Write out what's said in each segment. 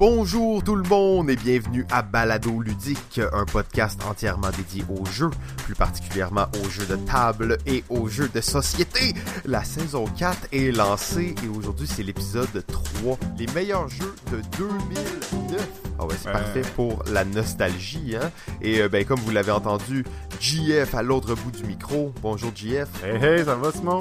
Bonjour tout le monde et bienvenue à Balado Ludique, un podcast entièrement dédié aux jeux, plus particulièrement aux jeux de table et aux jeux de société. La saison 4 est lancée et aujourd'hui c'est l'épisode 3, les meilleurs jeux de 2009. Ah ouais, c'est parfait pour la nostalgie, hein. Et euh, ben comme vous l'avez entendu, JF à l'autre bout du micro. Bonjour JF. Hey hey, ça va Simon?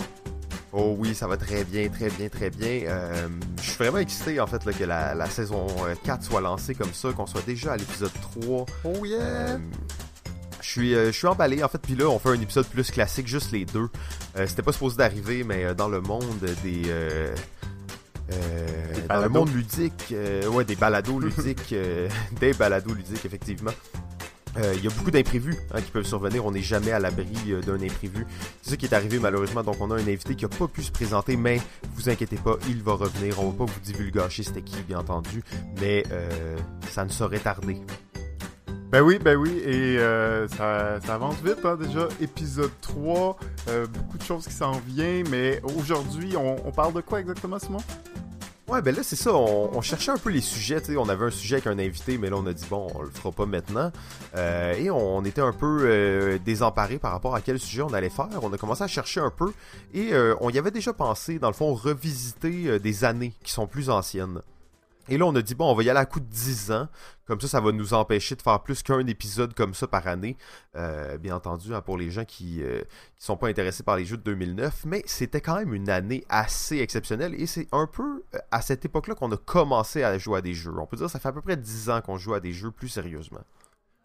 Oh oui, ça va très bien, très bien, très bien. Euh, je suis vraiment excité en fait là, que la, saison 4 soit lancée comme ça, qu'on soit déjà à l'épisode 3. Oh yeah! Euh, je suis, euh, je suis emballé en fait, puis là on fait un épisode plus classique, juste les deux. C'était pas supposé d'arriver, mais dans le monde des... dans le monde ludique, ouais, des balados ludiques, des balados ludiques, effectivement. Euh, il y a beaucoup d'imprévus hein, qui peuvent survenir. On n'est jamais à l'abri euh, d'un imprévu. C'est ça qui est arrivé malheureusement. Donc on a un invité qui n'a pas pu se présenter, mais vous inquiétez pas, il va revenir. On va pas vous divulgacher c'était qui, bien entendu, mais euh, ça ne saurait tarder. Ben oui, ben oui, et ça, avance vite, hein, déjà. Épisode 3, beaucoup de choses qui s'en viennent, mais aujourd'hui, on parle de quoi exactement, Simon? Ouais, ben là, c'est ça. On, cherchait un peu les sujets. sais On avait un sujet avec un invité, mais là, on a dit, bon, on le fera pas maintenant. Euh, et on était un peu euh, désemparés par rapport à quel sujet on allait faire. On a commencé à chercher un peu. Et euh, on y avait déjà pensé, dans le fond, revisiter des années qui sont plus anciennes. Et là, on a dit, bon, on va y aller à coup de 10 ans. Comme ça, ça va nous empêcher de faire plus qu'un épisode comme ça par année. Euh, bien entendu, hein, pour les gens qui ne euh, sont pas intéressés par les jeux de 2009. Mais c'était quand même une année assez exceptionnelle. Et c'est un peu euh, à cette époque-là qu'on a commencé à jouer à des jeux. On peut dire ça fait à peu près 10 ans qu'on joue à des jeux plus sérieusement.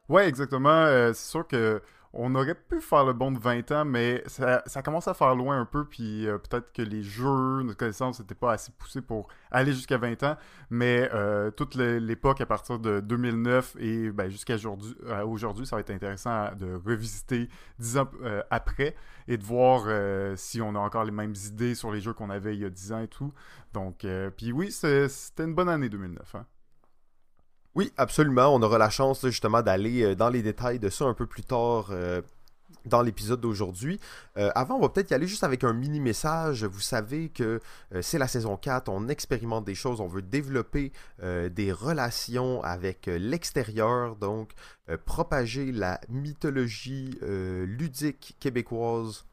Ouais, exactement. c'est sûr que on aurait pu faire le bon de 20 ans, mais ça, commence à faire loin un peu, puis euh, peut-être que les jeux, notre connaissance n'était pas assez poussés pour aller jusqu'à 20 ans, mais euh, toute l'époque à partir de 2009 et ben, jusqu'à euh, aujourd'hui, ça va être intéressant de revisiter 10 ans après et de voir si on a encore les mêmes idées sur les jeux qu'on avait il y a 10 ans et tout. Donc, puis oui, c'était une bonne année 2009. Hein. Oui, absolument. On aura la chance justement d'aller euh, dans les détails de ça un peu plus tard euh, dans l'épisode d'aujourd'hui. Euh, avant, on va peut-être y aller juste avec un mini message. Vous savez que c'est la saison 4, on expérimente des choses, on veut développer des relations avec l'extérieur, donc propager la mythologie ludique québécoise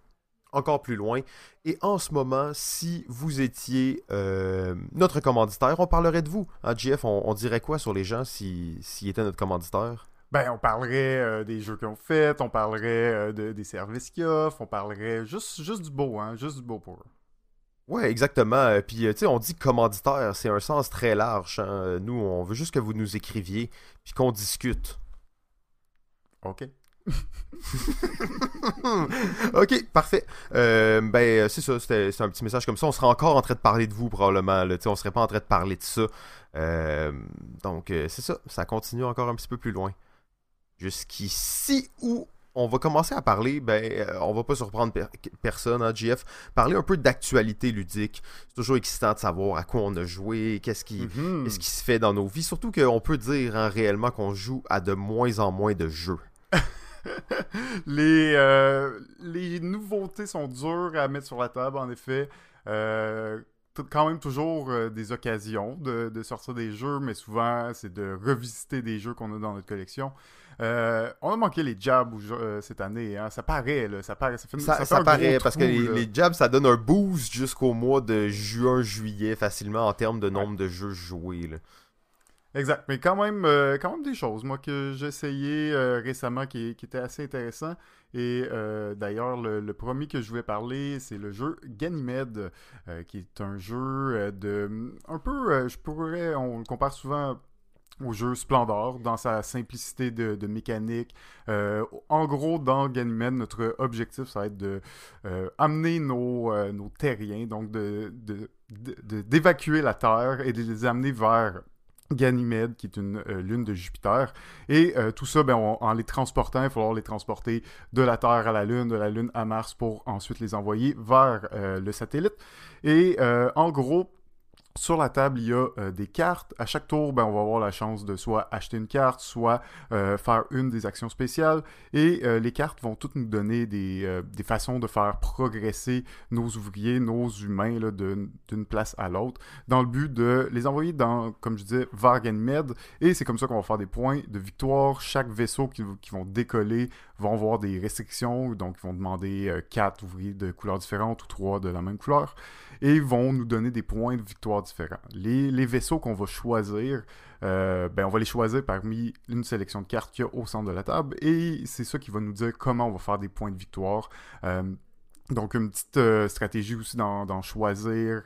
encore plus loin. Et en ce moment, si vous étiez euh, notre commanditaire, on parlerait de vous. Hein, GF, on, dirait quoi sur les gens s'ils si, étaient notre commanditaire? Ben, on parlerait euh, des jeux qu'ils ont fait, on parlerait euh, des services qu'ils offrent, on parlerait juste, juste du beau, hein, juste du beau pour eux. Ouais, exactement. Puis, tu sais, on dit commanditaire, c'est un sens très large. Hein. Nous, on veut juste que vous nous écriviez, puis qu'on discute. OK. ok, parfait. Euh, ben, c'est ça, c'est un petit message comme ça. On serait encore en train de parler de vous, probablement. Là. On serait pas en train de parler de ça. Euh, donc, euh, c'est ça. Ça continue encore un petit peu plus loin. Jusqu'ici où on va commencer à parler, ben, on va pas surprendre personne, hein, GF, parler un peu d'actualité ludique. C'est toujours excitant de savoir à quoi on a joué, qu'est-ce qui, mm-hmm. qui se fait dans nos vies. Surtout qu'on peut dire hein, réellement qu'on joue à de moins en moins de jeux. les, euh, les nouveautés sont dures à mettre sur la table, en effet. Euh, quand même toujours euh, des occasions de, sortir des jeux, mais souvent c'est de revisiter des jeux qu'on a dans notre collection. on a manqué les jabs cette année, hein. ça paraît, ça paraît, ça, paraît parce que les, jabs ça donne un boost jusqu'au mois de juin-juillet facilement en termes de nombre de jeux joués. Exact, mais quand même, euh, quand même des choses, moi, que j'ai essayé euh, récemment qui, étaient assez intéressants. Et euh, d'ailleurs, le, premier que je voulais parler, c'est le jeu Ganymede, qui est un jeu de... Un peu, je pourrais, on le compare souvent au jeu Splendor dans sa simplicité de, de mécanique. en gros, dans Ganymede, notre objectif, ça va être de amener nos, nos terriens, donc de, d'évacuer de, la Terre et de les amener vers Ganymède, qui est une euh, lune de Jupiter. Et euh, tout ça, ben, en les transportant, il va falloir les transporter de la Terre à la Lune, de la Lune à Mars, pour ensuite les envoyer vers euh, le satellite. Et en gros, Sur la table, il y a euh, des cartes. À chaque tour, ben, on va avoir la chance de soit acheter une carte, soit euh, faire une des actions spéciales. Et euh, les cartes vont toutes nous donner des, des, façons de faire progresser nos ouvriers, nos humains d'une place à l'autre, dans le but de les envoyer dans, comme je disais, vers Ganymède. Et c'est comme ça qu'on va faire des points de victoire. Chaque vaisseau qui, qui vont décoller vont avoir des restrictions, donc ils vont demander quatre ouvriers de couleurs différentes ou trois de la même couleur et vont nous donner des points de victoire différents. Les, vaisseaux qu'on va choisir, euh, ben on va les choisir parmi une sélection de cartes qu'il y a au centre de la table et c'est ça qui va nous dire comment on va faire des points de victoire. Euh, donc une petite euh, stratégie aussi d'en choisir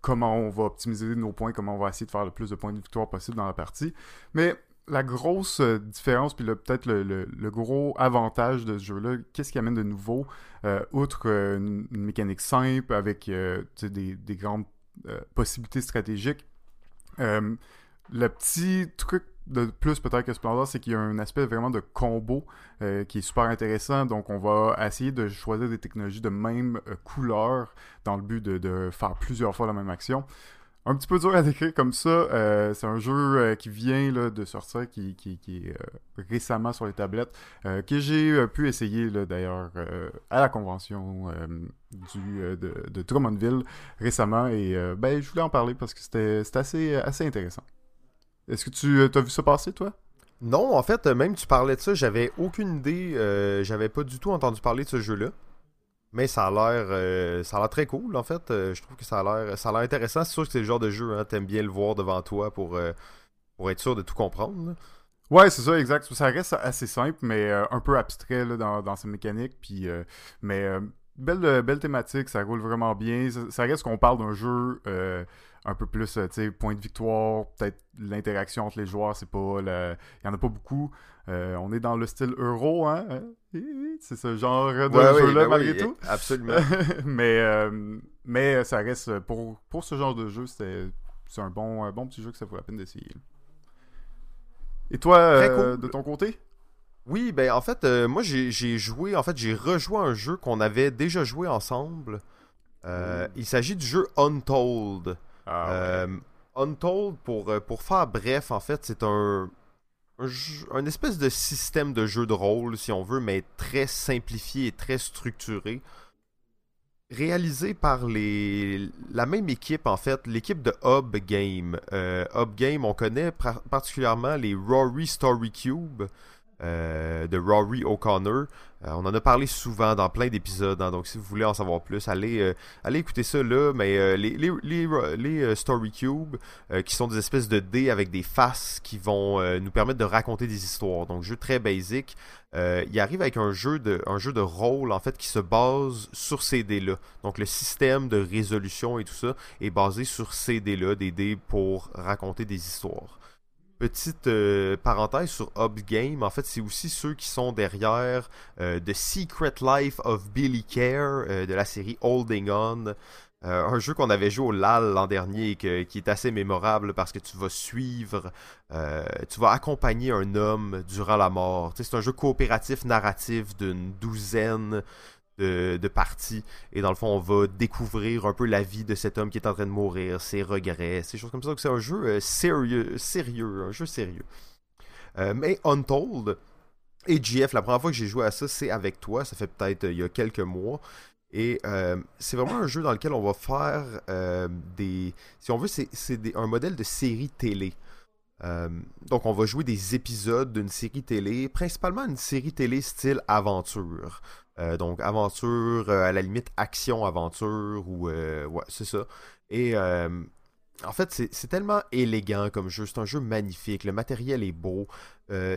comment on va optimiser nos points, comment on va essayer de faire le plus de points de victoire possible dans la partie. Mais la grosse euh, différence, puis peut-être le, gros avantage de ce jeu-là, qu'est-ce qui amène de nouveau, euh, outre euh, une, mécanique simple avec des, grandes possibilités stratégiques, le petit truc de plus peut-être que Splendor, c'est qu'il y a un aspect vraiment de combo qui est super intéressant. Donc on va essayer de choisir des technologies de même couleur dans le but de, faire plusieurs fois la même action un petit peu dur à décrire comme ça. Euh, c'est un jeu euh, qui vient de sortir, qui, qui, est euh, récemment sur les tablettes, que j'ai pu essayer d'ailleurs à la convention du, de, de, Drummondville récemment. Et ben, je voulais en parler parce que c'était assez, assez intéressant. Est-ce que tu as vu ça passer, toi? Non, en fait, même tu parlais de ça, j'avais aucune idée, j'avais pas du tout entendu parler de ce jeu-là. Mais ça a l'air euh, ça a l'air très cool en fait. Euh, je trouve que ça a l'air ça a l'air intéressant. C'est sûr que c'est le genre de jeu, hein, t'aimes bien le voir devant toi pour, euh, pour être sûr de tout comprendre. Ouais, c'est ça, exact. Ça reste assez simple, mais un peu abstrait dans, dans ses mécaniques. Puis, mais belle, belle thématique, ça roule vraiment bien. Ça, reste qu'on parle d'un jeu un peu plus, tu sais, point de victoire, peut-être l'interaction entre les joueurs, c'est pas... Il y en a pas beaucoup. Euh, on est dans le style euro, hein? C'est ce genre de jeu-là, ben malgré tout. Absolument. mais, euh, mais ça reste, pour, pour ce genre de jeu, c'est un bon, bon petit jeu que ça vaut la peine d'essayer. Et toi, euh, de ton côté? Oui, ben en fait, moi j'ai joué, en fait, j'ai rejoué un jeu qu'on avait déjà joué ensemble. Hmm. Il s'agit du jeu Untold. Ah, Untold, pour, pour faire bref, en fait, c'est un, un, espèce de système de jeu de rôle, si on veut, mais très simplifié et très structuré. Réalisé par les, la même équipe, en fait, l'équipe de Hub Game. Euh, Hub Game, on connaît particulièrement les Rory Story Cube. Euh, de Rory O'Connor. Euh, on en a parlé souvent dans plein d'épisodes, hein, donc si vous voulez en savoir plus, allez, euh, écouter ça là. Mais les, Story Cube, qui sont des espèces de dés avec des faces qui vont nous permettre de raconter des histoires. Donc jeu très basique. il arrive avec un jeu de un jeu de rôle en fait qui se base sur ces dés là. Donc le système de résolution et tout ça est basé sur ces dés là, des dés pour raconter des histoires. Petite euh, parenthèse sur Hobbs Game, en fait, c'est aussi ceux qui sont derrière euh, The Secret Life of Billy Care euh, de la série Holding On. un jeu qu'on avait joué au LAL l'an dernier qui est assez mémorable parce que tu vas suivre, tu vas accompagner un homme durant la mort. c'est un jeu coopératif narratif d'une douzaine de, parties. Et dans le fond, on va découvrir un peu la vie de cet homme qui est en train de mourir, ses regrets, ces choses comme ça. Donc c'est un jeu euh, sérieux, sérieux, un jeu sérieux. Euh, mais Untold et GF, la première fois que j'ai joué à ça, c'est avec toi. Ça fait peut-être euh, il y a quelques mois. Et c'est vraiment un jeu dans lequel on va faire des... Si on veut, c'est un modèle de série télé. donc on va jouer des épisodes d'une série télé, principalement une série télé style aventure. Euh, donc aventure, euh, à la limite action-aventure, ou euh, ouais, c'est ça. Et en fait, c'est tellement élégant comme jeu, c'est un jeu magnifique, le matériel est beau.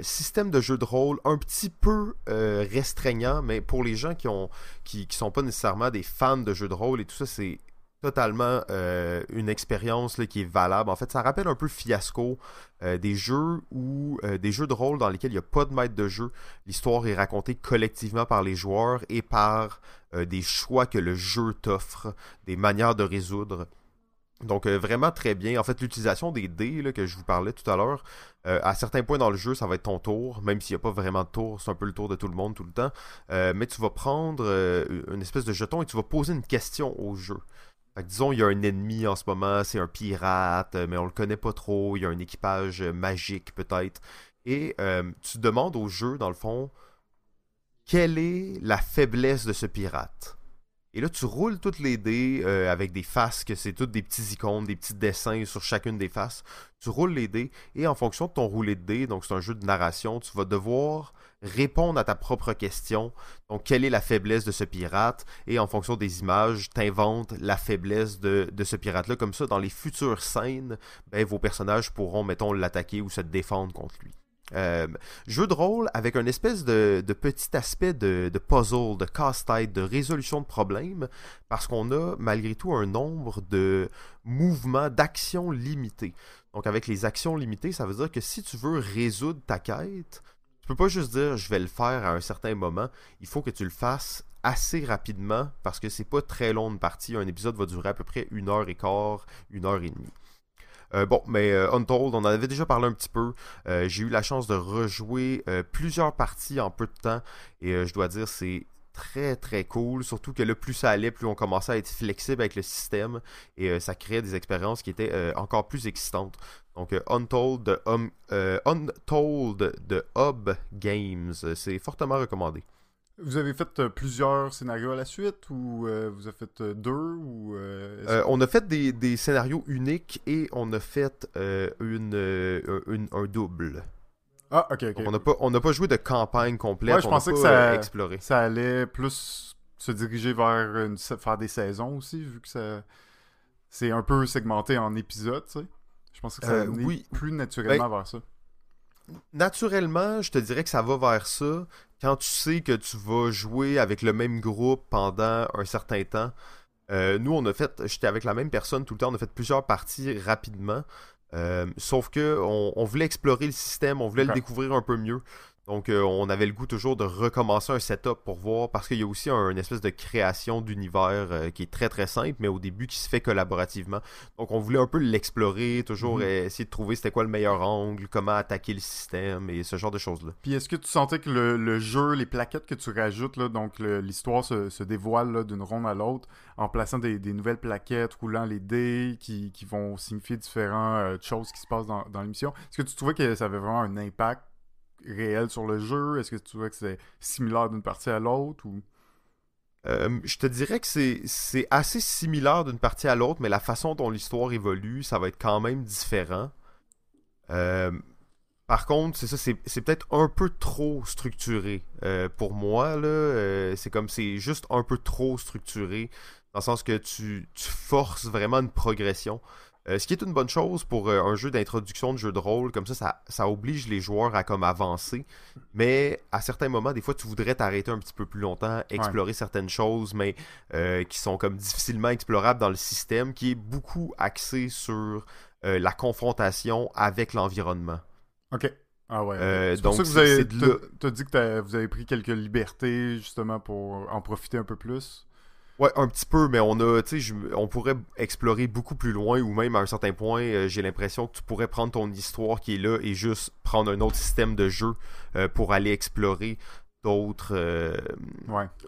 système de jeu de rôle un petit peu restreignant, mais pour les gens qui ont qui, qui sont pas nécessairement des fans de jeux de rôle et tout ça, c'est totalement euh, une expérience qui est valable. En fait, ça rappelle un peu Fiasco, euh, des jeux ou euh, des jeux de rôle dans lesquels il n'y a pas de maître de jeu. L'histoire est racontée collectivement par les joueurs et par des choix que le jeu t'offre, des manières de résoudre. Donc vraiment très bien. En fait, l'utilisation des dés que je vous parlais tout à l'heure, à certains points dans le jeu, ça va être ton tour, même s'il n'y a pas vraiment de tour, c'est un peu le tour de tout le monde tout le temps. mais tu vas prendre une espèce de jeton et tu vas poser une question au jeu. Disons, il y a un ennemi en ce moment, c'est un pirate, mais on le connaît pas trop, il y a un équipage magique peut-être. Et tu demandes au jeu, dans le fond, quelle est la faiblesse de ce pirate? Et là, tu roules toutes les dés euh, avec des faces, que c'est toutes des petits icônes, des petits dessins sur chacune des faces. Tu roules les dés et en fonction de ton roulé de dés, donc c'est un jeu de narration, tu vas devoir répondre à ta propre question. Donc, quelle est la faiblesse de ce pirate? Et en fonction des images, t'inventes la faiblesse de, ce pirate-là. Comme ça, dans les futures scènes, ben, vos personnages pourront, mettons, l'attaquer ou se défendre contre lui. Euh, jeu de rôle avec un espèce de, petit aspect de, puzzle, de casse-tête, de résolution de problèmes, parce qu'on a malgré tout un nombre de mouvements, d'actions limitées. Donc avec les actions limitées, ça veut dire que si tu veux résoudre ta quête, tu peux pas juste dire je vais le faire à un certain moment, il faut que tu le fasses assez rapidement parce que c'est pas très long de partie. Un épisode va durer à peu près une heure et quart, une heure et demie. Euh, bon, mais euh, Untold, on en avait déjà parlé un petit peu. Euh, j'ai eu la chance de rejouer plusieurs parties en peu de temps et je dois dire c'est très très cool, surtout que le plus ça allait, plus on commençait à être flexible avec le système et ça créait des expériences qui étaient encore plus excitantes. Donc Untold de, hum, Untold de Hub Games, c'est fortement recommandé. Vous avez fait euh, plusieurs scénarios à la suite ou euh, vous avez fait euh, deux ou On a fait des, scénarios uniques et on a fait une, un double. Ah, ok, ok. on n'a pas, on pas joué de campagne complète. je pensais que ça, ça allait plus se diriger vers une, faire des saisons aussi, vu que ça c'est un peu segmenté en épisodes, tu sais. Je pensais que ça allait oui. plus naturellement ben, vers ça. Naturellement, je te dirais que ça va vers ça quand tu sais que tu vas jouer avec le même groupe pendant un certain temps. Euh, nous, on a fait, j'étais avec la même personne tout le temps, on a fait plusieurs parties rapidement. Euh, sauf que on, voulait explorer le système, on voulait le découvrir un peu mieux. Donc, euh, on avait le goût toujours de recommencer un setup pour voir, parce qu'il y a aussi une espèce de création d'univers euh, qui est très très simple, mais au début qui se fait collaborativement. Donc, on voulait un peu l'explorer, toujours mhm. essayer de trouver c'était quoi le meilleur angle, comment attaquer le système et ce genre de choses-là. Puis, est-ce que tu sentais que le, jeu, les plaquettes que tu rajoutes, là, donc l'histoire se, dévoile d'une ronde à l'autre en plaçant des, nouvelles plaquettes, roulant les dés qui, vont signifier différentes euh, choses qui se passent dans, dans l'émission? Est-ce que tu trouvais que ça avait vraiment un impact réel sur le jeu? Est-ce que tu vois que c'est similaire d'une partie à l'autre ou... Euh, je te dirais que c'est assez similaire d'une partie à l'autre, mais la façon dont l'histoire évolue, ça va être quand même différent. Euh, par contre, c'est ça, c'est peut-être un peu trop structuré. Euh, pour moi, là, c'est comme c'est juste un peu trop structuré, dans le sens que tu, tu forces vraiment une progression. Euh, ce qui est une bonne chose pour euh, un jeu d'introduction de jeu de rôle, comme ça, ça, oblige les joueurs à comme avancer. Mais à certains moments, des fois, tu voudrais t'arrêter un petit peu plus longtemps, explorer certaines choses, mais euh, qui sont comme difficilement explorables dans le système, qui est beaucoup axé sur la confrontation avec l'environnement. Ok. Ah ouais. c'est donc, ça que vous avez, as dit que vous avez pris quelques libertés justement pour en profiter un peu plus? Ouais, un petit peu, mais on a, on pourrait explorer beaucoup plus loin ou même à un certain point, euh, j'ai l'impression que tu pourrais prendre ton histoire qui est là et juste prendre un autre système de jeu euh, pour aller explorer d'autres euh,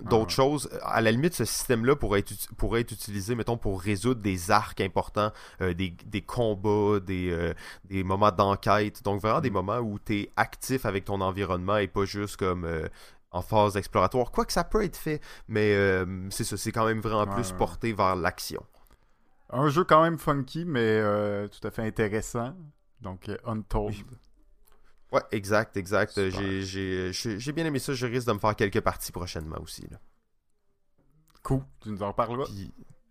d'autres choses. À la limite, ce système-là pourrait être, pourrait être utilisé, mettons, pour résoudre des arcs importants, des, des, combats, des, des moments d'enquête. Donc vraiment des mm. moments où tu es actif avec ton environnement et pas juste comme en phase exploratoire. Quoi que ça peut être fait, mais euh, c'est ça, c'est quand même vraiment plus porté vers l'action. Un jeu quand même funky, mais euh, tout à fait intéressant. Donc, euh, Untold. Ouais, exact, exact. J'ai bien aimé ça. Je risque de me faire quelques parties prochainement aussi. Là. Cool. Tu nous en parles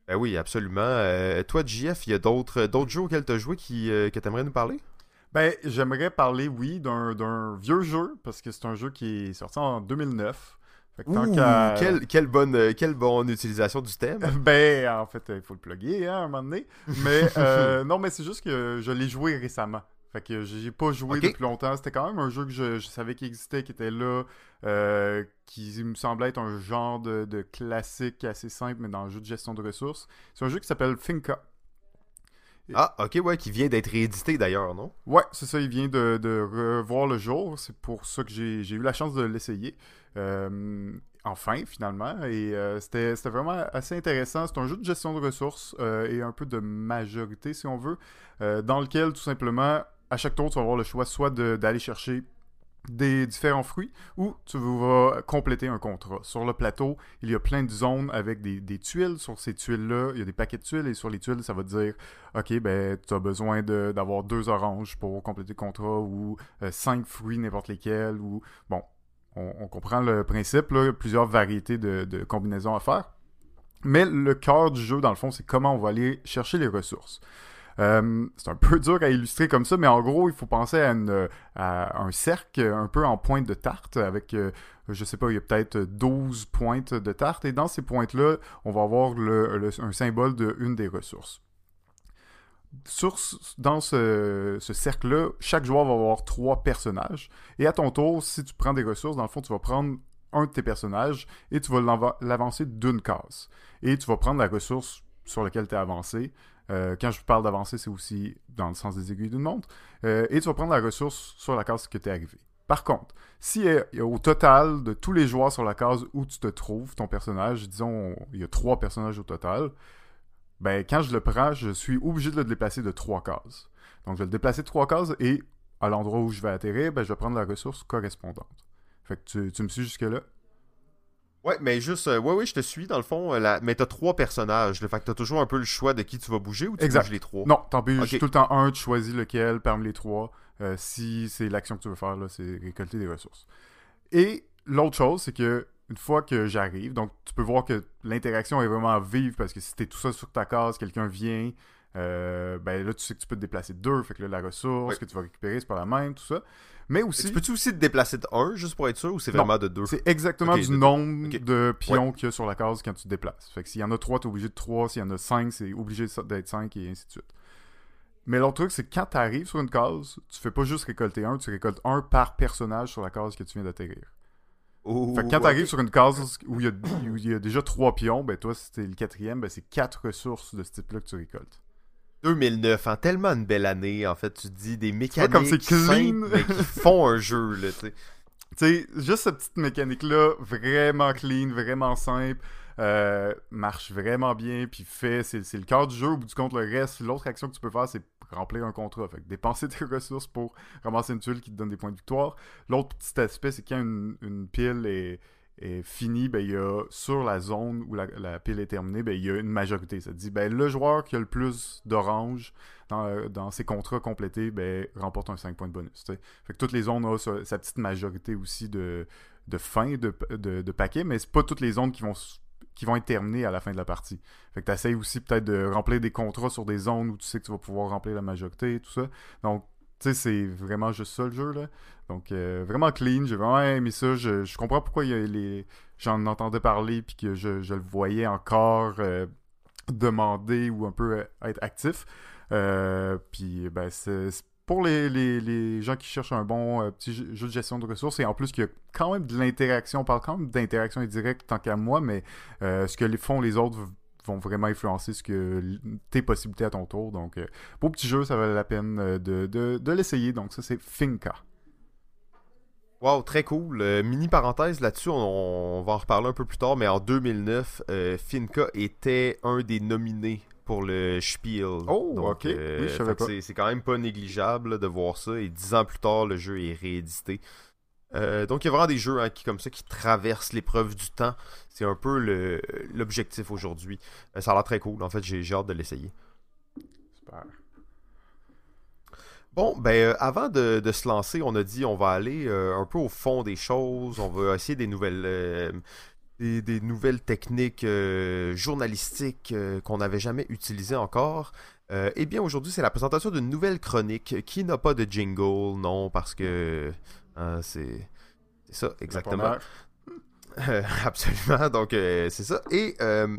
Ben oui, absolument. toi, JF, il y a d'autres jeux auxquels tu as joué qui, que tu aimerais nous parler? Ben, j'aimerais parler, oui, d'un vieux jeu, parce que c'est un jeu qui est sorti en 2009. quelle, bonne, euh, quelle bonne utilisation du thème. ben, en fait, il faut le plugger hein, à un moment donné. Mais euh, non, mais c'est juste que je l'ai joué récemment. Fait que j'ai pas joué depuis longtemps. C'était quand même un jeu que je, savais qu'il existait, qui était là, euh, qui me semblait être un genre de, de, classique assez simple, mais dans le jeu de gestion de ressources. C'est un jeu qui s'appelle Finca. Ah, ok, ouais, qui vient d'être réédité d'ailleurs, non? Ouais, c'est ça, il vient de, revoir le jour. C'est pour ça que j'ai eu la chance de l'essayer. Euh, enfin, finalement. Et c'était vraiment assez intéressant. C'est un jeu de gestion de ressources et un peu de majorité, si on veut, dans lequel, tout simplement, à chaque tour, tu vas avoir le choix soit d'aller chercher des différents fruits ou tu vas compléter un contrat. Sur le plateau, il y a plein de zones avec des, tuiles. Sur ces tuiles-là, il y a des paquets de tuiles et sur les tuiles, ça va dire OK, ben, tu as besoin d'avoir deux oranges pour compléter le contrat ou euh, cinq fruits, n'importe lesquels. Ou Bon, on, comprend le principe, là, plusieurs variétés de, de combinaisons à faire. Mais le cœur du jeu, dans le fond, c'est comment on va aller chercher les ressources. Euh, c'est un peu dur à illustrer comme ça, mais en gros, il faut penser à, un cercle un peu en pointe de tarte avec, euh, je sais pas, il y a peut-être 12 pointes de tarte. Et dans ces pointes-là, on va avoir un symbole de une des ressources. dans ce, cercle-là, chaque joueur va avoir trois personnages. Et à ton tour, si tu prends des ressources, dans le fond, tu vas prendre un de tes personnages et tu vas l'avancer d'une case. Et tu vas prendre la ressource sur laquelle tu es avancé. Euh, quand je parle d'avancer, c'est aussi dans le sens des aiguilles d'une montre. Euh, et tu vas prendre la ressource sur la case que tu es arrivé. Par contre, si au total de tous les joueurs sur la case où tu te trouves, ton personnage, disons, il y a trois personnages au total, ben quand je le prends, je suis obligé de le déplacer de trois cases. Donc je vais le déplacer de trois cases et à l'endroit où je vais atterrir, ben, je vais prendre la ressource correspondante. Fait que tu, tu me suis jusque-là? Ouais, mais juste, euh, ouais, oui, je te suis dans le fond. Euh, la... Mais t'as trois personnages. Le fait que t'as toujours un peu le choix de qui tu vas bouger ou tu bouges les trois? Non, t'en bouges tout le temps un, tu choisis lequel parmi les trois. Euh, si c'est l'action que tu veux faire, là, c'est récolter des ressources. Et l'autre chose, c'est que une fois que j'arrive, donc tu peux voir que l'interaction est vraiment vive parce que si t'es tout seul sur ta case, quelqu'un vient, ben là tu sais que tu peux te déplacer deux, fait que là la ressource que tu vas récupérer c'est pas la même, tout ça. Mais aussi. Peux-tu aussi te déplacer de 1 juste pour être sûr ou c'est vraiment de 2 C'est exactement du nombre de pions qu'il y a sur la case quand tu te déplaces. Fait que s'il y en a 3, t'es obligé de 3. S'il y en a 5, c'est obligé d'être 5 et ainsi de suite. Mais l'autre truc, c'est que quand tu arrives sur une case, tu fais pas juste récolter un, tu récoltes un par personnage sur la case que tu viens d'atterrir. Oh, fait que quand tu arrives sur une case où il y, a, déjà 3 pions, ben toi, si t'es le quatrième, ben c'est 4 ressourses de ce type-là que tu récoltes. 2009, hein, tellement une belle année, en fait, tu dis des mécaniques comme mais qui font un jeu, là, tu sais. Tu sais, juste cette petite mécanique-là, vraiment clean, vraiment simple, euh, marche vraiment bien, puis fait, c'est, le cœur du jeu, au bout du compte, le reste, l'autre action que tu peux faire, c'est remplir un contrat. Fait que dépenser tes ressources pour ramasser une tuile qui te donne des points de victoire. L'autre petit aspect, c'est quand une, une pile est est fini, ben, il y a sur la zone où la, pile est terminée, ben, il y a une majorité. Ça dit ben, le joueur qui a le plus d'orange dans, ses contrats complétés ben, remporte un 5 points de bonus. Fait que toutes les zones ont sa, petite majorité aussi de, de fin de, de, paquets, mais c'est pas toutes les zones qui vont qui vont être terminées à la fin de la partie. Fait que tu aussi peut-être de remplir des contrats sur des zones où tu sais que tu vas pouvoir remplir la majorité et tout ça. Donc tu sais, c'est vraiment juste ça le jeu, là. Donc, euh, vraiment clean, j'ai vraiment aimé ça. Je, comprends pourquoi il y a les... j'en entendais parler, puis que je, le voyais encore euh, demander ou un peu euh, être actif. puis, ben, c'est pour les, gens qui cherchent un bon petit jeu, de gestion de ressources, et en plus qu'il y a quand même de l'interaction, on parle quand même d'interaction indirecte tant qu'à moi, mais ce que font les autres vont vraiment influencer ce que tes possibilités à ton tour. Donc, euh, beau petit jeu, ça valait la peine euh, de, l'essayer. Donc, ça, c'est Finca. Wow, très cool. Euh, mini parenthèse là-dessus, on, va en reparler un peu plus tard, mais en 2009, Finca était un des nominés pour le Spiel. Oh, ok. oui, c'est quand même pas négligeable de voir ça. Et dix ans plus tard, le jeu est réédité. Euh, donc il y a vraiment des jeux hein, qui comme ça qui traversent l'épreuve du temps. C'est un peu l'objectif aujourd'hui. Euh, ça a l'air très cool. En fait, j'ai hâte de l'essayer. Super. Bon, ben euh, avant de, se lancer, on a dit on va aller un peu au fond des choses. On va essayer des nouvelles des, nouvelles techniques journalistiques qu'on n'avait jamais utilisées encore. eh bien, aujourd'hui, c'est la présentation d'une nouvelle chronique qui n'a pas de jingle, non, parce que ah, c'est ça, exactement. absolument. Donc, euh, c'est ça. Et euh,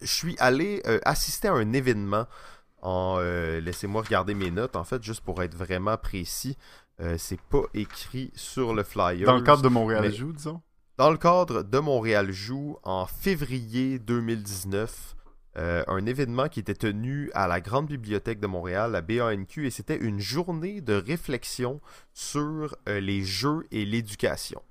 je suis allé euh, assister à un événement en. Laissez-moi regarder mes notes, en fait, juste pour être vraiment précis. c'est pas écrit sur le flyer. Dans le cadre de Montréal Joue, disons? Dans le cadre de Montréal Joue, en février 2019. Euh, un événement qui était tenu à la Grande Bibliothèque de Montréal, la BANQ, et c'était une journée de réflexion sur euh, les jeux et l'éducation.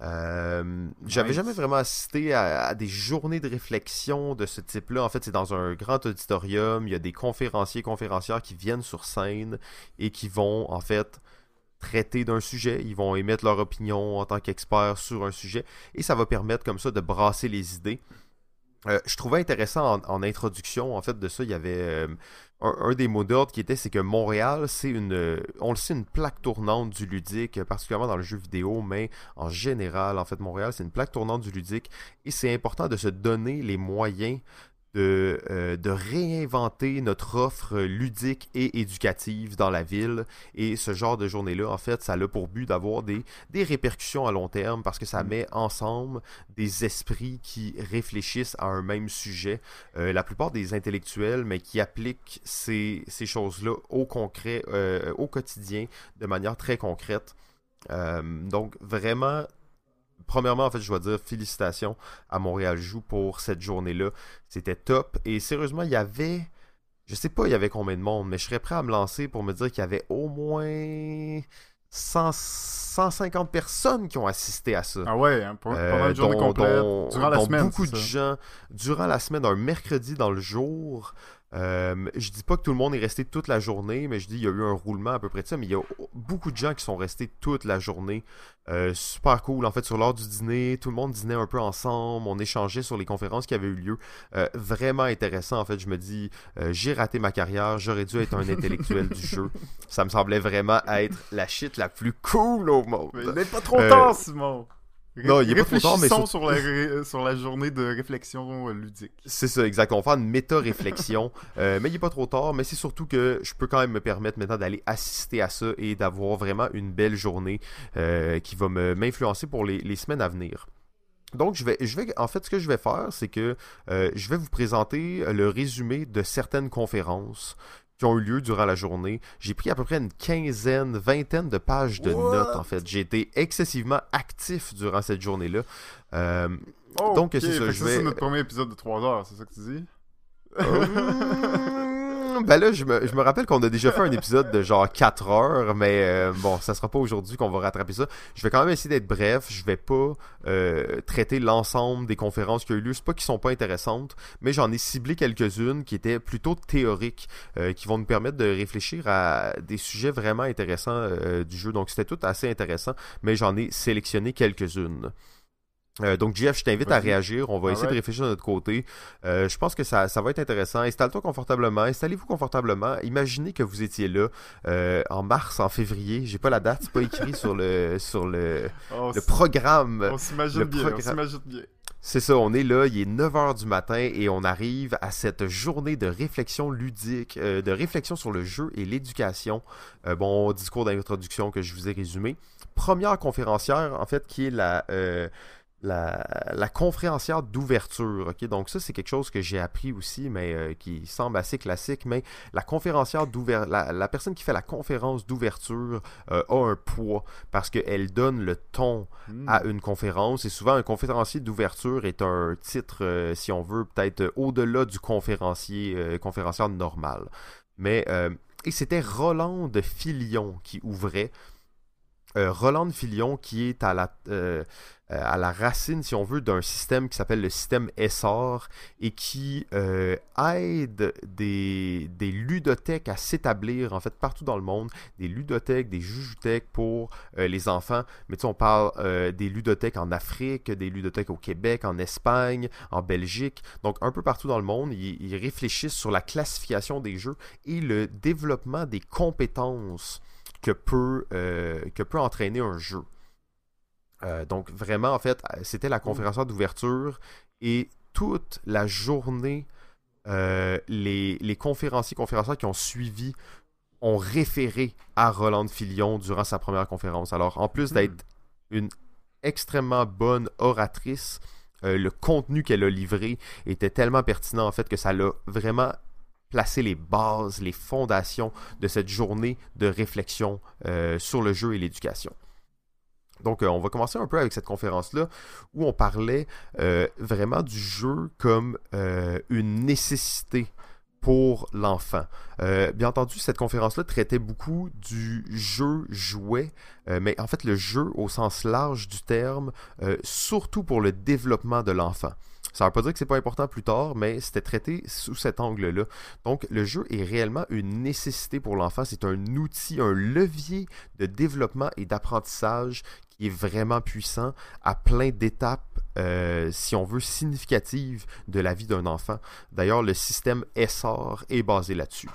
Euh, j'avais jamais vraiment assisté à, des journées de réflexion de ce type-là. En fait, c'est dans un grand auditorium. Il y a des conférenciers, conférencières qui viennent sur scène et qui vont, en fait, traiter d'un sujet. Ils vont émettre leur opinion en tant qu'experts sur un sujet. Et ça va permettre, comme ça, de brasser les idées. Euh, je trouvais intéressant en, introduction, en fait, de ça, il y avait euh, un, des mots d'ordre qui était, c'est que Montréal, c'est une, on le sait, une plaque tournante du ludique, particulièrement dans le jeu vidéo, mais en général, en fait, Montréal, c'est une plaque tournante du ludique, et c'est important de se donner les moyens de, euh, de, réinventer notre offre ludique et éducative dans la ville. Et ce genre de journée-là, en fait, ça a pour but d'avoir des, des répercussions à long terme parce que ça mm. met ensemble des esprits qui réfléchissent à un même sujet. Euh, la plupart des intellectuels, mais qui appliquent ces, ces choses-là au concret, euh, au quotidien, de manière très concrète. donc vraiment premièrement, en fait, je dois dire félicitations à Montréal Joue pour cette journée-là. C'était top. Et sérieusement, il y avait. Je sais pas, il y avait combien de monde, mais je serais prêt à me lancer pour me dire qu'il y avait au moins 150 personnes qui ont assisté à ça. Ah ouais, hein, pendant une journée complète, durant la semaine. Beaucoup de gens, durant la semaine, un mercredi dans le jour, euh, je dis pas que tout le monde est resté toute la journée, mais je dis il y a eu un roulement à peu près de ça, mais il y a beaucoup de gens qui sont restés toute la journée. Euh, super cool. En fait, sur l'heure du dîner, tout le monde dînait un peu ensemble, on échangeait sur les conférences qui avaient eu lieu. Euh, vraiment intéressant. En fait, je me dis, j'ai raté ma carrière, j'aurais dû être un intellectuel du jeu. Ça me semblait vraiment être la shit la plus cool au monde. Mais pas trop tard, Simon. Non, il est pas trop tard, mais sur... la, euh, sur la journée de réflexion euh, ludique. C'est ça, exact. On va faire une méta-réflexion. Euh, mais il est pas trop tard, mais c'est surtout que je peux quand même me permettre maintenant d'aller assister à ça et d'avoir vraiment une belle journée qui va m'influencer pour les, les, semaines à venir. Donc, je vais, je vais, en fait, ce que je vais faire, c'est que je vais vous présenter le résumé de certaines conférences qui ont eu lieu durant la journée. J'ai pris à peu près une quinzaine, vingtaine de pages de notes, en fait. J'ai été excessivement actif durant cette journée-là. Euh, donc, c'est ça. Je vais... C'est notre premier épisode de 3 heures, c'est ça que tu dis? Ben là, je me, rappelle qu'on a déjà fait un épisode de genre 4 heures, mais euh, bon, ça sera pas aujourd'hui qu'on va rattraper ça. Je vais quand même essayer d'être bref. Je vais pas euh, traiter l'ensemble des conférences qui ont eu lieu. C'est pas qu'ils sont pas intéressantes, mais j'en ai ciblé quelques-unes qui étaient plutôt théoriques, euh, qui vont nous permettre de réfléchir à des sujets vraiment intéressants du jeu. Donc c'était tout assez intéressant, mais j'en ai sélectionné quelques-unes. Euh, donc Jeff, je t'invite à réagir. On va essayer de réfléchir de notre côté. Euh, je pense que ça, ça va être intéressant. Installe-toi confortablement. Installez-vous confortablement. Imaginez que vous étiez là euh, en mars, en février. J'ai pas la date, c'est pas écrit sur le sur le, le programme. On s'imagine bien. On s'imagine bien. C'est ça, on est là, il est 9h du matin et on arrive à cette journée de réflexion ludique, de réflexion sur le jeu et l'éducation. bon, discours d'introduction que je vous ai résumé. Première conférencière, en fait, qui est la, la, la conférencière d'ouverture. ok? Donc ça, c'est quelque chose que j'ai appris aussi, mais euh, qui semble assez classique. Mais la conférencière d'ouverture, la, personne qui fait la conférence d'ouverture euh, a un poids parce qu'elle donne le ton à hmm. une conférence. Et souvent, un conférencier d'ouverture est un titre, euh, si on veut, peut-être au-delà du conférencier, conférencière normal. Mais et c'était Roland de Filion qui ouvrait. Roland de Filion qui est à la euh, à la racine, si on veut, d'un système qui s'appelle le système Essor et qui euh, aide des, ludothèques à s'établir en fait partout dans le monde, des ludothèques, des jujuthèques pour euh, les enfants. Mais tu sais, on parle des ludothèques en Afrique, des ludothèques au Québec, en Espagne, en Belgique, donc un peu partout dans le monde. Ils, ils réfléchissent sur la classification des jeux et le développement des compétences que peut entraîner un jeu. Euh, donc vraiment, en fait, c'était la conférence d'ouverture et toute la journée, euh, les, les, conférenciers, conférencières qui ont suivi ont référé à Roland Filion durant sa première conférence. Alors, en plus d'être hmm. une extrêmement bonne oratrice, euh, le contenu qu'elle a livré était tellement pertinent en fait que ça l'a vraiment placé les bases, les fondations de cette journée de réflexion sur le jeu et l'éducation. Donc, euh, on va commencer un peu avec cette conférence-là où on parlait euh, vraiment du jeu comme euh, une nécessité pour l'enfant. Bien entendu, cette conférence-là traitait beaucoup du jeu jouet, mais en fait le jeu au sens large du terme, surtout pour le développement de l'enfant. Ça ne veut pas dire que c'est pas important plus tard, mais c'était traité sous cet angle-là. Donc, le jeu est réellement une nécessité pour l'enfant. C'est un outil, un levier de développement et d'apprentissage est vraiment puissant à plein d'étapes, euh, si on veut, significatives de la vie d'un enfant. D'ailleurs, le système SR est basé là-dessus.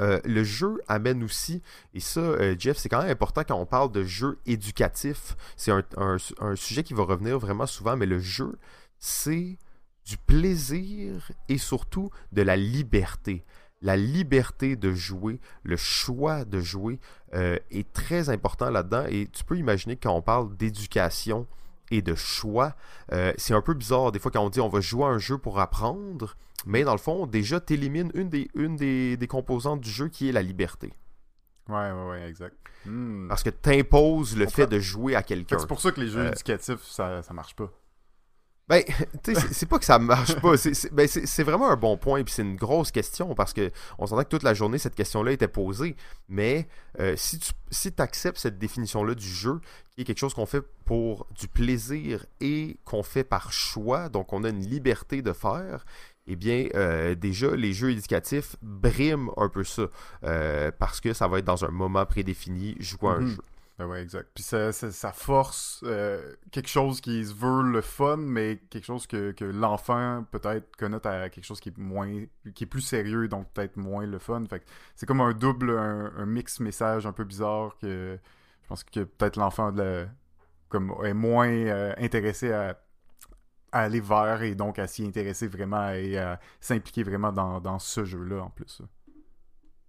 Euh, le jeu amène aussi, et ça, euh, Jeff, c'est quand même important quand on parle de jeu éducatif. C'est un, sujet qui va revenir vraiment souvent, mais le jeu, c'est du plaisir et surtout de la liberté. La liberté de jouer, le choix de jouer euh, est très important là-dedans. Et tu peux imaginer quand on parle d'éducation et de choix, euh, c'est un peu bizarre des fois quand on dit on va jouer à un jeu pour apprendre, mais dans le fond, déjà, tu élimines une, des, une des, composantes du jeu qui est la liberté. Ouais, ouais, ouais, exact. Hmm. Parce que tu imposes le fait de jouer à quelqu'un. C'est pour ça que les jeux euh, éducatifs, ça, ça marche pas. Ben, tu sais, c'est pas que ça marche pas. Ben, c'est vraiment un bon point, puis c'est une grosse question parce que on s'entend que toute la journée cette question-là était posée. Mais euh, si tu si acceptes cette définition-là du jeu, qui est quelque chose qu'on fait pour du plaisir et qu'on fait par choix, donc on a une liberté de faire, eh bien, euh, déjà, les jeux éducatifs briment un peu ça euh, parce que ça va être dans un moment prédéfini, jouer un mhm. jeu. Ben ouais, exact. Puis ça, ça, force euh, quelque chose qui se veut le fun, mais quelque chose que, que l'enfant peut-être connaît à quelque chose qui est moins qui est plus sérieux, donc peut-être moins le fun. Fait c'est comme un double, un, mix message un peu bizarre que je pense que peut-être l'enfant comme est moins euh, intéressé à, aller vers et donc à s'y intéresser vraiment et à s'impliquer vraiment dans ce jeu-là en plus.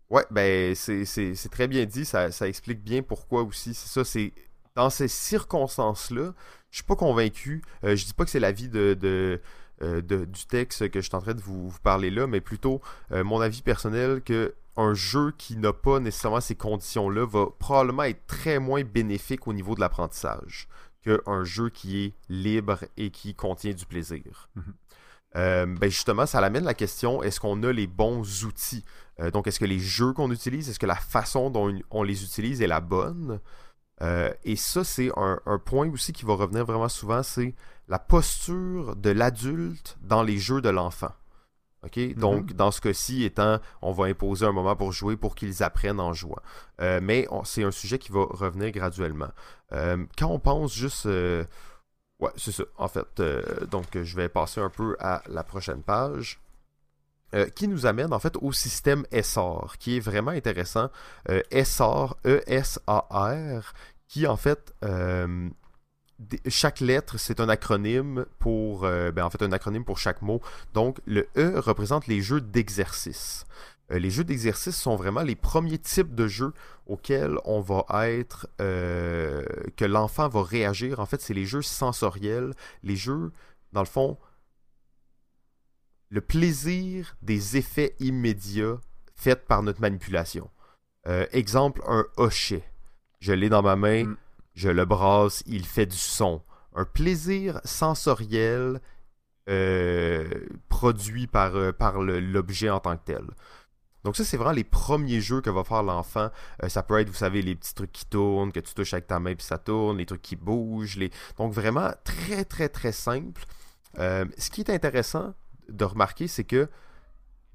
Ouais, ben c'est très bien dit, ça, explique bien pourquoi aussi. C'est ça, c'est dans ces circonstances-là, je suis pas convaincu. Euh, je dis pas que c'est l'avis de, euh, de, du texte que je suis en train de vous, parler là, mais plutôt euh, mon avis personnel que un jeu qui n'a pas nécessairement ces conditions-là va probablement être très moins bénéfique au niveau de l'apprentissage qu'un jeu qui est libre et qui contient du plaisir. Mm-hmm. Euh, ben justement, ça amène la question est-ce qu'on a les bons outils? Euh, Donc, est-ce que les jeux qu'on utilise, est-ce que la façon dont on les utilise est la bonne? Euh, Et ça, c'est un, point aussi qui va revenir vraiment souvent c'est la posture de l'adulte dans les jeux de l'enfant. OK? Mm-hmm. Donc, dans ce cas-ci, étant, on va imposer un moment pour jouer pour qu'ils apprennent en jouant. mais c'est un sujet qui va revenir graduellement. quand on pense juste Ouais, c'est ça. En fait, euh, donc je vais passer un peu à la prochaine page. Euh, qui nous amène en fait au système SR, qui est vraiment intéressant. Euh, SR, E-S-A-R, qui en fait, chaque lettre, c'est un acronyme pour, ben, en fait, un acronyme pour chaque mot. Donc, le E représente les jeux d'exercice. Euh, les jeux d'exercice sont vraiment les premiers types de jeux auxquels on va être, euh, que l'enfant va réagir. En fait, c'est les jeux sensoriels, les jeux, dans le fond, le plaisir des effets immédiats faits par notre manipulation. Euh, exemple, un hochet. Je l'ai dans ma main, mm. je le brasse, il fait du son. Un plaisir sensoriel produit par, par l'objet en tant que tel. Donc ça, c'est vraiment les premiers jeux que va faire l'enfant. Euh, ça peut être, vous savez, les petits trucs qui tournent, que tu touches avec ta main puis ça tourne, les trucs qui bougent. Les... Donc vraiment très, très, très simple. Euh, ce qui est intéressant de remarquer, c'est que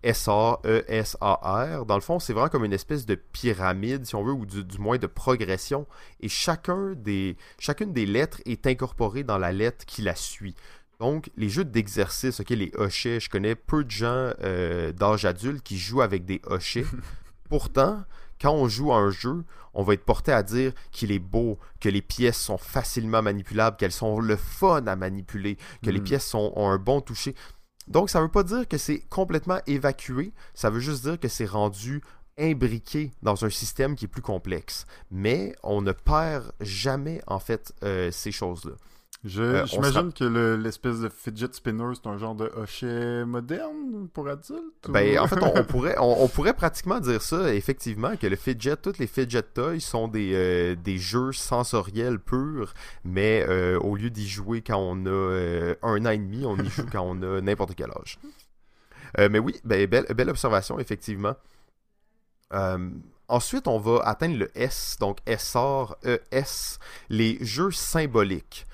S-A-E-S-A-R, dans le fond, c'est vraiment comme une espèce de pyramide, si on veut, ou du, du, moins de progression. Et chacun des, chacune des lettres est incorporée dans la lettre qui la suit. Donc, les jeux d'exercice, ok, les hochets, je connais peu de gens euh, d'âge adulte qui jouent avec des hochets. Pourtant, quand on joue à un jeu, on va être porté à dire qu'il est beau, que les pièces sont facilement manipulables, qu'elles sont le fun à manipuler, que les hmm. pièces sont, ont un bon toucher. Donc, ça ne veut pas dire que c'est complètement évacué, ça veut juste dire que c'est rendu imbriqué dans un système qui est plus complexe. Mais on ne perd jamais, en fait, euh, ces choses-là. Euh, j'imagine que l'espèce de fidget spinner, c'est un genre de hochet moderne pour adultes? Ben, en fait, on, pourrait, on, pourrait pratiquement dire ça, effectivement, que le fidget, tous les fidget toys sont des, euh, des jeux sensoriels purs, mais euh, au lieu d'y jouer quand on a un an et demi, on y joue quand on a n'importe quel âge. mais oui, ben, belle, belle observation, effectivement. ensuite, on va atteindre le S, donc SR, ES, les jeux symboliques.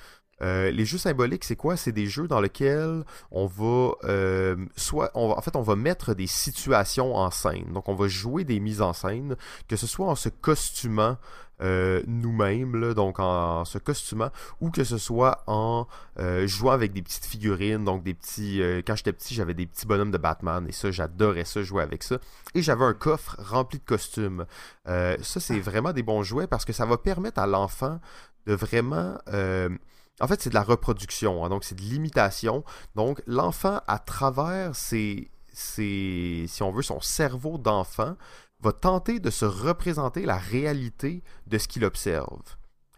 Euh, les jeux symboliques, c'est quoi? C'est des jeux dans lesquels on va euh, soit, on en fait, on va mettre des situations en scène. Donc, on va jouer des mises en scène, que ce soit en se costumant euh, nous-mêmes, donc en, se costumant, ou que ce soit en jouant avec des petites figurines, donc des petits. quand j'étais petit, j'avais des petits bonhommes de Batman et ça, j'adorais ça, jouer avec ça. Et j'avais un coffre rempli de costumes. ça, c'est vraiment des bons jouets parce que ça va permettre à l'enfant de vraiment en fait, c'est de la reproduction, hein, donc c'est de l'imitation. Donc, l'enfant, à travers ses, si on veut, son cerveau d'enfant, va tenter de se représenter la réalité de ce qu'il observe.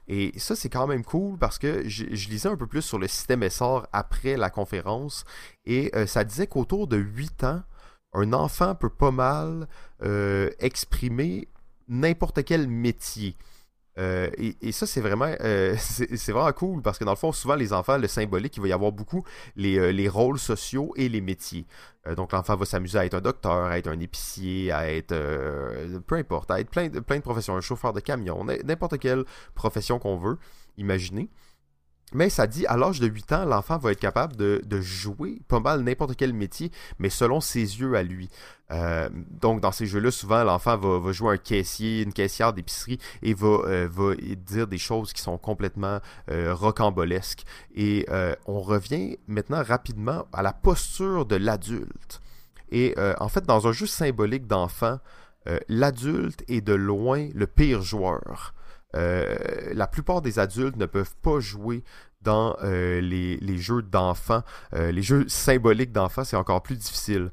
Et ça, c'est quand même cool parce que je, lisais un peu plus sur le système SR après la conférence et euh, ça disait qu'autour de 8 ans, un enfant peut pas mal euh, exprimer n'importe quel métier. Euh, et, ça, c'est vraiment, euh, c'est vraiment cool parce que dans le fond, souvent, les enfants, le symbolique, il va y avoir beaucoup les, euh, les rôles sociaux et les métiers. donc, l'enfant va s'amuser à être un docteur, à être un épicier, à être, peu importe, à être plein de, plein de professions, un chauffeur de camion, n'importe quelle profession qu'on veut imaginer. Mais ça dit, à l'âge de 8 ans, l'enfant va être capable de, jouer pas mal n'importe quel métier, mais selon ses yeux à lui. Euh, donc, dans ces jeux-là, souvent, l'enfant va, jouer un caissier, une caissière d'épicerie et va, euh, dire des choses qui sont complètement euh, rocambolesques. Et on revient maintenant rapidement à la posture de l'adulte. Et en fait, dans un jeu symbolique d'enfant, l'adulte est de loin le pire joueur. Euh, la plupart des adultes ne peuvent pas jouer dans euh, les, jeux d'enfants. Euh, les jeux symboliques d'enfants, c'est encore plus difficile.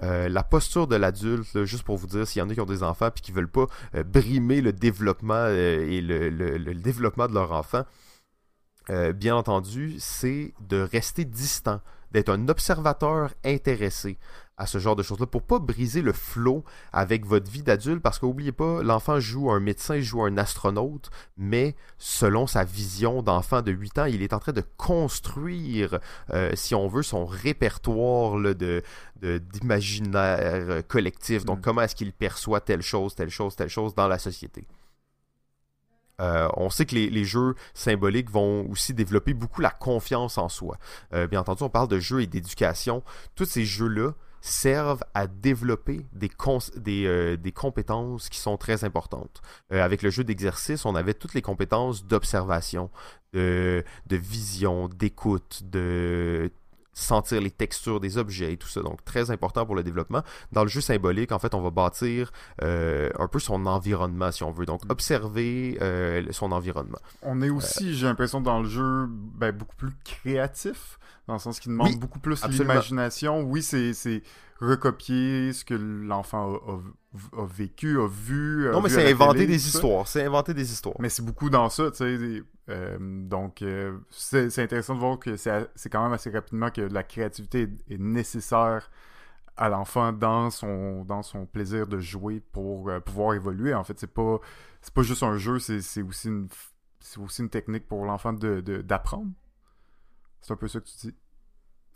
la posture de l'adulte, juste pour vous dire, s'il y en a qui ont des enfants et qui ne veulent pas brimer le développement et le, développement de leur enfant, bien entendu, c'est de rester distant, d'être un observateur intéressé à ce genre de choses-là pour pas briser le flot avec votre vie d'adulte parce qu'oubliez pas, l'enfant joue un médecin, joue un astronaute, mais selon sa vision d'enfant de 8 ans, il est en train de construire, euh, si on veut, son répertoire de, d'imaginaire collectif. Donc, mm. comment est-ce qu'il perçoit telle chose, telle chose, telle chose dans la société? Euh, on sait que les, jeux symboliques vont aussi développer beaucoup la confiance en soi. Euh, bien entendu, on parle de jeux et d'éducation. Tous ces jeux-là servent à développer des, euh, des, compétences qui sont très importantes. Euh, avec le jeu d'exercice, on avait toutes les compétences d'observation, de, de vision, d'écoute, de sentir les textures des objets et tout ça. Donc, très important pour le développement. Dans le jeu symbolique, en fait, on va bâtir euh, un peu son environnement, si on veut. Donc, observer son environnement. On est aussi, j'ai l'impression, dans le jeu ben, beaucoup plus créatif dans le sens qu'il demande beaucoup plus l'imagination. Oui, c'est recopier ce que l'enfant a, vécu, a vu. non, mais c'est inventer des histoires. C'est inventer des histoires. Mais c'est beaucoup dans ça, tu sais. Euh, donc, euh, c'est intéressant de voir que c'est quand même assez rapidement que la créativité est, nécessaire à l'enfant dans son, dans son plaisir de jouer pour euh, pouvoir évoluer. En fait, c'est pas, pas juste un jeu, c'est aussi une c'est aussi une technique pour l'enfant d'apprendre. De, c'est un peu ça que tu dis.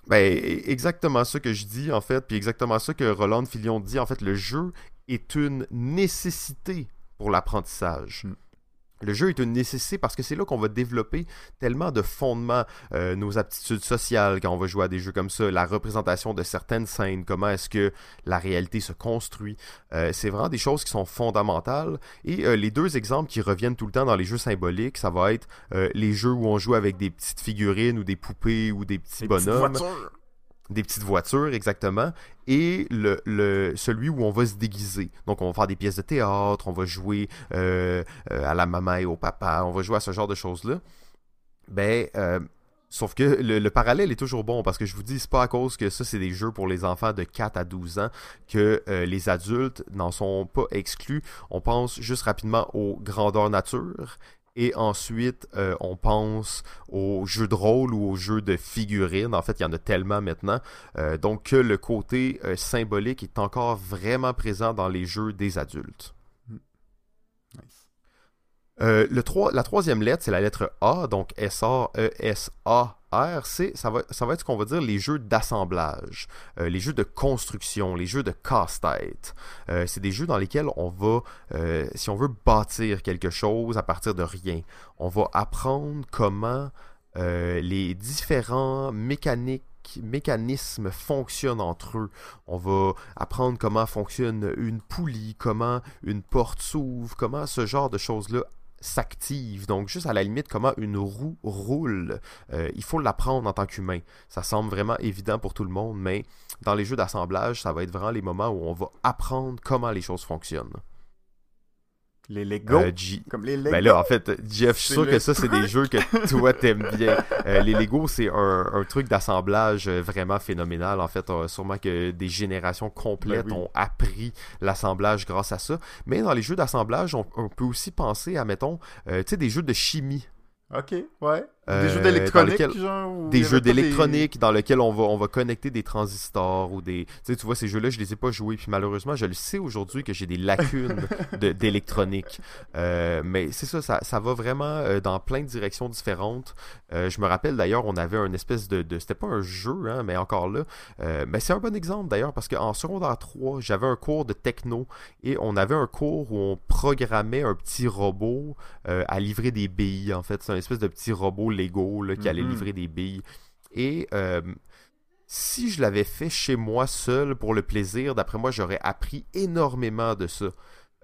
Ben, exactement ça que je dis, en fait, puis exactement ça que Roland Filion dit. En fait, le jeu est une nécessité pour l'apprentissage. Hmm. Le jeu est une nécessité parce que c'est là qu'on va développer tellement de fondements, euh, nos aptitudes sociales quand on va jouer à des jeux comme ça, la représentation de certaines scènes, comment est-ce que la réalité se construit. Euh, c'est vraiment des choses qui sont fondamentales. Et euh, les deux exemples qui reviennent tout le temps dans les jeux symboliques, ça va être les jeux où on joue avec des petites figurines ou des poupées ou des petits bonhommes des petites voitures exactement, et celui où on va se déguiser. Donc on va faire des pièces de théâtre, on va jouer euh, euh, à la maman et au papa, on va jouer à ce genre de choses-là. Ben, euh, sauf que le, parallèle est toujours bon, parce que je vous dis, c'est pas à cause que ça c'est des jeux pour les enfants de 4 à 12 ans que les adultes n'en sont pas exclus. On pense juste rapidement aux grandeurs nature et ensuite, euh, on pense aux jeux de rôle ou aux jeux de figurines. En fait, il y en a tellement maintenant. Euh, donc, que le côté euh, symbolique est encore vraiment présent dans les jeux des adultes. Hmm. le la troisième lettre, c'est la lettre A, donc S-A-E-S-A Ça va, ça va être ce qu'on va dire les jeux d'assemblage, euh, les jeux de construction, les jeux de casse-tête. Euh, c'est des jeux dans lesquels on va, euh, si on veut bâtir quelque chose à partir de rien, on va apprendre comment les différents mécaniques mécanismes fonctionnent entre eux. On va apprendre comment fonctionne une poulie, comment une porte s'ouvre, comment ce genre de choses-là s'active. Donc, juste à la limite, comment une roue roule. Euh, il faut l'apprendre en tant qu'humain. Ça semble vraiment évident pour tout le monde, mais dans les jeux d'assemblage, ça va être vraiment les moments où on va apprendre comment les choses fonctionnent. Les Lego. Euh, comme les Lego. Ben là, en fait, Jeff, je suis sûr que ça, c'est des jeux que toi, t'aimes bien. Euh, les Lego, c'est un, truc d'assemblage euh, vraiment phénoménal. En fait, sûrement que des générations complètes ben ont appris l'assemblage grâce à ça. Mais dans les jeux d'assemblage, on, on, peut aussi penser à, mettons, tu sais, des jeux de chimie. Ok, ouais. Des jeux euh, d'électronique, genre Des jeux d'électronique dans lesquels on va, on va connecter des transistors ou des. Tu sais, tu vois, ces jeux-là, je les ai pas joués. Puis malheureusement, je le sais aujourd'hui que j'ai des lacunes d'électronique. Euh, mais c'est ça, ça, ça, va vraiment euh, dans plein de directions différentes. je me rappelle d'ailleurs, on avait un espèce de. de C'était pas un jeu, hein, mais encore là. mais c'est un bon exemple d'ailleurs parce qu'en secondaire 3, j'avais un cours de techno et on avait un cours où on programmait un petit robot à livrer des billes. En fait, c'est espèce de petit robot Lego qui allait mhm. livrer des billes. Et euh, si je l'avais fait chez moi seul pour le plaisir, d'après moi, j'aurais appris énormément de ça.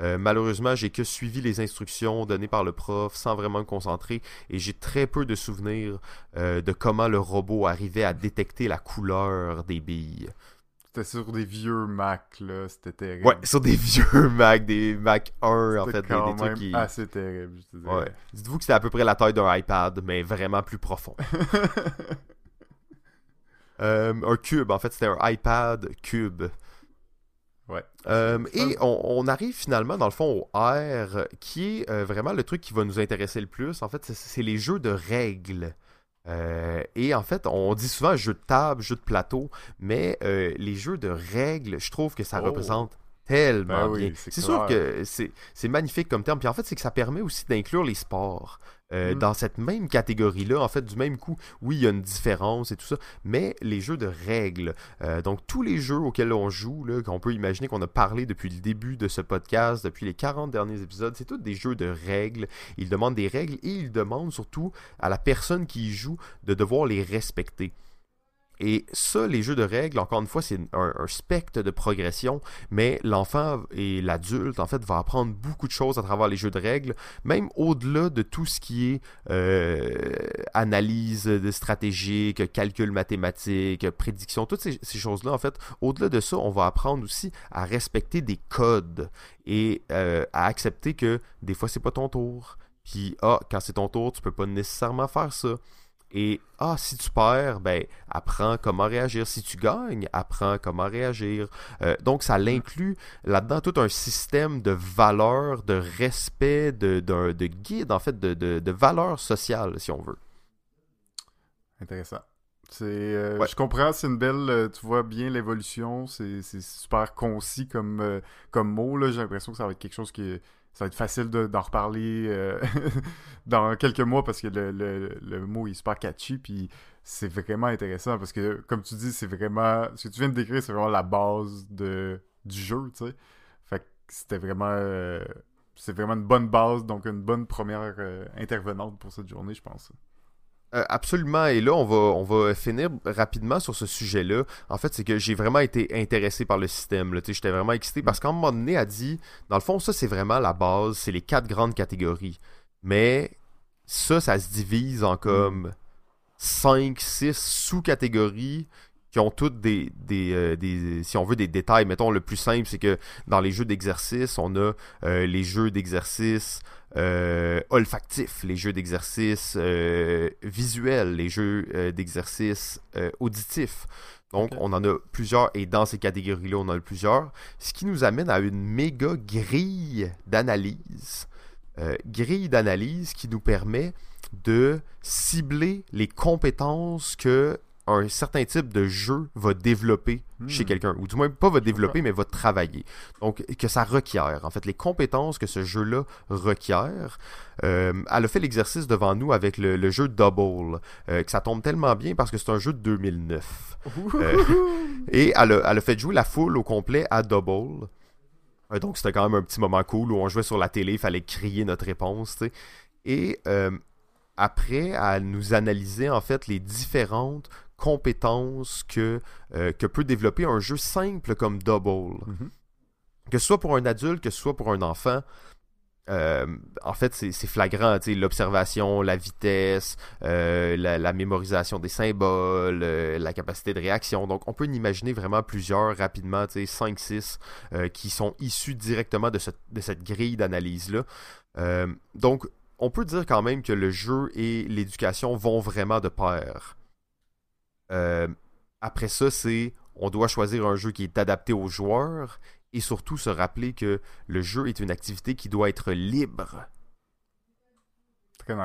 Euh, malheureusement, j'ai que suivi les instructions données par le prof sans vraiment me concentrer et j'ai très peu de souvenirs euh, de comment le robot arrivait à détecter la couleur des billes. C'était sur des vieux Mac, là. C'était terrible. Ouais, sur des vieux Mac, des Mac 1, en fait. Quand des, trucs qui... assez terrible, je te Ouais. Dites-vous que c'était à peu près la taille d'un iPad, mais vraiment plus profond. Euh, un cube, en fait, c'était un iPad cube. Ouais. Euh, et on, arrive finalement, dans le fond, au R, qui est euh, vraiment le truc qui va nous intéresser le plus. En fait, c'est les jeux de règles. Euh, et en fait, on dit souvent jeu de table, jeu de plateau, mais euh, les jeux de règles, je trouve que ça oh. représente tellement ben bien. c'est sûr que c'est magnifique comme terme. Puis en fait, c'est que ça permet aussi d'inclure les sports. Euh, mm. Dans cette même catégorie-là, en fait, du même coup, oui, il y a une différence et tout ça, mais les jeux de règles, euh, donc tous les jeux auxquels on joue, qu'on peut imaginer qu'on a parlé depuis le début de ce podcast, depuis les 40 derniers épisodes, c'est tous des jeux de règles. Ils demandent des règles et ils demandent surtout à la personne qui y joue de devoir les respecter. Et ça, les jeux de règles, encore une fois, c'est un, spectre de progression, mais l'enfant et l'adulte, en fait, va apprendre beaucoup de choses à travers les jeux de règles, même au-delà de tout ce qui est euh, analyse stratégique, calcul mathématique, prédiction, toutes ces, choses-là, en fait, au-delà de ça, on va apprendre aussi à respecter des codes et euh, à accepter que des fois, c'est pas ton tour. Puis, ah, quand c'est ton tour, tu peux pas nécessairement faire ça. Et ah, si tu perds, ben apprends comment réagir. Si tu gagnes, apprends comment réagir. Euh, donc ça l'inclut là-dedans tout un système de valeurs, de respect, de, de, guide, en fait, de, de, valeurs sociales, si on veut. Intéressant. C'est, euh, Je comprends, c'est une belle. Euh, tu vois bien l'évolution, c'est, super concis comme, comme mot. J'ai l'impression que ça va être quelque chose qui est ça va être facile d'en reparler euh, dans quelques mois parce que le, le, mot est super catchy puis c'est vraiment intéressant parce que comme tu dis c'est vraiment ce que tu viens de décrire c'est vraiment la base de du jeu tu sais. Fait que c'était vraiment euh, c'est vraiment une bonne base donc une bonne première euh, intervenante pour cette journée je pense euh, absolument. Et là, on va, on va finir rapidement sur ce sujet-là. En fait, c'est que j'ai vraiment été intéressé par le système. J'étais vraiment excité parce qu'à un moment donné, a dit, dans le fond, ça, c'est vraiment la base. C'est les quatre grandes catégories. Mais ça, ça se divise en comme 5, 6 sous-catégories qui ont toutes des, euh, des, si on veut, des détails. Mettons, le plus simple, c'est que dans les jeux d'exercice, on a euh, les jeux d'exercice euh, olfactifs, les jeux d'exercice visuels, les jeux d'exercice auditifs. Donc, on en a plusieurs, et dans ces catégories-là, on en a plusieurs, ce qui nous amène à une méga grille d'analyse. grille d'analyse qui nous permet de cibler les compétences que un certain type de jeu va développer chez quelqu'un, ou du moins pas va développer, mais va travailler. Donc, que ça requiert, en fait, les compétences que ce jeu-là requiert. Euh, elle a fait l'exercice devant nous avec le, jeu Double, euh, que ça tombe tellement bien parce que c'est un jeu de 2009. Euh, et elle a, elle a, fait jouer la foule au complet à Double. donc c'était quand même un petit moment cool où on jouait sur la télé, il fallait crier notre réponse. Et après, à nous analyser en fait les différentes compétences que, que peut développer un jeu simple comme Double. Mm-hmm. Que ce soit pour un adulte, que ce soit pour un enfant, euh, en fait, c'est flagrant, l'observation, la vitesse, euh, la, mémorisation des symboles, euh, la capacité de réaction. Donc, on peut en imaginer vraiment plusieurs rapidement, 5-6, qui sont issus directement de, de cette grille d'analyse-là. donc, on peut dire quand même que le jeu et l'éducation vont vraiment de pair. Après ça, c'est on doit choisir un jeu qui est adapté aux joueurs et surtout se rappeler que le jeu est une activité qui doit être libre.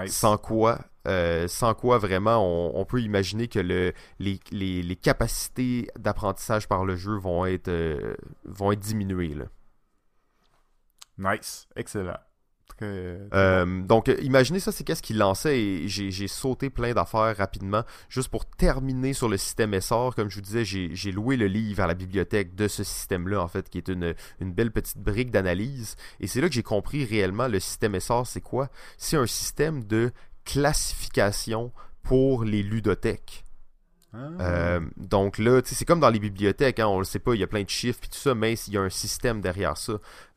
Sans quoi, euh, sans quoi vraiment on, peut imaginer que le, les, capacités d'apprentissage par le jeu vont être, euh, vont être diminuées. Nice, excellent. Euh, donc, imaginez ça, c'est qu'est-ce qu'il lançait et j'ai sauté plein d'affaires rapidement. Juste pour terminer sur le système SR, comme je vous disais, j'ai loué le livre à la bibliothèque de ce système-là, en fait, qui est une, une belle petite brique d'analyse. Et c'est là que j'ai compris réellement le système SR, c'est quoi? C'est un système de classification pour les ludothèques. Ah. Euh, donc là, c'est comme dans les bibliothèques, hein, on le sait pas, il y a plein de chiffres et tout ça, mais il y a un système derrière ça.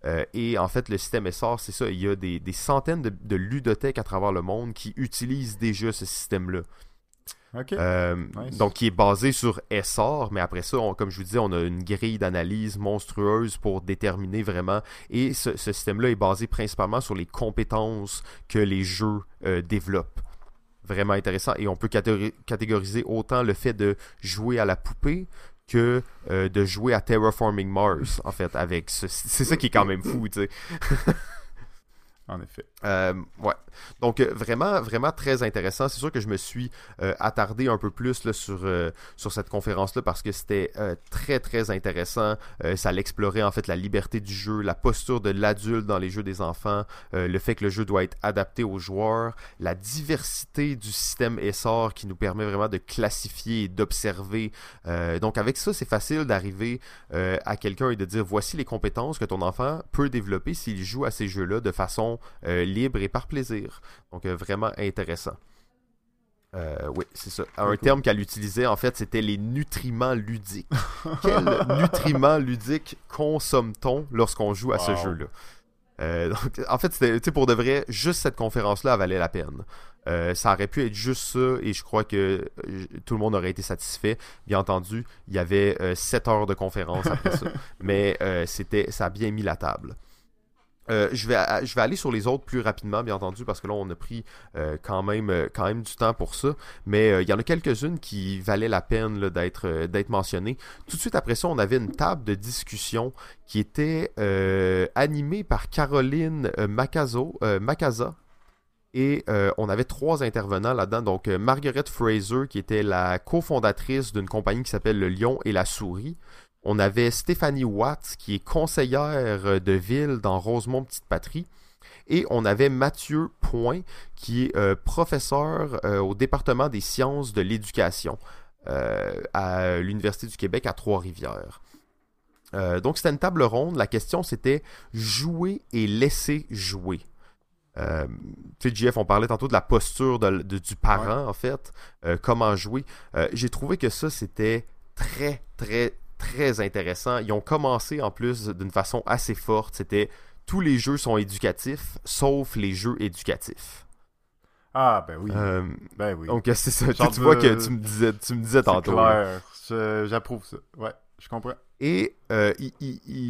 Euh, et en fait, le système SR, c'est ça, il y a des, centaines de, ludothèques à travers le monde qui utilisent déjà ce système-là. Euh, donc, qui est basé sur SR, mais après ça, comme je vous disais, on a une grille d'analyse monstrueuse pour déterminer vraiment. Et ce, système-là est basé principalement sur les compétences que les jeux développent vraiment intéressant. Et on peut catégoriser autant le fait de jouer à la poupée que euh, de jouer à Terraforming Mars, en fait, avec C'est ça qui est quand même fou, tu sais. En effet. Euh, ouais. Donc, euh, vraiment, vraiment très intéressant. C'est sûr que je me suis euh, attardé un peu plus sur, sur cette conférence-là parce que c'était très, très intéressant. ça l'explorait en fait la liberté du jeu, la posture de l'adulte dans les jeux des enfants, le fait que le jeu doit être adapté aux joueurs, la diversité du système SR qui nous permet vraiment de classifier et d'observer. donc, avec ça, c'est facile d'arriver à quelqu'un et de dire voici les compétences que ton enfant peut développer s'il joue à ces jeux-là de façon euh, libre et par plaisir. Donc euh, vraiment intéressant. Euh, oui, c'est ça. Un terme qu'elle utilisait, en fait, c'était les nutriments ludiques. Quels nutriments ludiques consomme-t-on lorsqu'on joue à ce jeu-là? en fait, c'était pour de vrai, juste cette conférence-là valait la peine. ça aurait pu être juste ça et je crois que tout le monde aurait été satisfait. Bien entendu, il y avait 7 heures de conférence après ça, mais c'était ça a bien mis la table. Euh, je, vais, je vais aller sur les autres plus rapidement, bien entendu, parce que là, on a pris euh, quand, même, euh, du temps pour ça. Mais il y en a quelques-unes qui valaient la peine d'être, mentionnées. Tout de suite après ça, on avait une table de discussion qui était animée par Caroline Macazo. Et on avait trois intervenants là-dedans. Donc, Margaret Fraser, qui était la cofondatrice d'une compagnie qui s'appelle Le Lion et la Souris. On avait Stéphanie Watts, qui est conseillère de ville dans Rosemont Petite Patrie. Et on avait Mathieu Point, qui est euh, professeur euh, au département des sciences de l'éducation euh, à l'Université du Québec à Trois-Rivières. donc c'était une table ronde. La question c'était jouer et laisser jouer. tu sais, JF, on parlait tantôt de la posture du parent, en fait. comment jouer. J'ai trouvé que ça, c'était très, très, très intéressant. Ils ont commencé en plus d'une façon assez forte. C'était tous les jeux sont éducatifs, sauf les jeux éducatifs. Ah ben oui. Euh, ben oui. Donc c'est ça. tu vois que tu me disais, tu me disais tantôt. Clair. J'approuve ça. Ouais, je comprends. Et euh,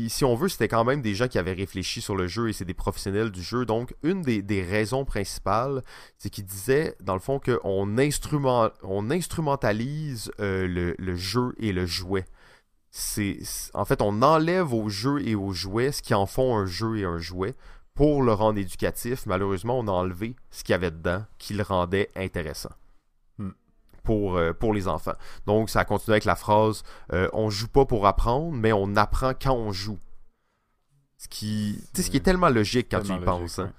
si on veut, c'était quand même des gens qui avaient réfléchi sur le jeu et c'est des professionnels du jeu. Donc, une des, raisons principales, c'est qu'ils disaient, dans le fond, qu'on instrument, on instrumentalise euh, le, le, jeu et le jouet c'est en fait on enlève aux jeux et aux jouets ce qui en font un jeu et un jouet pour le rendre éducatif. Malheureusement, on a enlevé ce qu'il y avait dedans qui le rendait intéressant. Hmm. pour, pour les enfants. Donc, ça continue avec la phrase On joue pas pour apprendre, mais on apprend quand on joue. Ce qui, ce qui est tellement logique quand tu y penses. Hein.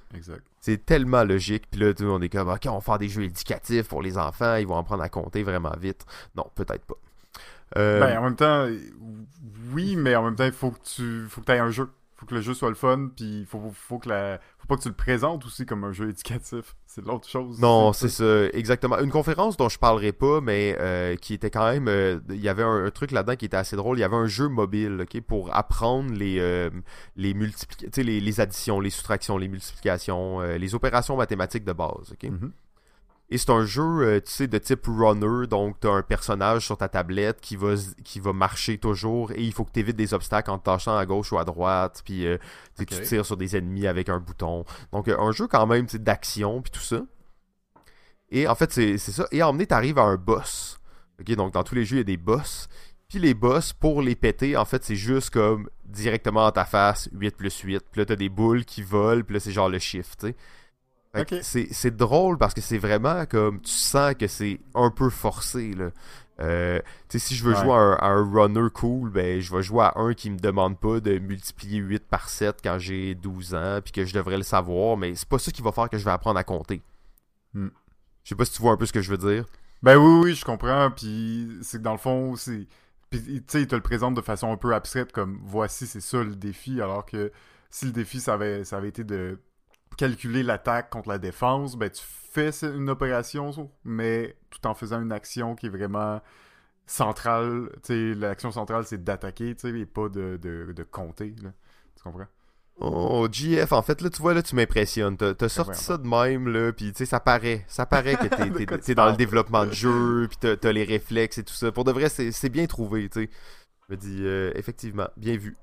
C'est tellement logique. Puis là, tout le monde est comme, OK, on va faire des jeux éducatifs pour les enfants, ils vont en prendre à compter vraiment vite. Non, peut-être pas. Euh, ben, en même temps, oui, mais en même temps, il faut que tu faut que aies un jeu. Il faut que le jeu soit le fun, puis il faut, faut, que la... faut pas que tu le présentes aussi comme un jeu éducatif. C'est l'autre chose. Non, c'est ça, exactement. Une conférence dont je parlerai pas, mais euh, qui était quand même... Euh, il y avait un, truc là-dedans qui était assez drôle. Il y avait un jeu mobile, pour apprendre les, les, les, les additions, les soustractions, les multiplications, les opérations mathématiques de base, ok? Mm-hmm. Et c'est un jeu, euh, tu sais, de type runner, donc tu as un personnage sur ta tablette qui va, qui va marcher toujours et il faut que tu évites des obstacles en te tâchant à gauche ou à droite, puis euh, tu tires sur des ennemis avec un bouton. Donc euh, un jeu quand même d'action, puis tout ça. Et en fait, c'est ça. Et à emmener, tu arrives à un boss. Ok, donc dans tous les jeux, il y a des boss. Puis les boss, pour les péter, en fait, c'est juste comme directement dans ta face, 8 plus 8. Puis là, t'as des boules qui volent, puis là, c'est genre le shift, tu sais. C'est drôle parce que c'est vraiment comme tu sens que c'est un peu forcé là. Euh, si je veux jouer à un, runner cool, ben je vais jouer à un qui me demande pas de multiplier 8 par 7 quand j'ai 12 ans, puis que je devrais le savoir, mais c'est pas ça qui va faire que je vais apprendre à compter. Hmm. Je sais pas si tu vois un peu ce que je veux dire. Ben oui, oui, je comprends, puis c'est que dans le fond, c'est... Puis tu sais, il te le présente de façon un peu abstraite, comme voici, c'est ça le défi, alors que si le défi, ça avait, ça avait été de calculer l'attaque contre la défense, ben tu fais une opération, mais tout en faisant une action qui est vraiment centrale. L'action centrale, c'est d'attaquer, et pas de, de, compter. Là. Tu comprends? Oh, GF, en fait, là, tu vois, là, tu m'impressionnes. T'as, as sorti ça de même, là, tu sais, ça paraît. Ça paraît que t'es, dans le développement de jeu, puis t'as, les réflexes et tout ça. Pour de vrai, c'est, bien trouvé, tu sais. Je me dis, euh, effectivement, bien vu.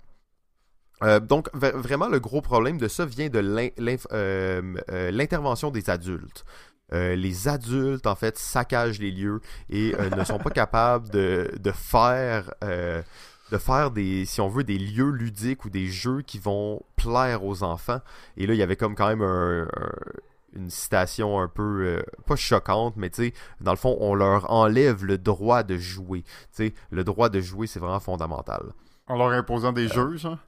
Euh, donc, vraiment, le gros problème de ça vient de euh, euh, l'intervention des adultes. les adultes, en fait, saccagent les lieux et ne sont pas capables de, faire de faire des, si on veut, des lieux ludiques ou des jeux qui vont plaire aux enfants. Et là, il y avait comme quand même une citation un peu, pas choquante, mais tu sais, dans le fond, on leur enlève le droit de jouer. Tu sais, le droit de jouer, c'est vraiment fondamental. En leur imposant des jeux, ça?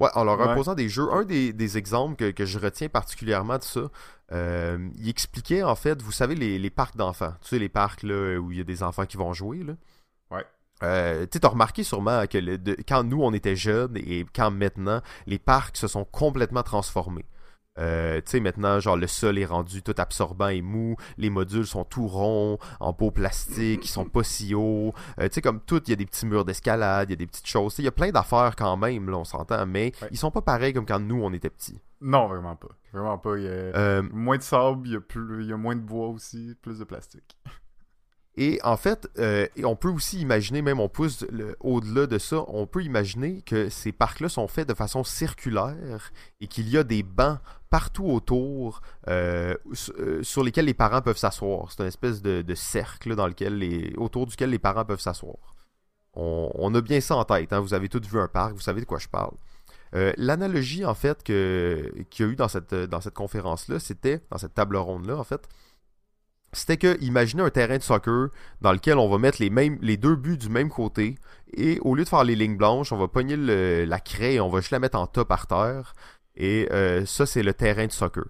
Ouais, en leur imposant des jeux. Un des, exemples que, je retiens particulièrement de ça, euh, il expliquait en fait, vous savez, les, parcs d'enfants. Tu sais, les parcs là, où il y a des enfants qui vont jouer. Là. Ouais. Euh, tu as remarqué sûrement que quand nous on était jeunes et quand maintenant, les parcs se sont complètement transformés. Euh, tu sais, maintenant, genre, le sol est rendu tout absorbant et mou. Les modules sont tout ronds, en peau plastique, ils sont pas si hauts. Euh, tu sais, comme tout, il y a des petits murs d'escalade, il y a des petites choses. Il y a plein d'affaires quand même, là, on s'entend, mais ils sont pas pareils comme quand nous, on était petits. Non, vraiment pas. Vraiment pas. Il y a euh, moins de sable, il y, a plus, il y a moins de bois aussi, plus de plastique. Et en fait, on peut aussi imaginer, même on pousse au-delà de ça, on peut imaginer que ces parcs-là sont faits de façon circulaire et qu'il y a des bancs partout autour euh, euh, sur lesquels les parents peuvent s'asseoir. C'est une espèce de, cercle dans lequel les, autour duquel les parents peuvent s'asseoir. On, a bien ça en tête. Hein. Vous avez tous vu un parc, vous savez de quoi je parle. Euh, l'analogie en fait qu'il y a eu dans cette, conférence-là, c'était, dans cette table ronde-là en fait, c'était que imaginez un terrain de soccer dans lequel on va mettre les, deux buts du même côté et au lieu de faire les lignes blanches, on va pogner la craie on va juste la mettre en tas par terre. Et euh, ça, c'est le terrain de soccer.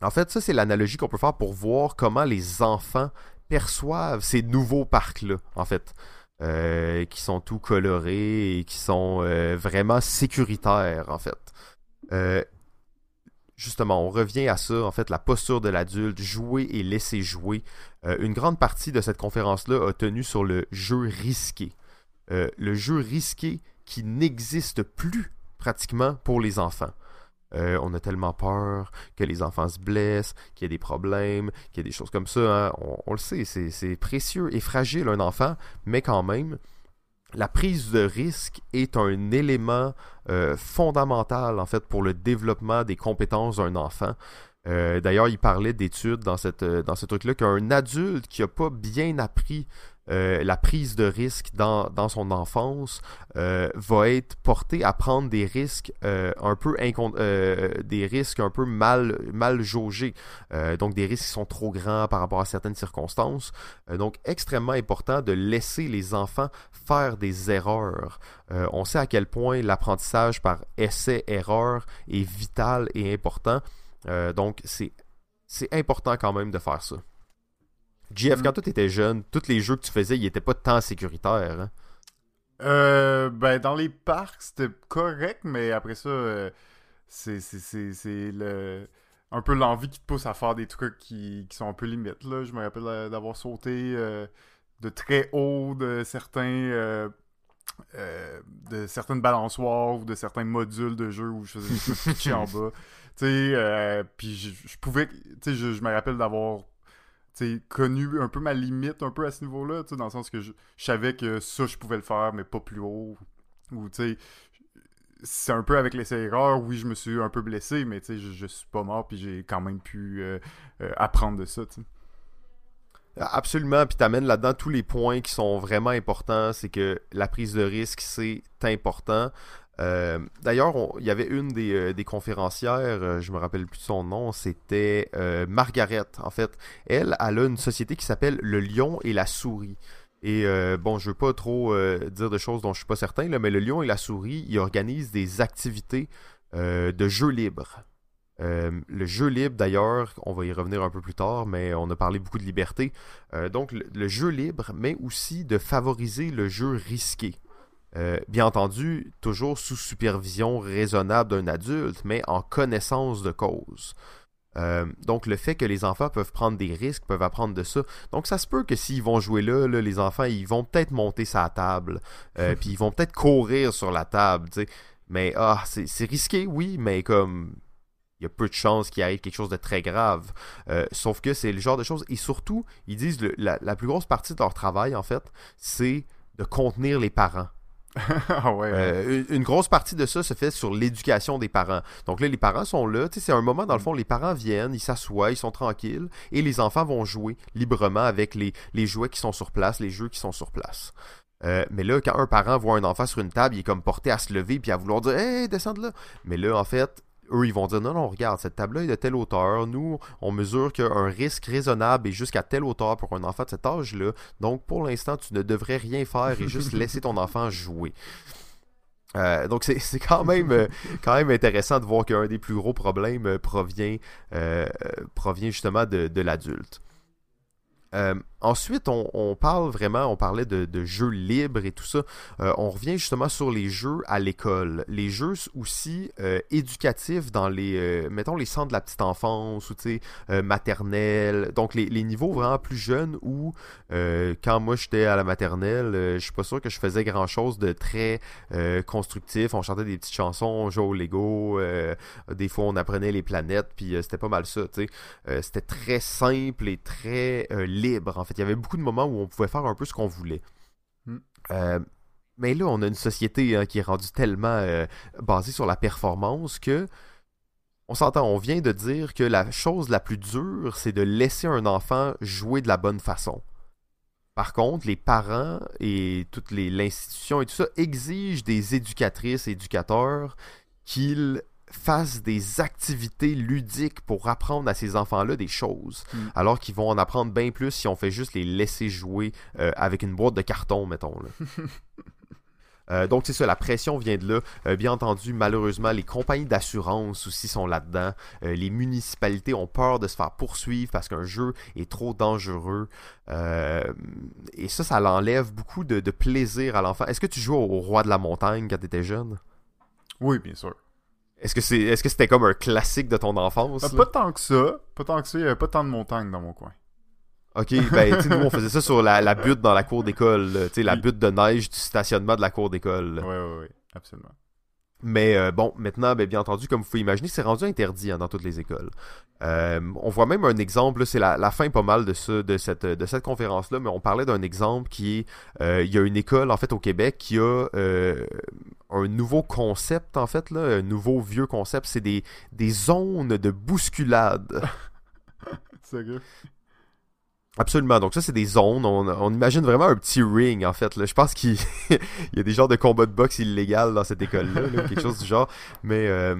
En fait, ça, c'est l'analogie qu'on peut faire pour voir comment les enfants perçoivent ces nouveaux parcs-là, en fait. Euh, qui sont tout colorés et qui sont euh, vraiment sécuritaires, en fait. justement, on revient à ça, en fait, la posture de l'adulte, jouer et laisser jouer. une grande partie de cette conférence-là a tenu sur le jeu risqué. le jeu risqué qui n'existe plus pratiquement pour les enfants. Euh, on a tellement peur que les enfants se blessent, qu'il y ait des problèmes, qu'il y ait des choses comme ça. Hein. On, le sait, c'est précieux et fragile un enfant, mais quand même, la prise de risque est un élément euh, fondamental en fait pour le développement des compétences d'un enfant. D'ailleurs, il parlait d'études dans, cette, dans ce truc-là qu'un adulte qui n'a pas bien appris euh, la prise de risque dans, son enfance euh, va être porté à prendre des risques euh, un peu des risques un peu mal mal jaugés. Donc des risques qui sont trop grands par rapport à certaines circonstances. Donc extrêmement important de laisser les enfants faire des erreurs. On sait à quel point l'apprentissage par essai erreur est vital et important. Donc c'est important quand même de faire ça GF, quand mm. toi étais jeune, tous les jeux que tu faisais, ils étaient pas tant sécuritaires. Hein? Euh, ben, dans les parcs, c'était correct, mais après ça, euh, c'est le un peu l'envie qui te pousse à faire des trucs qui, sont un peu limites. Là. Je me rappelle euh, d'avoir sauté de très haut de certains. de certaines balançoires ou de certains modules de jeu où je faisais des en bas. Tu sais, puis je, pouvais. Tu sais, je me rappelle d'avoir connu un peu ma limite un peu à ce niveau-là, dans le sens que je, savais que ça, je pouvais le faire, mais pas plus haut. Ou, tu sais, c'est un peu avec les erreurs, oui, je me suis un peu blessé, mais tu sais, je, suis pas mort, puis j'ai quand même pu euh, euh, apprendre de ça, Absolument, puis t'amènes là-dedans tous les points qui sont vraiment importants, c'est que la prise de risque, c'est important. Euh, d'ailleurs, il y avait une des, euh, conférencières, euh, je me rappelle plus son nom, c'était Margaret. En fait, elle, a une société qui s'appelle Le Lion et la Souris. Et bon, je veux pas trop dire de choses dont je suis pas certain, mais le Lion et la Souris, ils organisent des activités de jeux libres. le jeu libre, d'ailleurs, on va y revenir un peu plus tard, mais on a parlé beaucoup de liberté. donc, le, jeu libre, mais aussi de favoriser le jeu risqué. Euh, bien entendu, toujours sous supervision raisonnable d'un adulte, mais en connaissance de cause. Euh, donc le fait que les enfants peuvent prendre des risques, peuvent apprendre de ça. Donc ça se peut que s'ils vont jouer là, les enfants, ils vont peut-être monter sa table, euh, puis ils vont peut-être courir sur la table, tu sais. Mais ah, c'est risqué, oui, mais comme il y a peu de chances qu'il arrive quelque chose de très grave. sauf que c'est le genre de choses. Et surtout, ils disent la, la, plus grosse partie de leur travail, en fait, c'est de contenir les parents. Ah euh, une, grosse partie de ça se fait sur l'éducation des parents. Donc là, les parents sont là. C'est un moment, dans le fond, les parents viennent, ils s'assoient, ils sont tranquilles, et les enfants vont jouer librement avec les, les jouets qui sont sur place, les jeux qui sont sur place. Euh, mais là, quand un parent voit un enfant sur une table, il est comme porté à se lever puis à vouloir dire Hey, descends de là. Mais là, en fait, eux, ils vont dire non, non, regarde, cette table-là est de telle hauteur. Nous, on mesure qu'un risque raisonnable est jusqu'à telle hauteur pour un enfant de cet âge-là. Donc, pour l'instant, tu ne devrais rien faire et juste laisser ton enfant jouer. Euh, donc c'est quand même euh, quand même intéressant de voir qu'un des plus gros problèmes euh, provient provient justement de l'adulte. Ensuite, on, parle vraiment, on parlait de, jeux libres et tout ça. Euh, on revient justement sur les jeux à l'école. Les jeux aussi euh, éducatifs dans les, euh, mettons, les centres de la petite enfance ou, tu sais, maternelle. Donc, les, niveaux vraiment plus jeunes où, quand moi j'étais à la maternelle, je suis pas sûr que je faisais grand-chose de très constructif. On chantait des petites chansons, on jouait au Lego. des fois, on apprenait les planètes, puis c'était pas mal ça, tu sais. c'était très simple et très libre, en fait il y avait beaucoup de moments où on pouvait faire un peu ce qu'on voulait. Hmm. Euh, mais là, on a une société hein, qui est rendue tellement euh, basée sur la performance que on s'entend, on vient de dire que la chose la plus dure, c'est de laisser un enfant jouer de la bonne façon. Par contre, les parents et toute l'institution et tout ça exigent des éducatrices et éducateurs qu'ils fassent des activités ludiques pour apprendre à ces enfants-là des choses, mm. alors qu'ils vont en apprendre bien plus si on fait juste les laisser jouer euh, avec une boîte de carton, mettons. Euh, donc c'est ça, la pression vient de là. Euh, bien entendu, malheureusement, les compagnies d'assurance aussi sont là-dedans. les municipalités ont peur de se faire poursuivre parce qu'un jeu est trop dangereux. et ça, ça l'enlève beaucoup de, plaisir à l'enfant. Est-ce que tu joues au Roi de la Montagne quand tu étais jeune? Oui, bien sûr. Est-ce que c'est est-ce que c'était comme un classique de ton enfance? Ben, pas tant que ça. Pas tant que ça, il n'y avait pas tant de montagnes dans mon coin. Ok, ben tu nous on faisait ça sur la, butte dans la cour d'école, tu sais, la butte de neige du stationnement de la cour d'école. Oui, oui, oui, absolument. Mais euh, bon, maintenant, ben, bien entendu, comme vous pouvez imaginer, c'est rendu interdit hein, dans toutes les écoles. Euh, on voit même un exemple, c'est la, fin pas mal de, ce, de cette, conférence-là, mais on parlait d'un exemple qui est, euh, il y a une école en fait au Québec qui a un nouveau concept en fait, un nouveau vieux concept, c'est des, des zones de bousculade. Absolument. Donc ça, c'est des zones. On, imagine vraiment un petit ring, en fait. Là. Je pense qu'il y a des genres de combats de boxe illégal dans cette école-là, quelque chose du genre. Mais euh,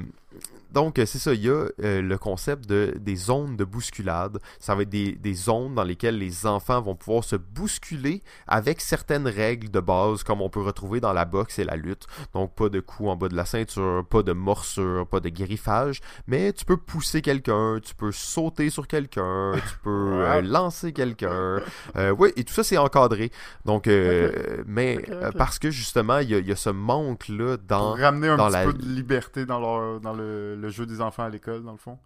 donc, c'est ça, il y a euh, le concept de, des zones de bousculade. Ça va être des, des, zones dans lesquelles les enfants vont pouvoir se bousculer avec certaines règles de base, comme on peut retrouver dans la boxe et la lutte. Donc, pas de coups en bas de la ceinture, pas de morsure, pas de griffage, mais tu peux pousser quelqu'un, tu peux sauter sur quelqu'un, tu peux euh, lancer quelqu'un. Euh, oui, et tout ça, c'est encadré. Donc, mais parce que justement, il y, a, ce manque-là dans. Pour ramener un petit peu de liberté dans, leur, dans le le jeu des enfants à l'école, dans le fond.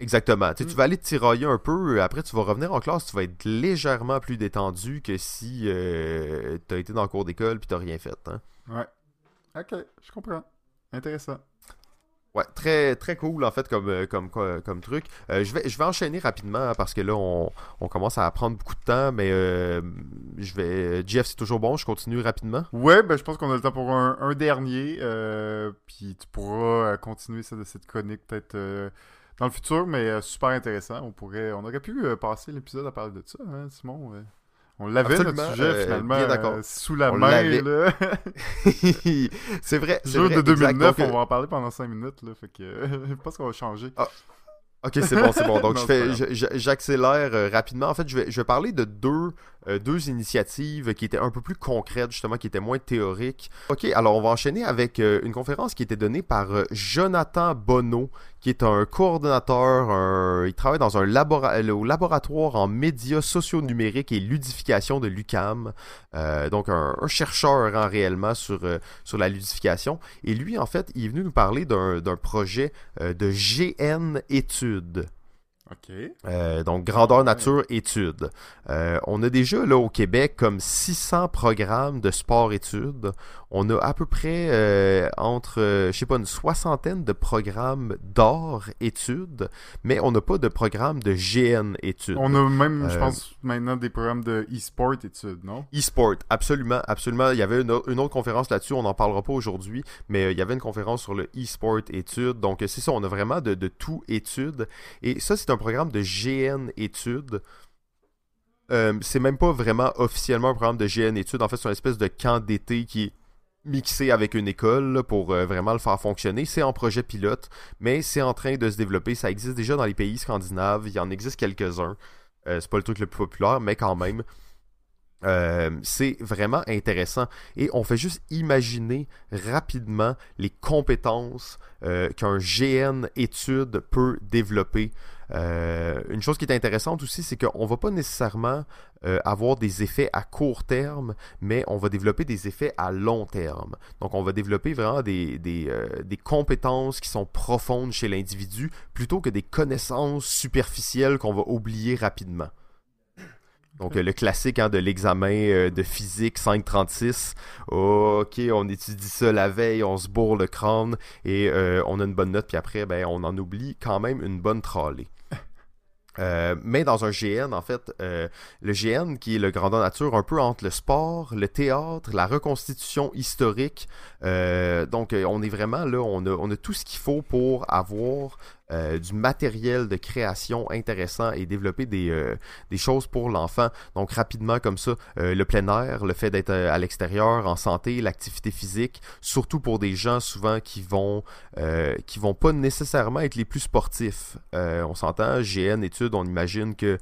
Exactement. Tu, mm. vas aller te tirailler un peu, après tu vas revenir en classe, tu vas être légèrement plus détendu que si euh, tu as été dans le cours d'école puis tu rien fait. Hein. Ouais. Ok, je comprends. Intéressant. Ouais, très, cool en fait comme, euh, truc. Euh, je, vais, enchaîner rapidement parce que là on, commence à prendre beaucoup de temps, mais euh, je vais. Jeff, c'est toujours bon, je continue rapidement? Ouais, ben je pense qu'on a le temps pour un, dernier. puis tu pourras continuer ça de cette chronique peut-être dans le futur, mais super intéressant. On pourrait. On aurait pu passer l'épisode à parler de ça, hein, Simon. On l'avait notre sujet euh, finalement euh, sous la main. c'est vrai. Jeu de 2009, on va en parler pendant 5 minutes. Là, fait que, je pense qu'on va changer. Ah, Ok, c'est bon, c'est bon. Donc, j'accélère euh, rapidement. En fait, je vais, je vais parler de deux, euh, deux initiatives qui étaient un peu plus concrètes, justement, qui étaient moins théoriques. Ok, alors on va enchaîner avec euh, une conférence qui était donnée par Jonathan Bonneau, qui est un coordonnateur, il travaille dans un au laboratoire en médias sociaux numériques et ludification de l'UCAM. donc, un, chercheur hein, réellement sur, sur la ludification. Et lui, en fait, il est venu nous parler d'un projet de GN études Euh, donc, grandeur nature études. Euh, on a déjà là au Québec comme 600 programmes de sport-études. On a à peu près euh, entre, je sais pas, une soixantaine de programmes d'art-études, mais on n'a pas de programme de GN-études. On a même, je pense, maintenant des programmes de e-sport études, non? E-sport, absolument, absolument. Il y avait une, autre conférence là-dessus, on n'en parlera pas aujourd'hui, mais il y avait une conférence sur le e-sport études. Donc, c'est ça, on a vraiment de, de tout études. Et ça, c'est un programme de GN études. Euh, c'est même pas vraiment officiellement un programme de GN études. En fait, c'est une espèce de camp d'été qui est mixé avec une école pour euh, vraiment le faire fonctionner. C'est en projet pilote, mais c'est en train de se développer. Ça existe déjà dans les pays scandinaves. Il y en existe quelques-uns. Euh, c'est pas le truc le plus populaire, mais quand même. c'est vraiment intéressant et on fait juste imaginer rapidement les compétences qu'un GN étude peut développer euh, une chose qui est intéressante aussi, c'est qu'on ne va pas nécessairement euh, avoir des effets à court terme, mais on va développer des effets à long terme. Donc on va développer vraiment des, des, euh, compétences qui sont profondes chez l'individu plutôt que des connaissances superficielles qu'on va oublier rapidement. Donc le classique hein, de l'examen de physique 536. ok, on étudie ça la veille, on se bourre le crâne et on a une bonne note, puis après, ben, on en oublie quand même une bonne tralée. Euh, mais dans un GN, en fait, euh, le GN qui est le grandeur nature un peu entre le sport, le théâtre, la reconstitution historique. Euh, donc, on est vraiment là, on a, on a tout ce qu'il faut pour avoir euh, du matériel de création intéressant et développer des, euh, des choses pour l'enfant. Donc rapidement comme ça, euh, le plein air, le fait d'être à l'extérieur, en santé, l'activité physique, surtout pour des gens souvent qui vont qui vont pas nécessairement être les plus sportifs. on s'entend, GN études, on imagine que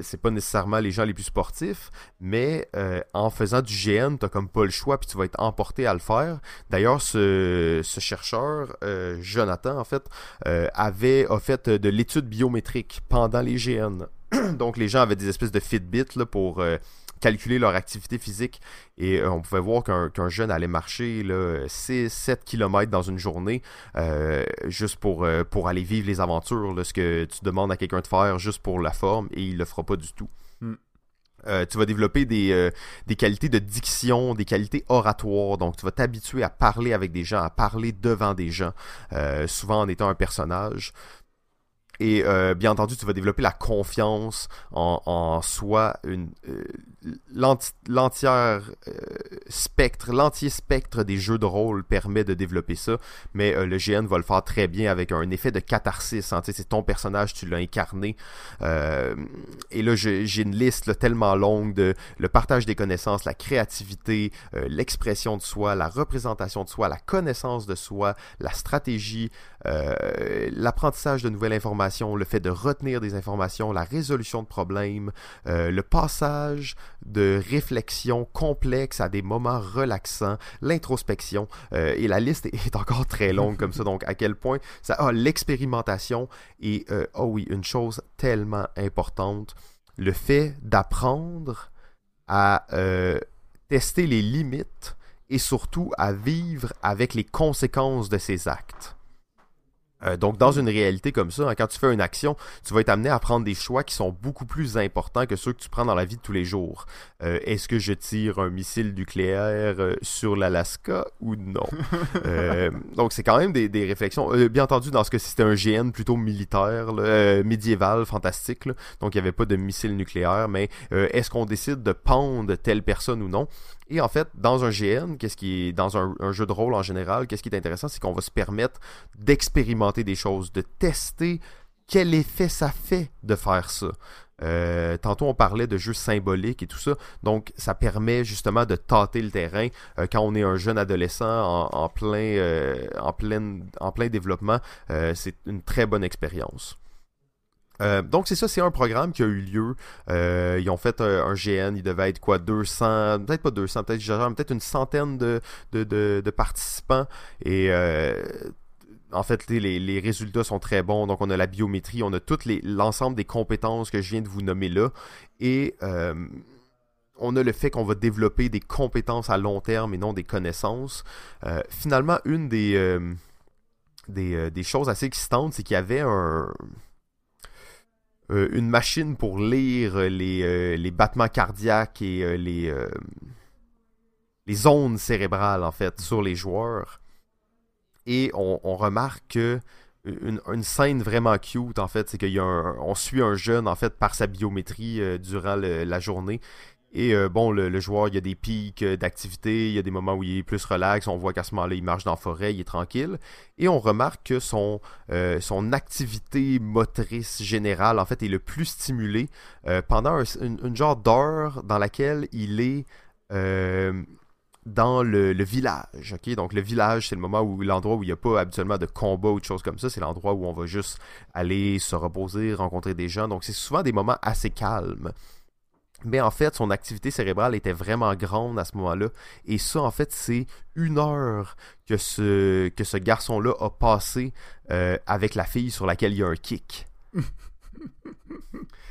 c'est pas nécessairement les gens les plus sportifs, mais en faisant du GN, t'as comme pas le choix puis tu vas être emporté à le faire. D'ailleurs, ce, ce chercheur, Jonathan en fait, avait a fait de l'étude biométrique pendant les GN. Donc les gens avaient des espèces de Fitbit là, pour euh, calculer leur activité physique et euh, on pouvait voir qu'un jeune allait marcher 6-7 km dans une journée juste pour, aller vivre les aventures, ce que tu demandes à quelqu'un de faire juste pour la forme et il le fera pas du tout. Euh, tu vas développer des, euh, des qualités de diction, des qualités oratoires. Donc, tu vas t'habituer à parler avec des gens, à parler devant des gens, euh, souvent en étant un personnage. Et euh, bien entendu, tu vas développer la confiance en, soi, euh, l'entière euh, spectre, l'entier spectre des jeux de rôle permet de développer ça, mais le GN va le faire très bien avec un effet de catharsis. Hein, c'est ton personnage, tu l'as incarné. Et là, j'ai une liste tellement longue de le partage des connaissances, la créativité, l'expression de soi, la représentation de soi, la connaissance de soi, la stratégie, l'apprentissage de nouvelles informations, le fait de retenir des informations, la résolution de problèmes, euh, le passage de réflexion complexe à des moments relaxants, l'introspection, euh, et la liste est encore très longue comme ça, donc à quel point ça a l'expérimentation, et euh, oh oui, une chose tellement importante, le fait d'apprendre à tester les limites et surtout à vivre avec les conséquences de ses actes. Euh, donc, dans une réalité comme ça, hein, quand tu fais une action, tu vas être amené à prendre des choix qui sont beaucoup plus importants que ceux que tu prends dans la vie de tous les jours. Euh, Est-ce que je tire un missile nucléaire euh, sur l'Alaska ou non? Euh, Donc, c'est quand même des, des réflexions. Euh, bien entendu, dans ce cas-ci, c'était un GN plutôt militaire, là, médiéval, fantastique. là. Donc, il n'y avait pas de missile nucléaire. Mais est-ce qu'on décide de pendre telle personne ou non? Et en fait, dans un GN, qu'est-ce qui est dans un, un jeu de rôle en général, qu'est-ce qui est intéressant, c'est qu'on va se permettre d'expérimenter des choses, de tester quel effet ça fait de faire ça. Euh, tantôt on parlait de jeux symboliques et tout ça, donc ça permet justement de tâter le terrain euh, quand on est un jeune adolescent en, euh, plein, en plein développement. c'est une très bonne expérience. Donc c'est ça, c'est un programme qui a eu lieu. Ils ont fait un, GN, il devait être quoi, 200, peut-être pas 200, peut-être peut-être une centaine de, de participants. Et euh, en fait, les, résultats sont très bons. Donc on a la biométrie, on a tout l'ensemble des compétences que je viens de vous nommer là. Et euh, on a le fait qu'on va développer des compétences à long terme et non des connaissances. Euh, finalement, une des, euh, des, choses assez excitantes, c'est qu'il y avait un une machine pour lire les, battements cardiaques et les, les ondes cérébrales, en fait, sur les joueurs. Et on, remarque que une, scène vraiment cute, en fait, c'est qu'il y a un, on suit un jeune, en fait, par sa biométrie euh, durant la journée. Et euh, bon, le, joueur, il y a des pics euh, d'activité, il y a des moments où il est plus relax, on voit qu'à ce moment-là, il marche dans la forêt, il est tranquille. Et on remarque que son, son activité motrice générale, en fait, est le plus stimulée pendant un, une, genre d'heure dans laquelle il est dans le, village. Donc le village, c'est le moment où l'endroit où il n'y a pas habituellement de combat ou de choses comme ça. C'est l'endroit où on va juste aller se reposer, rencontrer des gens. Donc c'est souvent des moments assez calmes. Mais en fait, son activité cérébrale était vraiment grande à ce moment-là. Et ça, en fait, c'est une heure que ce, que ce garçon-là a passé euh, avec la fille sur laquelle il y a un kick.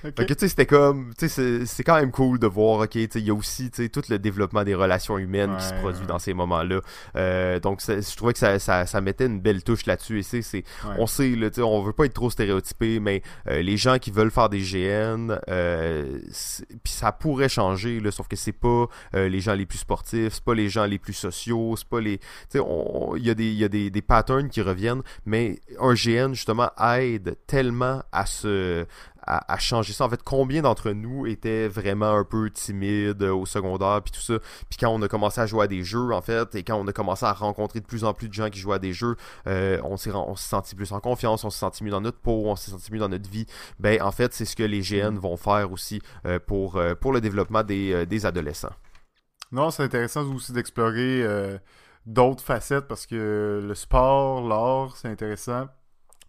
Okay. tu sais, c'était comme, tu sais, c'est quand même cool de voir, ok, tu sais, il y a aussi, tu sais, tout le développement des relations humaines ouais, qui se produit ouais. dans ces moments-là. Euh, donc, je trouvais que ça, ça, ça, mettait une belle touche là-dessus. Et c'est, ouais. on sait, là, tu sais, on veut pas être trop stéréotypé, mais euh, les gens qui veulent faire des GN, euh, puis ça pourrait changer, là, sauf que c'est pas les gens les plus sportifs, c'est pas les gens les plus sociaux, c'est pas les, tu sais, il y a des, y a des, des patterns qui reviennent, mais un GN justement aide tellement à se à, à, changer ça. En fait, combien d'entre nous étaient vraiment un peu timides au secondaire, puis tout ça. Puis quand on a commencé à jouer à des jeux, en fait, et quand on a commencé à rencontrer de plus en plus de gens qui jouent à des jeux, euh, on s'est senti plus en confiance, on s'est senti mieux dans notre peau, on s'est senti mieux dans notre vie. Ben, en fait, c'est ce que les GN vont faire aussi euh, pour, euh, pour le développement des, euh, des adolescents. Non, c'est intéressant aussi d'explorer euh, d'autres facettes parce que le sport, l'art, c'est intéressant.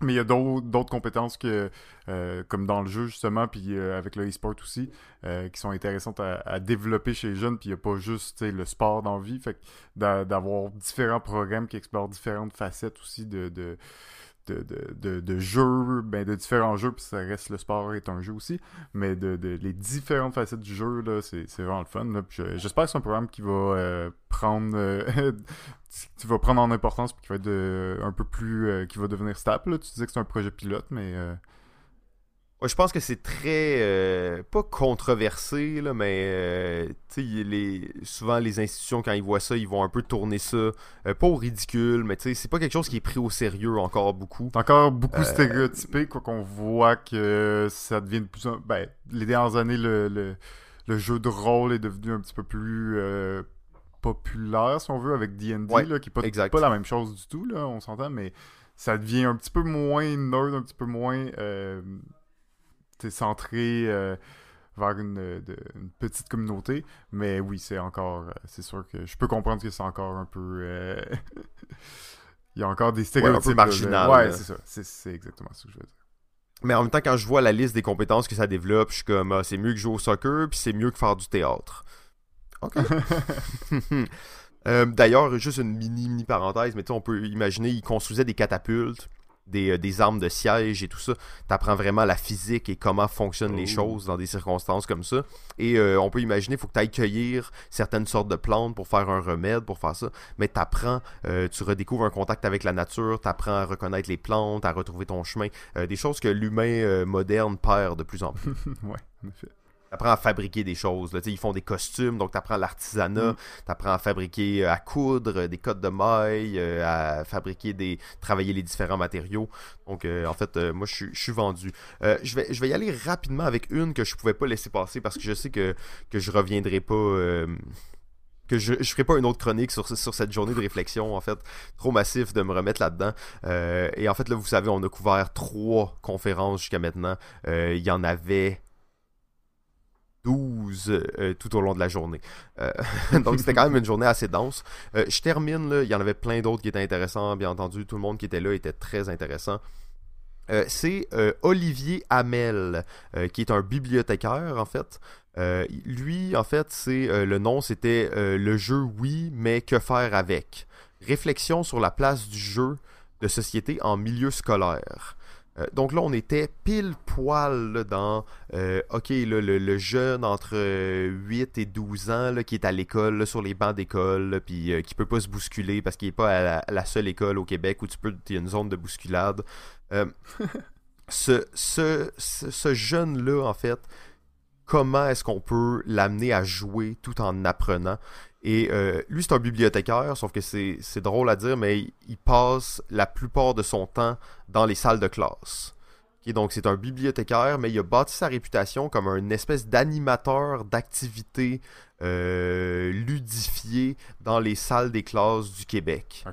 Mais il y a d'autres compétences que, euh, comme dans le jeu justement, puis euh, avec le e-sport aussi, euh, qui sont intéressantes à, à, développer chez les jeunes. Puis il n'y a pas juste le sport dans la vie. Fait d'avoir différents programmes qui explorent différentes facettes aussi de, de, de, de, jeux, ben de différents jeux, puis ça reste le sport est un jeu aussi, mais de, les différentes facettes du jeu, là, c'est vraiment le fun. J'espère que c'est un programme qui va euh, prendre euh, qui va prendre en importance puis qui va être de, un peu plus euh, qui va devenir stable. Là. Tu disais que c'est un projet pilote, mais je pense que c'est très euh, pas controversé là, mais euh, les, souvent les institutions quand ils voient ça, ils vont un peu tourner ça euh, pas au ridicule, mais c'est pas quelque chose qui est pris au sérieux encore beaucoup. Encore beaucoup stéréotypé, quoi qu'on voit que ça devient de plus en ben les dernières années le, le, jeu de rôle est devenu un petit peu plus populaire si on veut avec D&D qui est pas, pas la même chose du tout là, on s'entend mais ça devient un petit peu moins nerd, un petit peu moins centré euh, vers une, petite communauté. Mais oui, c'est encore. Euh, c'est sûr que je peux comprendre que c'est encore un peu. Euh, il y a encore des stéréotypes. marginal. Ouais, c'est ça. C'est exactement ce que je veux dire. Mais en même temps, quand je vois la liste des compétences que ça développe, je suis comme, ah, c'est mieux que jouer au soccer, puis c'est mieux que faire du théâtre. Ok. D'ailleurs, juste une mini, mini parenthèse, mais on peut imaginer, ils construisaient des catapultes euh, des, armes de siège et tout ça. Tu apprends vraiment la physique et comment fonctionnent les oh. choses dans des circonstances comme ça. Et euh, on peut imaginer, il faut que tu ailles cueillir certaines sortes de plantes pour faire un remède, pour faire ça. Mais tu apprends, euh, tu redécouvres un contact avec la nature, tu apprends à reconnaître les plantes, à retrouver ton chemin. des choses que l'humain moderne perd de plus en plus. ouais, en effet apprends à fabriquer des choses. Là. Ils font des costumes, donc tu apprends l'artisanat, mm. tu apprends à fabriquer, euh, à coudre euh, des codes de mailles, euh, à fabriquer des. travailler les différents matériaux. Donc en fait, moi je suis vendu. je, vais, je vais y aller rapidement avec une que je pouvais pas laisser passer parce que je sais que, que je reviendrai pas. que je, je ferai pas une autre chronique sur, sur cette journée de réflexion, en fait. Trop massif de me remettre là-dedans. et en fait, là, vous savez, on a couvert trois conférences jusqu'à maintenant. Il y en avait 12 euh, tout au long de la journée. Euh, donc c'était quand même une journée assez dense. Euh, je termine, il y en avait plein d'autres qui étaient intéressants, bien entendu, tout le monde qui était là était très intéressant. c'est Olivier Hamel, qui est un bibliothécaire en fait. lui, en fait, c'est le nom, c'était le jeu Oui, mais que faire avec? Réflexion sur la place du jeu de société en milieu scolaire. Euh, donc là, on était pile poil dans, euh, ok, le, jeune entre 8 et 12 ans qui est à l'école, sur les bancs d'école, puis euh, qui peut pas se bousculer parce qu'il est pas à la, seule école au Québec où tu peux, y a une zone de bousculade. ce, ce, ce jeune-là, en fait, comment est-ce qu'on peut l'amener à jouer tout en apprenant? Et euh, lui, c'est un bibliothécaire, sauf que c'est drôle à dire, mais il, passe la plupart de son temps dans les salles de classe. donc, c'est un bibliothécaire, mais il a bâti sa réputation comme un espèce d'animateur d'activités euh, ludifiées dans les salles des classes du Québec.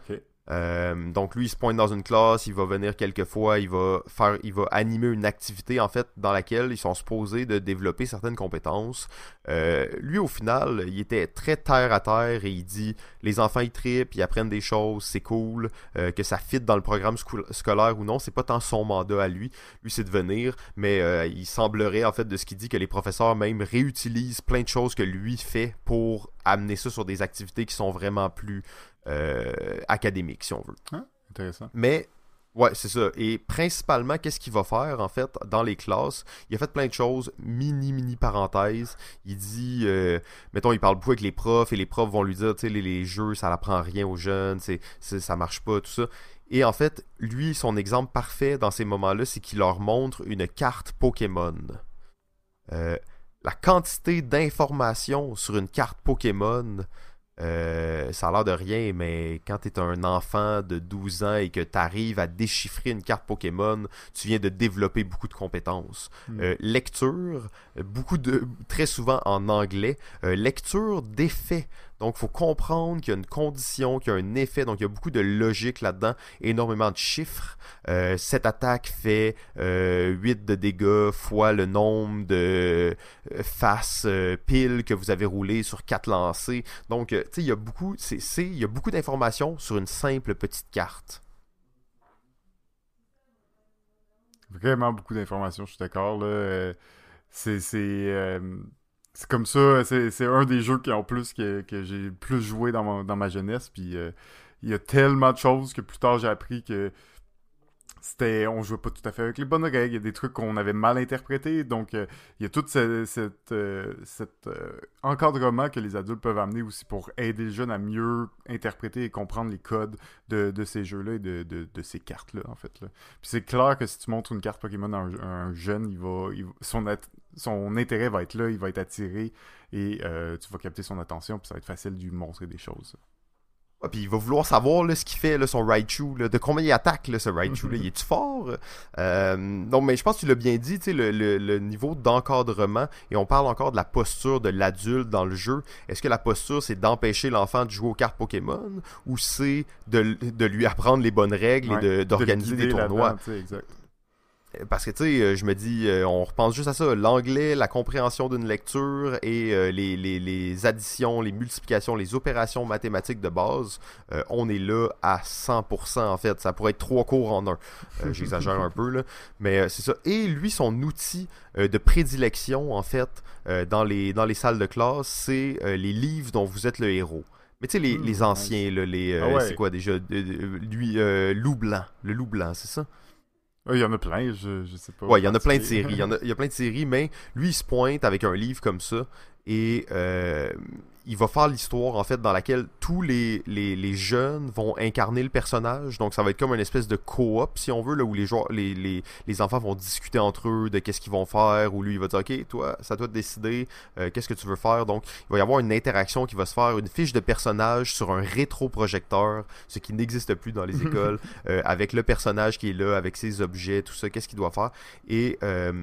Euh, donc lui, il se pointe dans une classe, il va venir quelques fois, il va faire, il va animer une activité en fait dans laquelle ils sont supposés de développer certaines compétences. Euh, lui, au final, il était très terre à terre et il dit les enfants ils tripent, ils apprennent des choses, c'est cool, euh, que ça fit dans le programme scolaire ou non, c'est pas tant son mandat à lui. Lui, c'est de venir, mais il semblerait en fait de ce qu'il dit que les professeurs même réutilisent plein de choses que lui fait pour amener ça sur des activités qui sont vraiment plus euh, académique, si on veut. Ah, intéressant. Mais Ouais, c'est ça. Et principalement, qu'est-ce qu'il va faire, en fait, dans les classes? Il a fait plein de choses, mini, mini parenthèse. Il dit, euh, mettons, il parle beaucoup avec les profs, et les profs vont lui dire, tu sais, les, jeux, ça n'apprend rien aux jeunes, c'est, ça marche pas, tout ça. Et en fait, lui, son exemple parfait dans ces moments-là, c'est qu'il leur montre une carte Pokémon. Euh, la quantité d'informations sur une carte Pokémon, euh, ça a l'air de rien, mais quand tu es un enfant de 12 ans et que tu arrives à déchiffrer une carte Pokémon, tu viens de développer beaucoup de compétences. Hmm. Euh, lecture, beaucoup de, très souvent en anglais, euh, lecture d'effets. Donc, il faut comprendre qu'il y a une condition, qu'il y a un effet. Donc, il y a beaucoup de logique là-dedans, énormément de chiffres. Euh, cette attaque fait 8 euh, de dégâts fois le nombre de euh, faces piles que vous avez roulé sur 4 lancés. Donc, tu sais, il y a beaucoup, il y a beaucoup d'informations sur une simple petite carte. Vraiment beaucoup d'informations, je suis d'accord. C'est comme ça, c'est un des jeux qui en plus que, que j'ai plus joué dans ma, dans ma jeunesse. Puis euh, il y a tellement de choses que plus tard j'ai appris que c'était on jouait pas tout à fait avec les bonnes règles, il y a des trucs qu'on avait mal interprétés, donc euh, il y a tout cet euh, encadrement que les adultes peuvent amener aussi pour aider les jeunes à mieux interpréter et comprendre les codes de, ces jeux-là et de, ces cartes-là, en fait. Puis c'est clair que si tu montres une carte Pokémon à un, jeune, il va, son intérêt va être là, il va être attiré et tu vas capter son attention, puis ça va être facile de lui montrer des choses. Ah, puis il va vouloir savoir là, ce qu'il fait, là, son Raichu, là, de combien il attaque ce Raichu. là, il est-tu fort? Euh, non, mais je pense que tu l'as bien dit, le, le, le niveau d'encadrement, et on parle encore de la posture de l'adulte dans le jeu. Est-ce que la posture, c'est d'empêcher l'enfant de jouer aux cartes Pokémon, ou c'est de, de, lui apprendre les bonnes règles et d'organiser des tournois? Exact parce que tu sais, euh, je me dis, euh, on repense juste à ça, l'anglais, la compréhension d'une lecture et euh, les, les, les, additions, les multiplications, les opérations mathématiques de base, on est là à 100% en fait. Ça pourrait être trois cours en un. J'exagère un peu là, mais c'est ça. Et lui, son outil de prédilection en fait dans les dans les salles de classe, c'est les livres dont vous êtes le héros. Mais tu sais, les, les, hmm, anciens, là, les, ah c'est quoi déjà Lui, Loup Blanc, le Loup Blanc, c'est ça? Il y en a plein, je, je sais pas. Ouais, il y en a plein de séries. Il y, en a, il y a plein de séries, mais lui, il se pointe avec un livre comme ça et euh, il va faire l'histoire en fait dans laquelle tous les, les, les, jeunes vont incarner le personnage. Donc ça va être comme une espèce de coop si on veut là où les joueurs, les, les, les enfants vont discuter entre eux de qu'est-ce qu'ils vont faire. Ou lui il va dire ok toi ça doit te décider euh, qu'est-ce que tu veux faire. Donc il va y avoir une interaction qui va se faire, une fiche de personnage sur un rétroprojecteur, ce qui n'existe plus dans les écoles, euh, avec le personnage qui est là, avec ses objets, tout ça, qu'est-ce qu'il doit faire. Et euh,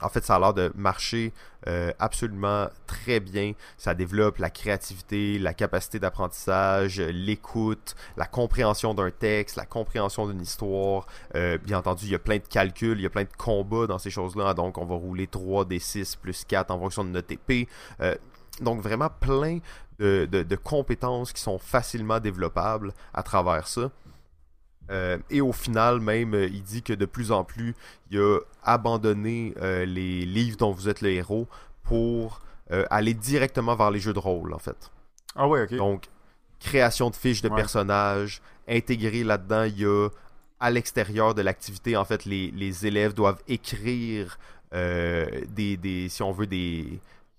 en fait, ça a l'air de marcher euh, absolument très bien. Ça développe la créativité, la capacité d'apprentissage, l'écoute, la compréhension d'un texte, la compréhension d'une histoire. Euh, bien entendu, il y a plein de calculs, il y a plein de combats dans ces choses-là. Donc, on va rouler 3 des 6 plus 4 en fonction de notre épée. Euh, donc, vraiment plein de compétences qui sont facilement développables à travers ça. Euh, et au final, même, euh, il dit que de plus en plus, il a abandonné euh, les livres dont vous êtes le héros pour aller directement vers les jeux de rôle, en fait. Ah ouais, ok. Donc, création de fiches de personnages, intégré là-dedans, il y a à l'extérieur de l'activité, en fait, les, les, élèves doivent écrire des, des, si on veut, des,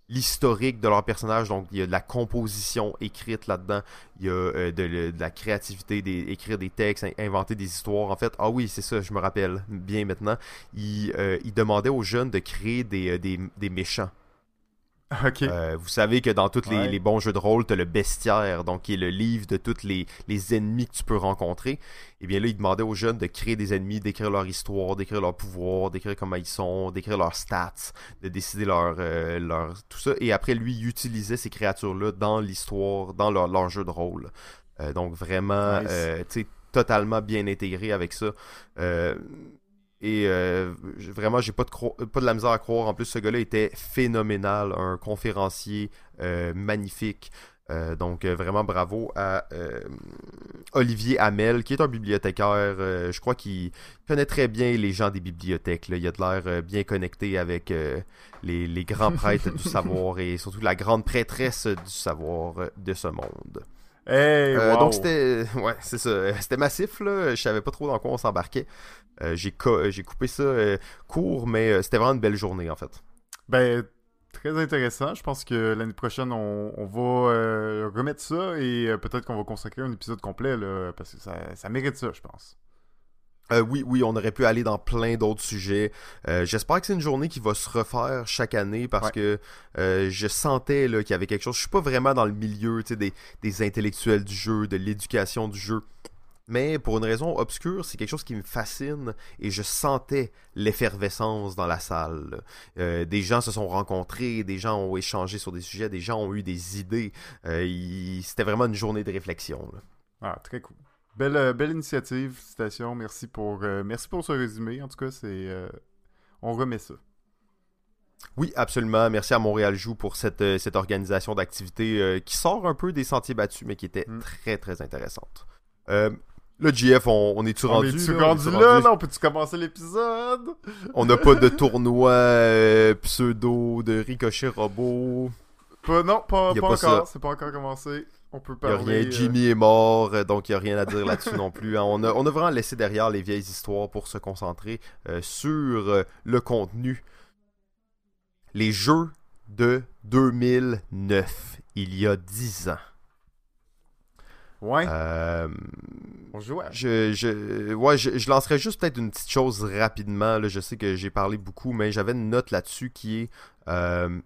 l'historique de leur personnage. Donc, il y a de la composition écrite là-dedans. Il y a euh, de, la créativité, des, écrire des textes, inventer des histoires. En fait, ah oui, c'est ça, je me rappelle bien maintenant. Il, euh, il demandait aux jeunes de créer des, euh, méchants. Euh, vous savez que dans tous les, bons jeux de rôle, tu as le bestiaire, donc qui est le livre de tous les, ennemis que tu peux rencontrer. Et eh bien là, il demandait aux jeunes de créer des ennemis, d'écrire leur histoire, d'écrire leur pouvoir, d'écrire comment ils sont, d'écrire leurs stats, de décider leur, euh, leur tout ça. Et après, lui, il utilisait ces créatures-là dans l'histoire, dans leur, jeu de rôle. Euh, donc vraiment, tu sais, totalement bien intégré avec ça. Et euh, vraiment, j'ai pas de, pas de la misère à croire. En plus, ce gars-là était phénoménal, un conférencier euh, magnifique. Euh, donc vraiment bravo à Olivier Hamel, qui est un bibliothécaire. je crois qu'il connaît très bien les gens des bibliothèques. Il a de l'air bien connecté avec les, les, grands prêtres du savoir et surtout la grande prêtresse du savoir de ce monde. Donc c'était ouais, c'est ça, c'était massif là, je savais pas trop dans quoi on s'embarquait. Euh, euh, j'ai, coupé ça euh, court, mais c'était vraiment une belle journée en fait. Ben, très intéressant. Je pense que l'année prochaine, on, va remettre ça et peut-être qu'on va consacrer un épisode complet là, parce que ça, mérite ça, je pense. oui, oui, on aurait pu aller dans plein d'autres sujets. J'espère que c'est une journée qui va se refaire chaque année parce que je sentais qu'il y avait quelque chose. Je suis pas vraiment dans le milieu des, des intellectuels du jeu, de l'éducation du jeu. Mais pour une raison obscure, c'est quelque chose qui me fascine et je sentais l'effervescence dans la salle. Euh, des gens se sont rencontrés, des gens ont échangé sur des sujets, des gens ont eu des idées. Euh, c'était vraiment une journée de réflexion. Ah, très cool. Belle, euh, belle initiative, citation. Merci pour, merci pour ce résumé. En tout cas, c'est, on remet ça. Oui, absolument. Merci à Montréal Joue pour cette, cette organisation d'activité qui sort un peu des sentiers battus, mais qui était hmm. très, très intéressante. Le GF, on, est-tu rendu? On est-tu rendu, là? Non, peut-tu commencer l'épisode? on n'a pas de tournoi euh, pseudo de ricochet robot. non, pas, encore. C'est pas encore commencé. On peut Il y a parler. rien, Jimmy est mort, euh, donc il n'y a rien à dire là-dessus non plus. hein. On, a, on a vraiment laissé derrière les vieilles histoires pour se concentrer euh, sur euh, le contenu. Les jeux de 2009, il y a 10 ans. Ouais. Euh, On je, je, ouais, je, je lancerai juste peut-être une petite chose rapidement. Là. Je sais que j'ai parlé beaucoup, mais j'avais une note là-dessus qui est... euh,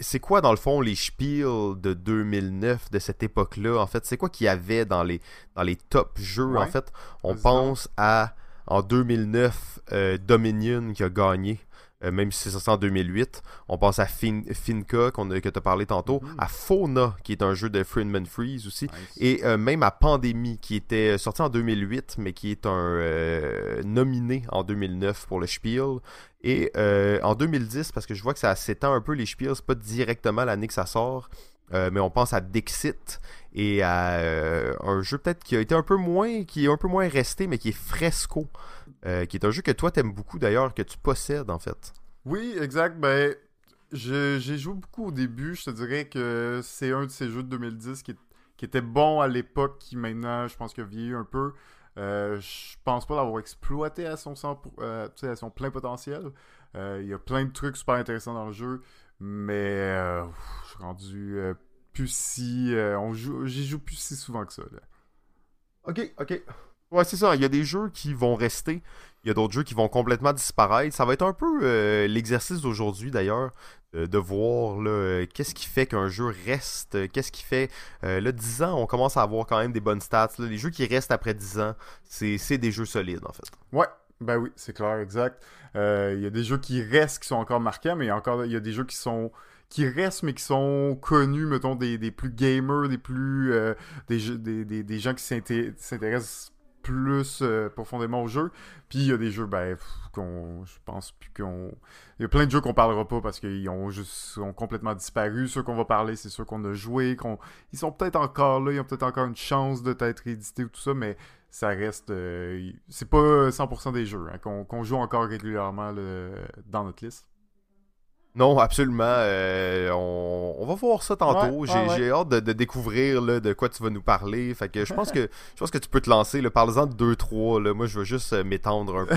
c'est quoi, dans le fond, les spiels de 2009, de cette époque-là? En fait, c'est quoi qu'il y avait dans les, dans les top jeux? Ouais. En fait, on pense à, en 2009, euh, Dominion qui a gagné. Euh, même si c'est sorti en 2008. On pense à fin, Finca qu'on a- que tu as parlé tantôt. Mhm. À Fauna, qui est un jeu de Friedman Freeze aussi. Nice. Et euh, même à Pandémie, qui était sorti en 2008, mais qui est un euh, nominé en 2009 pour le Spiel. Et euh, en 2010, parce que je vois que ça s'étend un peu les Spiels, c'est pas directement l'année que ça sort, euh, mais on pense à Dixit et à euh, un jeu peut-être qui a été un peu moins, qui est un peu moins resté, mais qui est Fresco, euh, qui est un jeu que toi t'aimes beaucoup d'ailleurs, que tu possèdes en fait. Oui, exact. Ben, j'ai joué beaucoup au début. Je te dirais que c'est un de ces jeux de 2010 qui, était bon à l'époque, qui maintenant, je pense qu'il a vieilli un peu. Euh, je pense pas l'avoir exploité à son, 100 pour- euh, à son plein potentiel. Euh, Il y a plein de trucs super intéressants dans le jeu, mais euh, ouf, je suis rendu euh, plus si... euh, on joue, j'y joue plus si souvent que ça. là. Ok, ok. Ouais, c'est ça. Il y a des jeux qui vont rester. Il y a d'autres jeux qui vont complètement disparaître. Ça va être un peu euh, l'exercice d'aujourd'hui, d'ailleurs, de, voir euh, qu'est-ce qui fait qu'un jeu reste. euh, Qu'est-ce qui fait. Là, 10 ans, on commence à avoir quand même des bonnes stats. Les jeux qui restent après 10 ans, c'est des jeux solides, en fait. Ouais, ben oui, c'est clair, exact. Il y a des jeux qui restent, qui sont encore marquants, mais encore il y a des jeux qui sont qui restent, mais qui sont connus, mettons, des, des plus gamers, des plus des, des, gens qui s'inté- s'intéressent plus euh, profondément au jeu. Puis il y a des jeux, ben, qu'on, je pense plus qu'on... Il y a plein de jeux qu'on parlera pas parce qu'ils ont juste complètement disparu. Ceux qu'on va parler, c'est ceux qu'on a joués, qu'on... Ils sont peut-être encore là, ils ont peut-être encore une chance de t'être édités ou tout ça, mais ça reste... euh, c'est pas 100% des jeux hein, qu'on, joue encore régulièrement dans notre liste. Non, absolument. euh, on, on va voir ça tantôt. Ouais, j'ai ouais, ouais. j'ai hâte de, de découvrir là, de quoi tu vas nous parler. Fait que je pense que je pense que tu peux te lancer. là. Parle-en de 2-3. là. Moi, je veux juste euh, m'étendre un peu.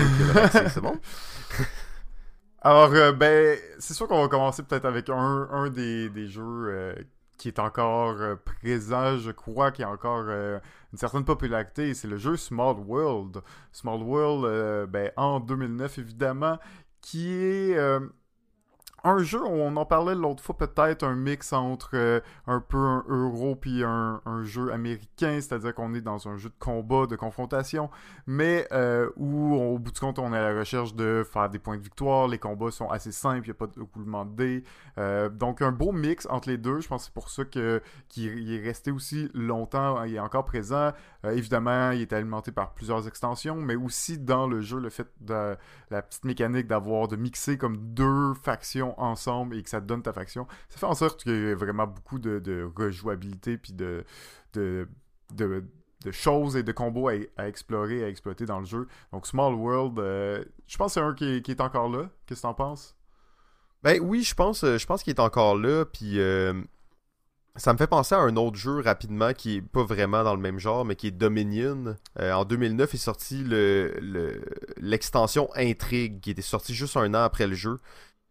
c'est bon? Alors, euh, ben, c'est sûr qu'on va commencer peut-être avec un, un des, des jeux euh, qui est encore présent, je crois, qui a encore euh, une certaine popularité, c'est le jeu Small World. Small World, ben, en 2009, évidemment, qui est un jeu, on en parlait l'autre fois, peut-être un mix entre euh, un peu un euro puis un, jeu américain, c'est-à-dire qu'on est dans un jeu de combat, de confrontation, mais euh, où au bout du compte on est à la recherche de faire des points de victoire, les combats sont assez simples, il n'y a pas de coulement de dés, Euh, donc un beau mix entre les deux, je pense que c'est pour ça que qu'il il est resté aussi longtemps, hein, il est encore présent, évidemment il est alimenté par plusieurs extensions, mais aussi dans le jeu le fait de la petite mécanique d'avoir de mixer comme deux factions ensemble et que ça te donne ta faction, ça fait en sorte qu'il y a vraiment beaucoup de, rejouabilité puis de, choses et de combos à, à explorer, à exploiter dans le jeu. Donc Small World, euh, je pense que c'est un qui qui est encore là. Qu'est-ce que t'en penses? Ben oui, je pense, euh, je pense qu'il est encore là. Puis euh, ça me fait penser à un autre jeu rapidement qui est pas vraiment dans le même genre, mais qui est Dominion. En 2009 est sorti le- le- l'extension Intrigue, qui était sorti juste un an après le jeu.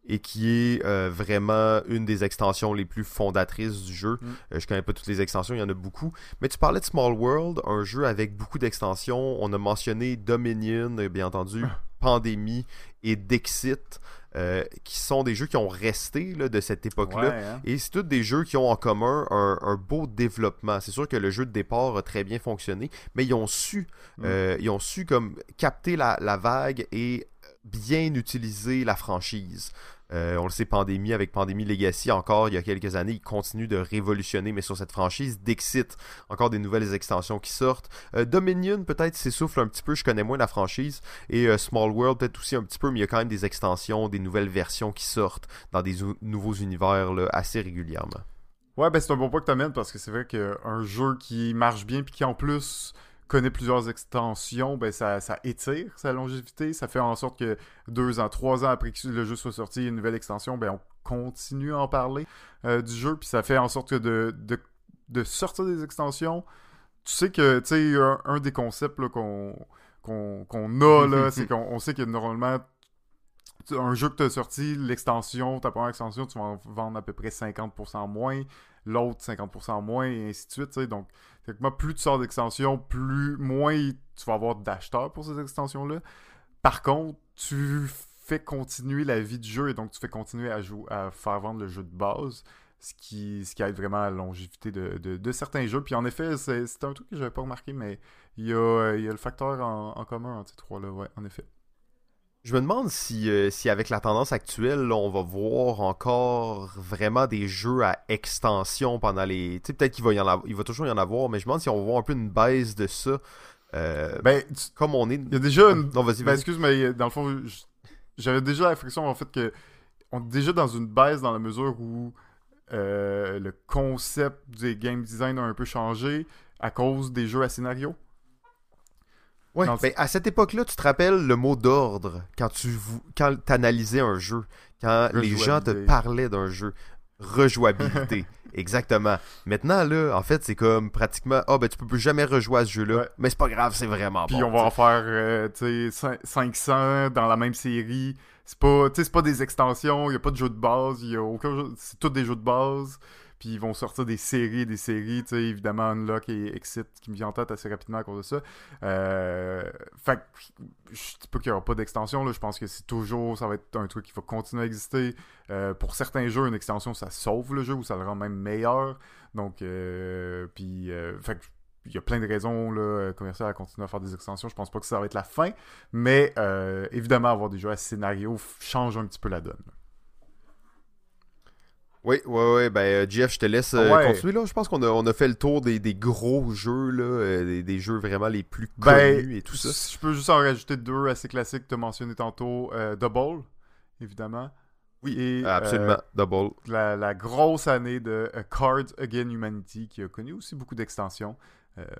Et qui est euh, vraiment une des extensions les plus fondatrices du jeu. Mm. Euh, je connais pas toutes les extensions, il y en a beaucoup. Mais tu parlais de Small World, un jeu avec beaucoup d'extensions. On a mentionné Dominion, euh, bien entendu, Pandémie et Dixit, euh, qui sont des jeux qui ont resté là, de cette époque-là. Ouais, hein? Et c'est tous des jeux qui ont en commun un, un beau développement. C'est sûr que le jeu de départ a très bien fonctionné, mais ils ont su, Mm. ils ont su comme capter la, la vague et bien utiliser la franchise. Euh, on le sait, Pandémie avec Pandémie Legacy, encore il y a quelques années, ils continuent de révolutionner, mais sur cette franchise, Dixit, encore des nouvelles extensions qui sortent. Euh, Dominion, peut-être, s'essouffle un petit peu, je connais moins la franchise. Et euh, Small World, peut-être aussi un petit peu, mais il y a quand même des extensions, des nouvelles versions qui sortent dans des ou- nouveaux univers assez régulièrement. Ouais, ben c'est un bon point que t'amènes parce que c'est vrai qu'un jeu qui marche bien puis qui en plus connaît plusieurs extensions, ben ça, ça étire sa longévité. Ça fait en sorte que deux ans, trois ans après que le jeu soit sorti, une nouvelle extension, ben on continue à en parler euh, du jeu. Puis ça fait en sorte que de, de, de sortir des extensions, tu sais que, tu sais, un, des concepts qu'on a, là, c'est qu'on sait que normalement, un jeu que tu as sorti, l'extension, ta première extension, tu vas en vendre à peu près 50% moins, l'autre 50% moins, et ainsi de suite. Donc, plus tu sors d'extensions, plus moins tu vas avoir d'acheteurs pour ces extensions-là. Par contre, tu fais continuer la vie du jeu et donc tu fais continuer à, jouer, à faire vendre le jeu de base ce qui, ce aide vraiment à la longévité de, certains jeux. Puis en effet, c'est un truc que j'avais pas remarqué, mais il y a, il y a le facteur en, commun entre ces trois-là, ouais, en effet. Je me demande si, euh, si avec la tendance actuelle, on va voir encore vraiment des jeux à extension pendant les. Tu sais, peut-être qu'il va, y en avoir, il va toujours y en avoir, mais je me demande si on va voir un peu une baisse de ça. Euh, ben, comme on est. Il y a déjà une. Non, vas-y, ben, excuse, mais dans le fond, j'avais déjà la friction en fait que. On est déjà dans une baisse dans la mesure où euh, le concept des game design a un peu changé à cause des jeux à scénario. Ouais, ben, à cette époque-là, tu te rappelles le mot d'ordre quand tu quand analysais un jeu, quand les gens te parlaient d'un jeu. Rejouabilité. Exactement. Maintenant, là, en fait, c'est comme pratiquement Ah, oh, ben tu peux plus jamais rejouer à ce jeu-là. Mais c'est pas grave, c'est vraiment Puis on va en faire, euh, tu sais, 500 dans la même série. C'est pas, pas des extensions, il a pas de jeu de base, y a aucun. C'est tous des jeux de base. Puis ils vont sortir des séries, des séries, tu sais, évidemment, Unlock et Exit qui me vient en tête assez rapidement à cause de ça. Euh, fait je dis pas qu'il n'y aura pas d'extension, là. Je pense que c'est toujours, ça va être un truc qui va continuer à exister. Euh, pour certains jeux, une extension, ça sauve le jeu ou ça le rend même meilleur. Donc, euh, puis, fait il y a plein de raisons là, commerciales à continuer à faire des extensions. Je pense pas que ça va être la fin, mais évidemment, avoir des jeux à scénario change un petit peu la donne. Oui, oui, oui. Ben, euh, Jeff, je te laisse euh, continuer. Là. Je pense qu'on a, on a fait le tour des, des gros jeux, là, euh, des, jeux vraiment les plus ben, connus et tout ça. Je peux juste en rajouter deux assez classiques que tu as mentionné tantôt. Double, évidemment. Oui, absolument. Double. La, la, grosse année de Cards Again Humanity, qui a connu aussi beaucoup d'extensions.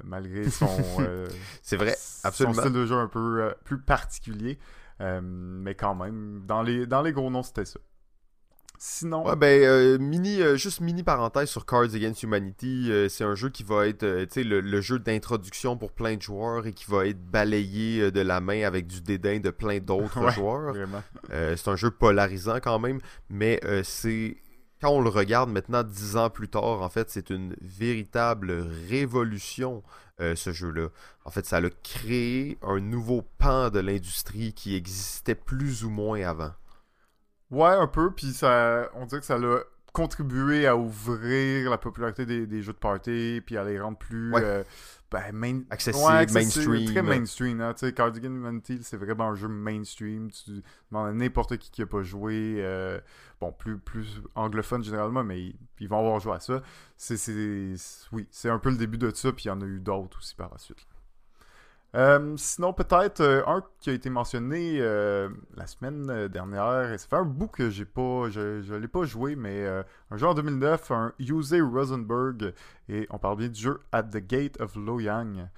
malgré son, c'est vrai, absolument. son style de jeu un peu plus particulier. mais quand même, dans les, dans les gros noms, c'était ça. Sinon. Ouais, ben, euh, mini, euh, juste mini parenthèse sur Cards Against Humanity. Euh, c'est un jeu qui va être le, le jeu d'introduction pour plein de joueurs et qui va être balayé de la main avec du dédain de plein d'autres joueurs. c'est un jeu polarisant quand même, mais c'est. Quand on le regarde maintenant, dix ans plus tard, en fait, c'est une véritable révolution, ce jeu-là. En fait, ça a créé un nouveau pan de l'industrie qui existait plus ou moins avant. Ouais, un peu, puis ça, on dirait que ça l'a contribué à ouvrir la popularité des, jeux de party, puis à les rendre plus euh, ben, main... accessible, mainstream. Très mainstream, hein, tu sais, Cardigan Humanity, c'est vraiment un jeu mainstream. Tu demandes à n'importe qui qui a pas joué, euh, bon, plus, plus anglophone généralement, mais ils, vont avoir joué à ça. C'est, oui, c'est un peu le début de ça, puis il y en a eu d'autres aussi par la suite. Euh, sinon, peut-être euh, un qui a été mentionné euh, la semaine dernière, et ça fait un bout que j'ai pas, je, je l'ai pas joué, mais un jeu en 2009, un Yusei Rosenberg, et on parle bien du jeu At the Gate of Loyang.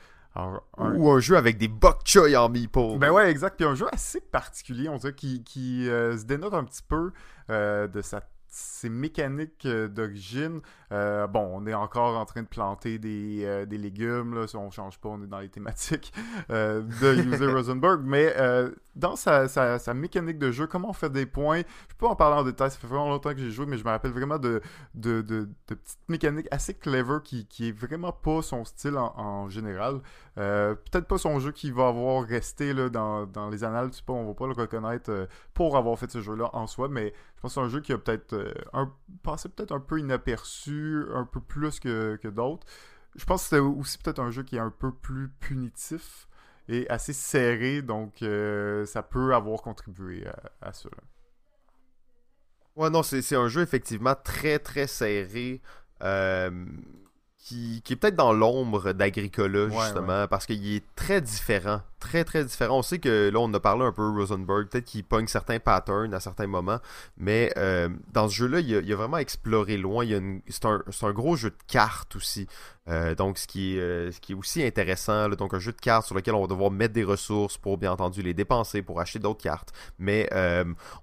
Ou un jeu avec des bok choy en meeple. Ben ouais, exact. Puis un jeu assez particulier, on dirait, qui, qui se dénote un petit peu de sa ces mécaniques euh, d'origine. Euh, bon, on est encore en train de planter des, euh, des légumes, là, si on change pas, on est dans les thématiques de User Rosenberg, mais dans sa, sa, mécanique de jeu, comment on fait des points, je peux en parler en détail, ça fait vraiment longtemps que j'ai joué, mais je me rappelle vraiment de, de, de, petites mécaniques assez clever qui, qui est vraiment pas son style en, général. Peut-être pas son jeu qui va avoir resté là, dans, dans les annales, tu sais pas, on va pas le reconnaître pour avoir fait ce jeu-là en soi, mais pense que c'est un jeu qui a peut-être un, passé peut-être un peu inaperçu, un peu plus que, d'autres. Je pense que c'était aussi peut-être un jeu qui est un peu plus punitif et assez serré, donc euh, ça peut avoir contribué à, à. Ouais, non, c'est un jeu effectivement très très serré. Euh, qui, est peut-être dans l'ombre d'Agricola, justement, parce qu'il est très différent. Très, très différent. On sait que là, on a parlé un peu Rosenberg, peut-être qu'il pogne certains patterns à certains moments, mais euh, dans ce jeu-là, il, a, a vraiment exploré loin. C'est un, un, gros jeu de cartes aussi. Euh, donc, ce qui, est, euh, ce qui est aussi intéressant, donc un jeu de cartes sur lequel on va devoir mettre des ressources pour, bien entendu, les dépenser, pour acheter d'autres cartes. Mais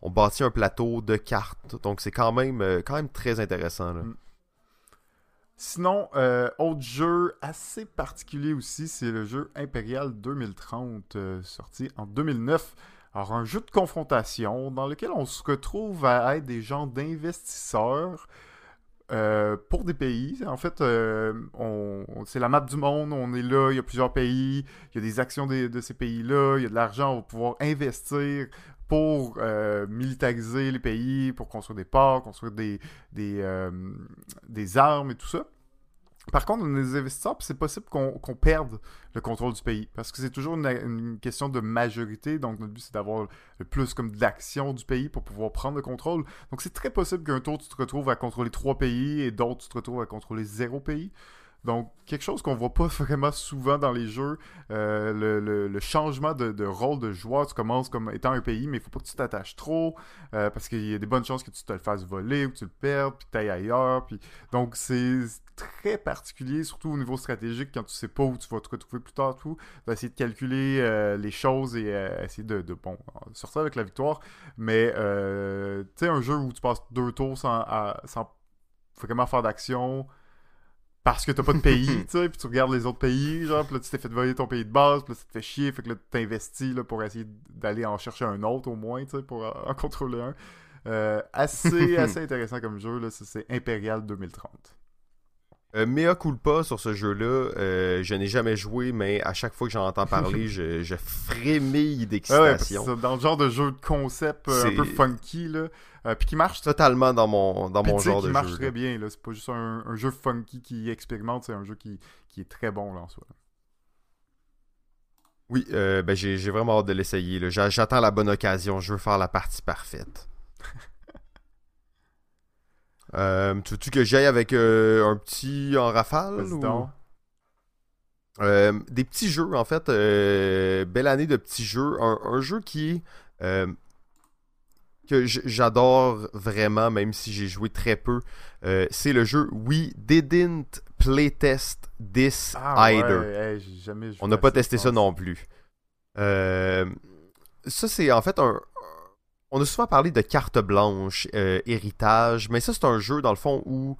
on bâtit un plateau de cartes, donc c'est quand même, quand même très intéressant. Là. Mm. Sinon, euh, autre jeu assez particulier aussi, c'est le jeu Imperial 2030, euh, sorti en 2009. Alors, un jeu de confrontation dans lequel on se retrouve à être des gens d'investisseurs euh, pour des pays. En fait, c'est la map du monde, on est là, il y a plusieurs pays, il y a des actions de ces pays-là, il y a de l'argent, on va pouvoir investir pour militariser les pays, pour construire des ports, construire des, des, des armes et tout ça. Par contre, on des investisseurs, c'est possible qu'on perde le contrôle du pays. Parce que c'est toujours une, question de majorité. Donc, notre but, c'est d'avoir le plus comme d'action du pays pour pouvoir prendre le contrôle. Donc, c'est très possible qu'un tour, tu te retrouves à contrôler trois pays et d'autres, tu te retrouves à contrôler zéro pays. Donc, quelque chose qu'on voit pas vraiment souvent dans les jeux, euh, le, changement de, rôle de joueur, tu commences comme étant un pays, mais il faut pas que tu t'attaches trop, euh, parce qu'il y a des bonnes chances que tu te le fasses voler ou que tu le perdes, puis tu ailles ailleurs. Puis... Donc, c'est très particulier, surtout au niveau stratégique, quand tu sais pas où tu vas te retrouver plus tard, tout. Tu vas essayer de calculer euh, les choses et essayer de, bon, sortir avec la victoire. Mais, tu sais, un jeu où tu passes deux tours sans, sans vraiment faire d'action parce que t'as pas de pays, tu sais, puis tu regardes les autres pays, genre, puis là, tu t'es fait voler ton pays de base, puis là, ça te fait chier, fait que là, tu t'investis, là, pour essayer d'aller en chercher un autre, au moins, tu sais, pour en contrôler un. Euh, assez, assez intéressant comme jeu, là, c'est Imperial 2030. Euh, mea culpa sur ce jeu-là, euh, je n'ai jamais joué, mais à chaque fois que j'en entends parler, je, je frémille d'excitation. Ouais, dans le genre de jeu de concept euh, un peu funky, là, euh, puis qui marche totalement dans mon, dans mon genre de jeu. qui marche très bien, là. C'est pas juste un, un, jeu funky qui expérimente, c'est un jeu qui, qui, est très bon, là, en soi. Oui, ben j'ai vraiment hâte de l'essayer. J'attends la bonne occasion. Je veux faire la partie parfaite. Euh, tu veux-tu que j'aille avec euh, un petit en rafale ou... Euh, des petits jeux, en fait. belle année de petits jeux. Un, jeu qui que j'adore vraiment, même si j'ai joué très peu. c'est le jeu We Didn't Playtest This ah, Either. On n'a pas testé ça non plus. ça, c'est en fait un, on a souvent parlé de carte blanche, euh, héritage, mais ça c'est un jeu dans le fond où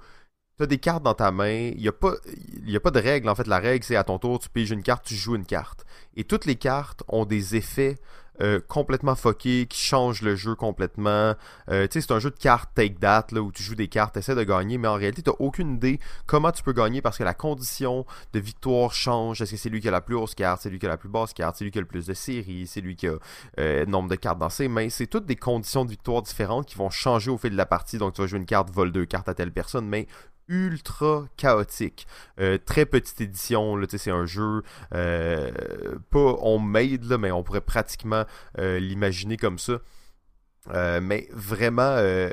tu as des cartes dans ta main, il n'y a, pas, a pas de règle en fait, la règle c'est à ton tour tu piges une carte, tu joues une carte. Et toutes les cartes ont des effets euh, complètement fucké, qui change le jeu complètement. Euh, tu sais, c'est un jeu de cartes take that, là, où tu joues des cartes, essaies de gagner, mais en réalité, tu aucune idée comment tu peux gagner parce que la condition de victoire change. Est-ce que c'est lui qui a la plus haute carte, c'est lui qui a la plus basse carte, c'est lui qui a le plus de séries, c'est lui qui a euh, nombre de cartes dans ses mains? C'est toutes des conditions de victoire différentes qui vont changer au fil de la partie. Donc, tu vas jouer une carte, vol deux cartes à telle personne, mais ultra chaotique. Euh, très petite édition, c'est un jeu euh, pas on made, mais on pourrait pratiquement euh, l'imaginer comme ça. Euh, mais vraiment, euh,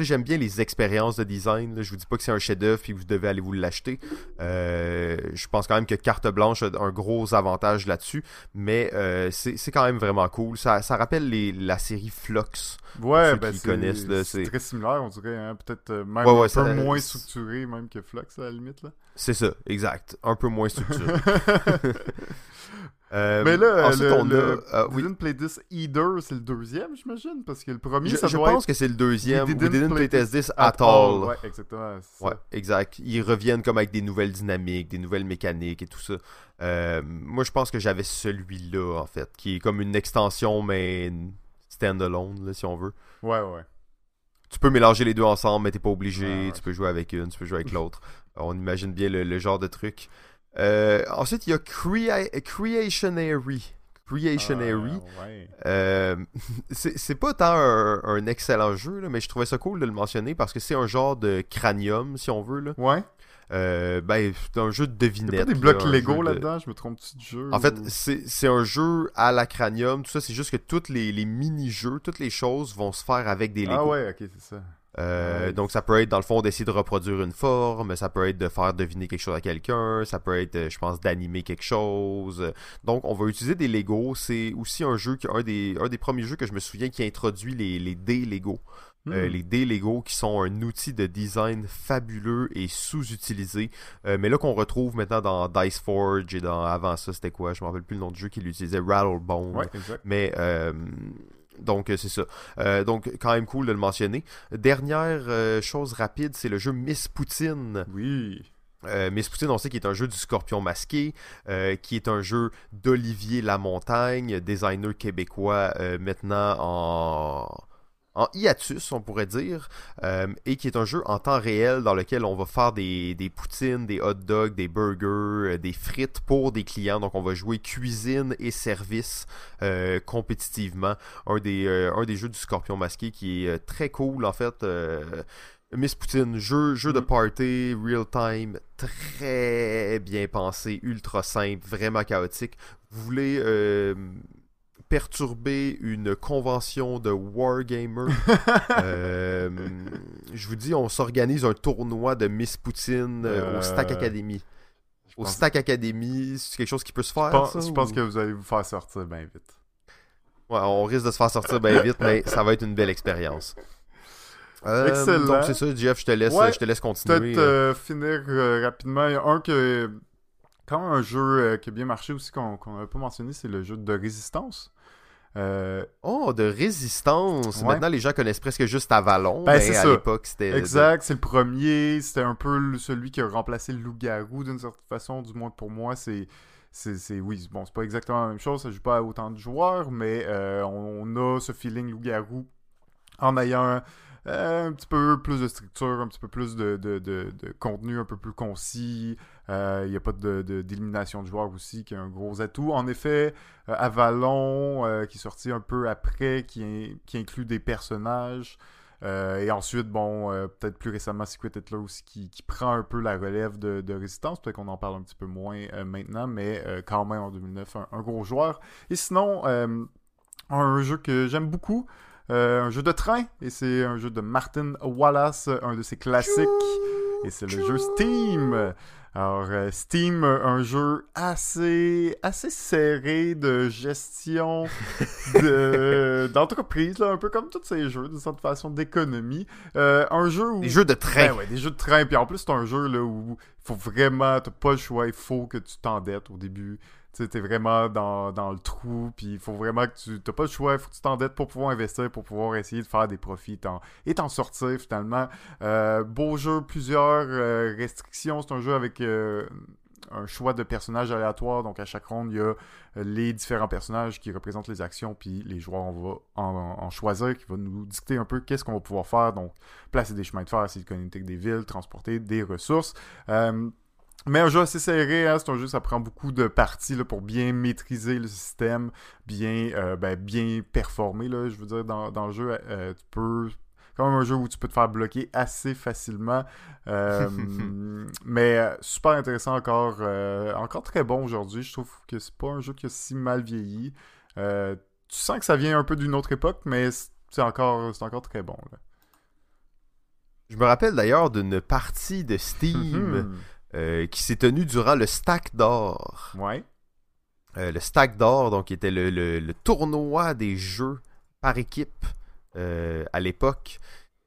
j'aime bien les expériences de design. Là. Je vous dis pas que c'est un chef-d'œuvre puis vous devez aller vous l'acheter. Euh, je pense quand même que Carte Blanche a un gros avantage là-dessus, mais c'est quand même vraiment cool. Ça, ça rappelle les, la série Flux. Ouais, ben c'est très similaire, on dirait. Hein. Peut-être même un peu moins structuré même que Flux à la limite. C'est ça, exact. Un peu moins structuré. Euh, mais là, ensuite, le, on le, a, uh, Didn't Play This Either, c'est le deuxième, j'imagine, parce que le premier, je, ça je doit pense que c'est le deuxième. We Didn't, play, play, This at, all. Ouais, exactement. Ouais, exact. Ils reviennent comme avec des nouvelles dynamiques, des nouvelles mécaniques et tout ça. Euh, moi, je pense que j'avais celui-là, en fait, qui est comme une extension, mais standalone, là, si on veut. Ouais, ouais. Tu peux mélanger les deux ensemble, mais t'es pas obligé. Tu peux jouer avec une, tu peux jouer avec l'autre. On imagine bien le, le genre de truc. Euh, ensuite, il y a Creationary. Creationary. Ah, euh, c'est pas tant un, excellent jeu, mais je trouvais ça cool de le mentionner parce que c'est un genre de cranium, si on veut. Là. Ouais. Euh, ben, c'est un jeu de devinette. Il y a pas des blocs Lego là-dedans, je me trompe-tu de jeu En fait, c'est un jeu à la cranium, tout ça, c'est juste que tous les, les mini-jeux, toutes les choses vont se faire avec des ah Lego. Ah ouais, ok, c'est ça. Euh, donc ça peut être dans le fond d'essayer de reproduire une forme, ça peut être de faire deviner quelque chose à quelqu'un, ça peut être, je pense, d'animer quelque chose. Donc on va utiliser des Lego. C'est aussi un jeu, un des, un des premiers jeux que je me souviens qui a introduit les, les dés Lego. Euh, hmm. les dés Lego qui sont un outil de design fabuleux et sous-utilisé. Euh, mais là qu'on retrouve maintenant dans Dice Forge et dans avant ça c'était quoi? Je me rappelle plus le nom du jeu qui l'utilisait Rattlebone. Ouais, mais donc c'est ça. donc quand même cool de le mentionner. Dernière chose rapide, c'est le jeu Miss Poutine. Oui. Miss Poutine, on sait qu'il est un jeu du scorpion masqué, qui est un jeu d'Olivier Lamontagne, designer québécois maintenant en en hiatus, on pourrait dire, euh, et qui est un jeu en temps réel dans lequel on va faire des, des poutines, des hot dogs, des burgers, euh, des frites pour des clients. Donc on va jouer cuisine et service euh, compétitivement. Un des, un des jeux du Scorpion Masqué qui est très cool en fait. Miss Poutine, jeu, jeu de mm. party, real time, très bien pensé, ultra simple, vraiment chaotique. Vous voulez perturber une convention de Wargamer. euh, je vous dis, on s'organise un tournoi de Miss Poutine euh, au Stack euh, Academy. Au Stack Academy, c'est quelque chose qui peut se faire. Je pense, que vous allez vous faire sortir bien vite. Ouais, on risque de se faire sortir bien vite, mais ça va être une belle expérience. Euh, Excellent. Donc c'est ça, Jeff, je te laisse, je te laisse continuer. Peut-être finir rapidement. Il y a un que quand un jeu qui a bien marché aussi qu'on n'avait pas mentionné, c'est le jeu de résistance. Euh, oh, de résistance. Maintenant, les gens connaissent presque juste Avalon, ben, mais à l'époque, c'était... Exact, c'est le premier. C'était un peu celui qui a remplacé le loup-garou d'une certaine façon, du moins pour moi. C'est... C'est, oui, bon, c'est pas exactement la même chose, ça joue pas à autant de joueurs, mais euh, on, a ce feeling loup-garou en ayant euh, un petit peu plus de structure, un petit peu plus de, de, contenu un peu plus concis. Il euh, n'y a pas d'élimination de, joueurs aussi, qui est un gros atout. En effet, euh, Avalon, qui est sorti un peu après, qui, qui inclut des personnages. et ensuite, bon, peut-être plus récemment, Secret Hitler aussi, qui, qui, prend un peu la relève de, Résistance. Peut-être qu'on en parle un petit peu moins maintenant, mais quand même en 2009, un, un gros joueur. Et sinon, un jeu que j'aime beaucoup, euh, un jeu de train, et c'est un jeu de Martin Wallace, un de ses classiques, et c'est le jeu Steam. Alors, euh, Steam, un jeu assez, assez serré de gestion d'entreprise, un peu comme tous ces jeux, de cette façon d'économie. Euh, un jeu où... Des jeux de train. Ben ouais, des jeux de train. Puis en plus, c'est un jeu là, où il faut vraiment, t'as pas le choix, il faut que tu t'endettes au début tu t'es vraiment dans, dans, le trou, puis il faut vraiment que tu t'as pas le choix, il faut que tu t'endettes pour pouvoir investir, pour pouvoir essayer de faire des profits et t'en sortir finalement. Euh, beau jeu, plusieurs euh, restrictions, c'est un jeu avec euh, un choix de personnages aléatoires, donc à chaque ronde, il y a les différents personnages qui représentent les actions, puis les joueurs, on va en, choisir, qui va nous dicter un peu qu'est-ce qu'on va pouvoir faire, donc placer des chemins de fer, essayer de connecter des villes, transporter des ressources. Mais un jeu assez serré, hein, c'est un jeu, ça prend beaucoup de parties là, pour bien maîtriser le système, bien, euh, ben, bien performer. Là, je veux dire, dans, dans le jeu, euh, tu peux. Quand même un jeu où tu peux te faire bloquer assez facilement. Euh, mais super intéressant encore. encore très bon aujourd'hui. Je trouve que c'est pas un jeu qui a si mal vieilli. tu sens que ça vient un peu d'une autre époque, mais c'est encore, c'est encore très bon. Je me rappelle d'ailleurs d'une partie de Steam. Euh, qui s'est tenu durant le Stack d'or. Ouais. Euh, le Stack d'or, donc, qui était le, tournoi des jeux par équipe euh, à l'époque.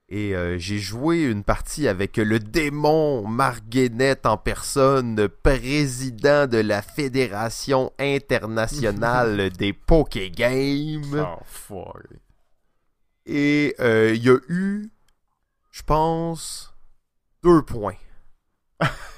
Et j'ai joué une partie avec le démon Marguenette en personne, président de la Fédération internationale des Poké Games. Oh, Et il y a eu, je pense, deux points.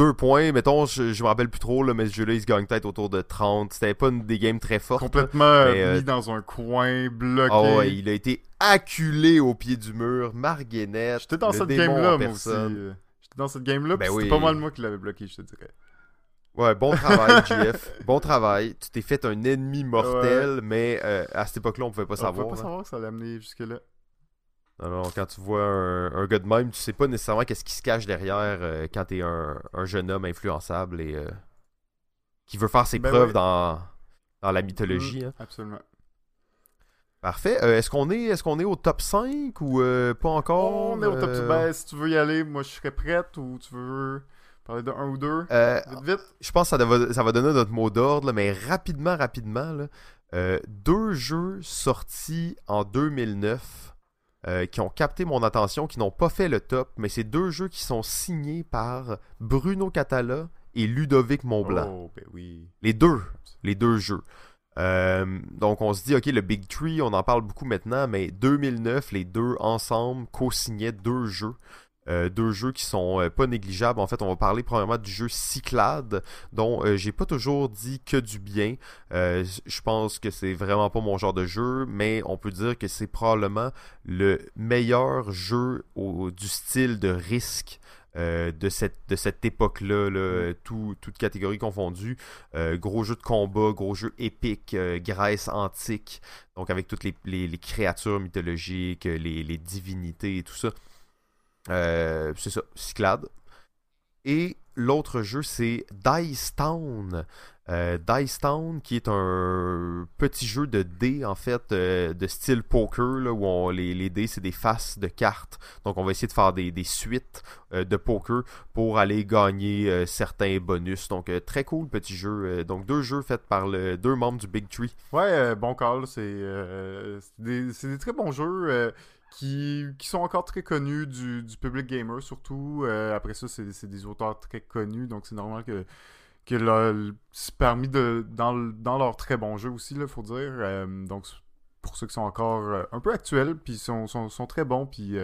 deux points, mettons, je, je me rappelle plus trop, là, mais ce jeu-là, il se gagne peut-être autour de 30. C'était pas une, des games très fortes. Complètement euh, mis dans un coin, bloqué. Oh, il a été acculé au pied du mur, Marguenette. J'étais dans cette game-là, moi aussi. J'étais dans cette game-là, ben c'était pas mal moi qui l'avais bloqué, je te dirais. Ouais, bon travail, GF. bon travail. Tu t'es fait un ennemi mortel, mais euh, à cette époque-là, on pouvait pas savoir. On pouvait pas savoir que ça allait amener jusque-là. Alors, quand tu vois un, gars de même, tu sais pas nécessairement qu'est-ce qui se cache derrière euh, quand t'es un, un jeune homme influençable et euh, qui veut faire ses ben preuves dans, dans la mythologie. Mm, hein. Absolument. Parfait. Euh, est-ce qu'on est, est, qu'on est au top 5 ou pas encore On est au top 5. Ben, si tu veux y aller, moi je serais prête ou tu veux parler de un ou deux? Vite, vite. Je pense que ça va, ça va donner notre mot d'ordre, mais rapidement, rapidement. Là, deux jeux sortis en 2009 euh, qui ont capté mon attention, qui n'ont pas fait le top, mais c'est deux jeux qui sont signés par Bruno Catala et Ludovic Montblanc. Oh, ben oui. Les deux, les deux jeux. donc on se dit, ok, le Big Tree, on en parle beaucoup maintenant, mais 2009, les deux ensemble co-signaient deux jeux. Euh, deux jeux qui sont euh, pas négligeables. En fait, on va parler premièrement du jeu Cyclade, dont euh, j'ai pas toujours dit que du bien. je pense que c'est vraiment pas mon genre de jeu, mais on peut dire que c'est probablement le meilleur jeu du style de risque de cette, de cette époque-là, là, tout, toute catégorie confondue. gros jeu de combat, gros jeu épique, Grèce antique, donc avec toutes les, créatures mythologiques, les, les, divinités et tout ça. Euh, c'est ça, Cyclade. Et l'autre jeu, c'est Dice Town. Euh, Dice Town, qui est un petit jeu de dés, en fait, euh, de style poker, où on, les, les, dés, c'est des faces de cartes. Donc, on va essayer de faire des, suites de poker pour aller gagner certains bonus. Donc, très cool petit jeu. donc, deux jeux faits par le, deux membres du Big Tree. Ouais, bon call. C'est des, des, très bons jeux qui, sont encore très connus du, public gamer, surtout. Euh, après ça, c'est des auteurs très connus, donc c'est normal que, que c'est permis de, dans, dans leur très bon jeu aussi, il faut dire. Euh, donc, pour ceux qui sont encore euh, un peu actuels, puis sont, sont, très bons. Puis,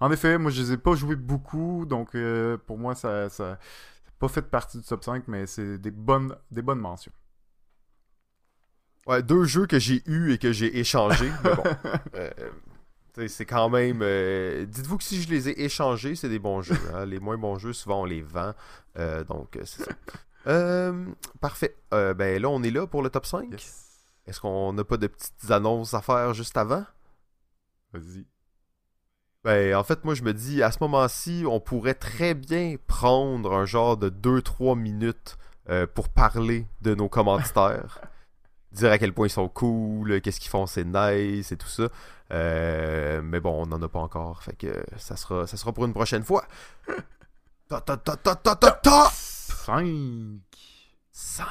en effet, moi, je les ai pas joués beaucoup, donc pour moi, ça n'a pas fait partie du top 5, mais c'est des bonnes, des bonnes mentions. Ouais, deux jeux que j'ai eus et que j'ai échangés. mais bon, c'est quand même. Euh, dites-vous que si je les ai échangés, c'est des bons jeux. Hein. Les moins bons jeux, souvent, on les vend. Euh, donc, euh, c'est ça. parfait. ben là, on est là pour le top 5. Est-ce qu'on n'a pas de petites annonces à faire juste avant? Vas-y. Ben, en fait, moi, je me dis, à ce moment-ci, on pourrait très bien prendre un genre de 2-3 minutes pour parler de nos commanditaires. Dire à quel point ils sont cool, qu'est-ce qu'ils font, c'est nice et tout ça. Euh, mais bon, on n'en a pas encore. Fait que ça sera, ça sera pour une prochaine fois. Ta ta ta ta ta ta ta 5 5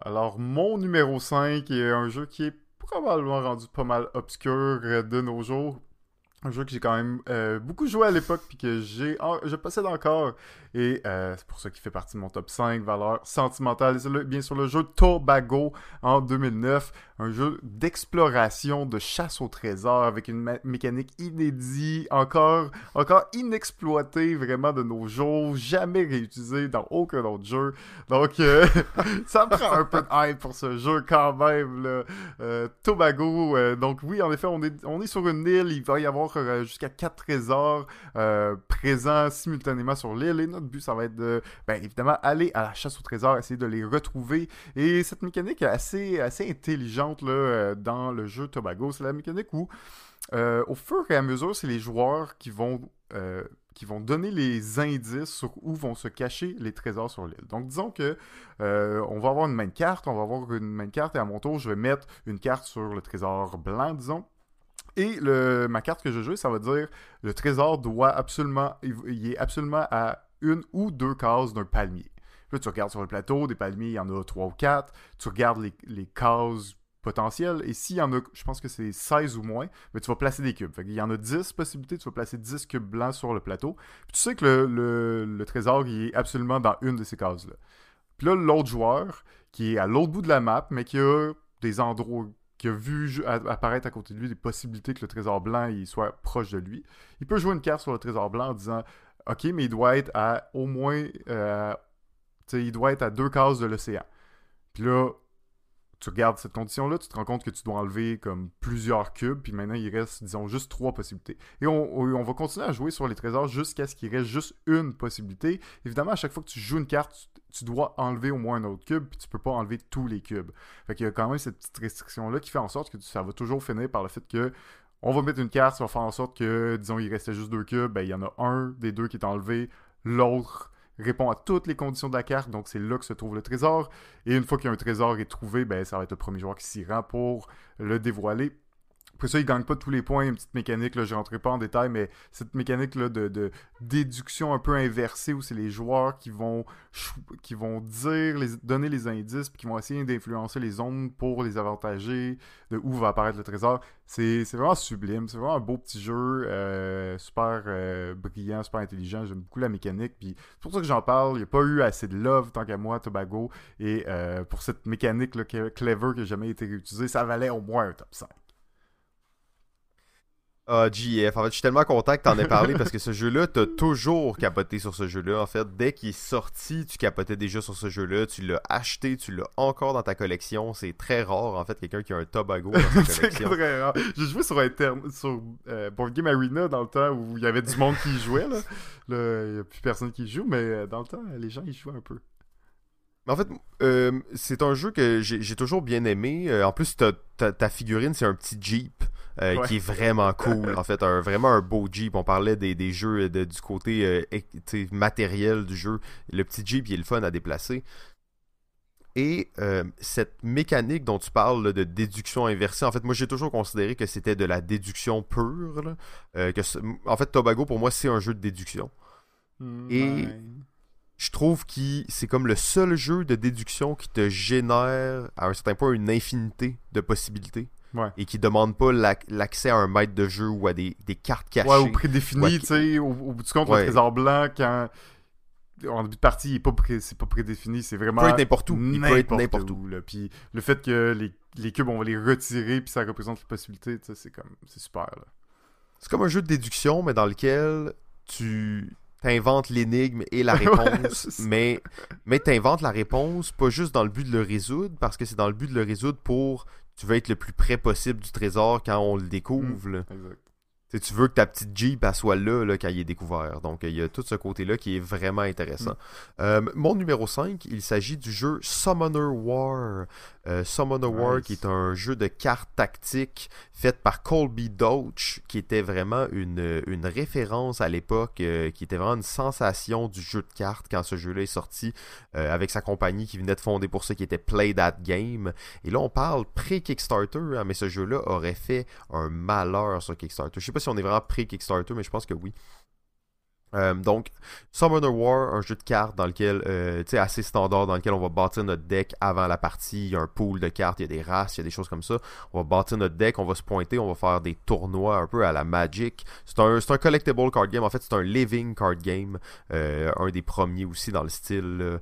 Alors, mon numéro 5 est un jeu qui est probablement rendu pas mal obscur de nos jours. Un jeu que j'ai quand même euh, beaucoup joué à l'époque puis que j'ai je possède encore. Et euh, c'est pour ça qu'il fait partie de mon top 5 valeur sentimentale c'est bien sûr le jeu Tobago en 2009 un jeu d'exploration de chasse au trésor avec une mécanique inédite encore encore inexploitée vraiment de nos jours jamais réutilisée dans aucun autre jeu. Donc euh, ça prend un peu de hype pour ce jeu quand même Tobago donc oui en effet on est on est sur une île il va y avoir euh, jusqu'à 4 trésors euh, présents simultanément sur l'île. Et notre but, ça va être de, ben, évidemment, aller à la chasse aux trésors, essayer de les retrouver. Et cette mécanique est assez, assez intelligente là, euh, dans le jeu Tobago. C'est la mécanique où, au fur et à mesure, c'est les joueurs qui vont qui vont donner les indices sur où vont se cacher les trésors sur l'île. Donc disons que on va avoir une main carte, on va avoir une main carte et à mon tour je vais mettre une carte sur le trésor blanc, disons. Et ma carte que je joue, ça va dire le trésor doit absolument, il est absolument à une ou deux cases d'un palmier. Là, tu regardes sur le plateau, des palmiers, il y en a trois ou quatre. Tu regardes les, cases potentielles. Et s'il y en a, je pense que c'est 16 ou moins, mais tu vas placer des cubes. il y en a 10 possibilités, tu vas placer 10 cubes blancs sur le plateau. Puis tu sais que le, le, trésor, il est absolument dans une de ces cases-là. Puis là, l'autre joueur, qui est à l'autre bout de la map, mais qui a des endroits, qui a vu apparaître à côté de lui des possibilités que le trésor blanc il soit proche de lui. Il peut jouer une carte sur le trésor blanc en disant Ok, mais il doit être à au moins. Euh, il doit être à deux cases de l'océan. Puis là, tu regardes cette condition-là, tu te rends compte que tu dois enlever comme plusieurs cubes, puis maintenant il reste, disons, juste trois possibilités. Et on, va continuer à jouer sur les trésors jusqu'à ce qu'il reste juste une possibilité. Évidemment, à chaque fois que tu joues une carte, tu, dois enlever au moins un autre cube, puis tu peux pas enlever tous les cubes. Fait qu'il y a quand même cette petite restriction-là qui fait en sorte que ça va toujours finir par le fait que on va mettre une carte, ça va faire en sorte que, disons, il restait juste deux cubes, ben il y en a un des deux qui est enlevé, l'autre répond à toutes les conditions de la carte, donc c'est là que se trouve le trésor. Et une fois qu'un trésor est trouvé, ben, ça va être le premier joueur qui s'y rend pour le dévoiler. Après ça, il gagne pas tous les points. Une petite mécanique, là, je rentrerai pas en détail, mais cette mécanique-là de, déduction un peu inversée où c'est les joueurs qui vont, qui vont dire, donner les indices, puis qui vont essayer d'influencer les zones pour les avantager, de où va apparaître le trésor. C'est vraiment sublime. C'est vraiment un beau petit jeu, euh, super euh, brillant, super intelligent. J'aime beaucoup la mécanique. Puis c'est pour ça que j'en parle. Il n'y a pas eu assez de love tant qu'à moi, Tobago. Et euh, pour cette mécanique là, clever qui n'a jamais été réutilisée, ça valait au moins un top 5. Ah, GF. En fait, je suis tellement content que t'en aies parlé parce que ce jeu-là, t'as toujours capoté sur ce jeu-là. En fait, dès qu'il est sorti, tu capotais déjà sur ce jeu-là. Tu l'as acheté, tu l'as encore dans ta collection. C'est très rare, en fait, quelqu'un qui a un Tobago dans sa collection. c'est très rare. J'ai joué sur, Interne, sur euh, Board Game Arena dans le temps où il y avait du monde qui y jouait. Là, il n'y a plus personne qui y joue, mais euh, dans le temps, les gens y jouaient un peu. En fait, euh, c'est un jeu que j'ai toujours bien aimé. en plus, ta figurine, c'est un petit Jeep. Euh, qui est vraiment cool. En fait, un, vraiment un beau Jeep. On parlait des, jeux du côté euh, matériel du jeu. Le petit Jeep, il est le fun à déplacer. Et euh, cette mécanique dont tu parles de déduction inversée, en fait, moi j'ai toujours considéré que c'était de la déduction pure. que en fait, Tobago pour moi c'est un jeu de déduction. Hmm, Et je trouve que c'est comme le seul jeu de déduction qui te génère à un certain point une infinité de possibilités et qui demande pas l'accès à un maître de jeu ou à des, cartes cachées. Ouais, au prédéfini, tu sais, au, bout du compte, le trésor blanc, quand en début de partie, il pas c'est pas prédéfini, c'est vraiment. Il peut être n'importe où. Il peut être n'importe où. Puis le fait que les, les, cubes, on va les retirer, puis ça représente les possibilités, c'est comme. C'est super, C'est comme un jeu de déduction, mais dans lequel tu t'inventes l'énigme et la réponse, mais, mais t'inventes la réponse pas juste dans le but de le résoudre, parce que c'est dans le but de le résoudre pour tu veux être le plus près possible du trésor quand on le découvre. Mm, tu veux que ta petite Jeep soit là, là, quand il est découvert. Donc, il y a tout ce côté-là qui est vraiment intéressant. Mm. Euh, mon numéro 5, il s'agit du jeu Summoner War. Euh, Summoner War, qui est un jeu de cartes tactiques fait par Colby Doach, qui était vraiment une, une référence à l'époque, euh, qui était vraiment une sensation du jeu de cartes quand ce jeu-là est sorti, euh, avec sa compagnie qui venait de fonder pour ça, qui était Play That Game. Et là, on parle pré-Kickstarter, hein, mais ce jeu-là aurait fait un malheur sur Kickstarter. Je sais pas si on est vraiment pré-Kickstarter, mais je pense que oui. Euh, donc, Summoner War, un jeu de cartes dans lequel, euh, tu sais, assez standard, dans lequel on va bâtir notre deck avant la partie. Il y a un pool de cartes, il y a des races, il y a des choses comme ça. On va bâtir notre deck, on va se pointer, on va faire des tournois un peu à la Magic. C'est un, un collectible card game, en fait, c'est un living card game. Euh, un des premiers aussi dans le style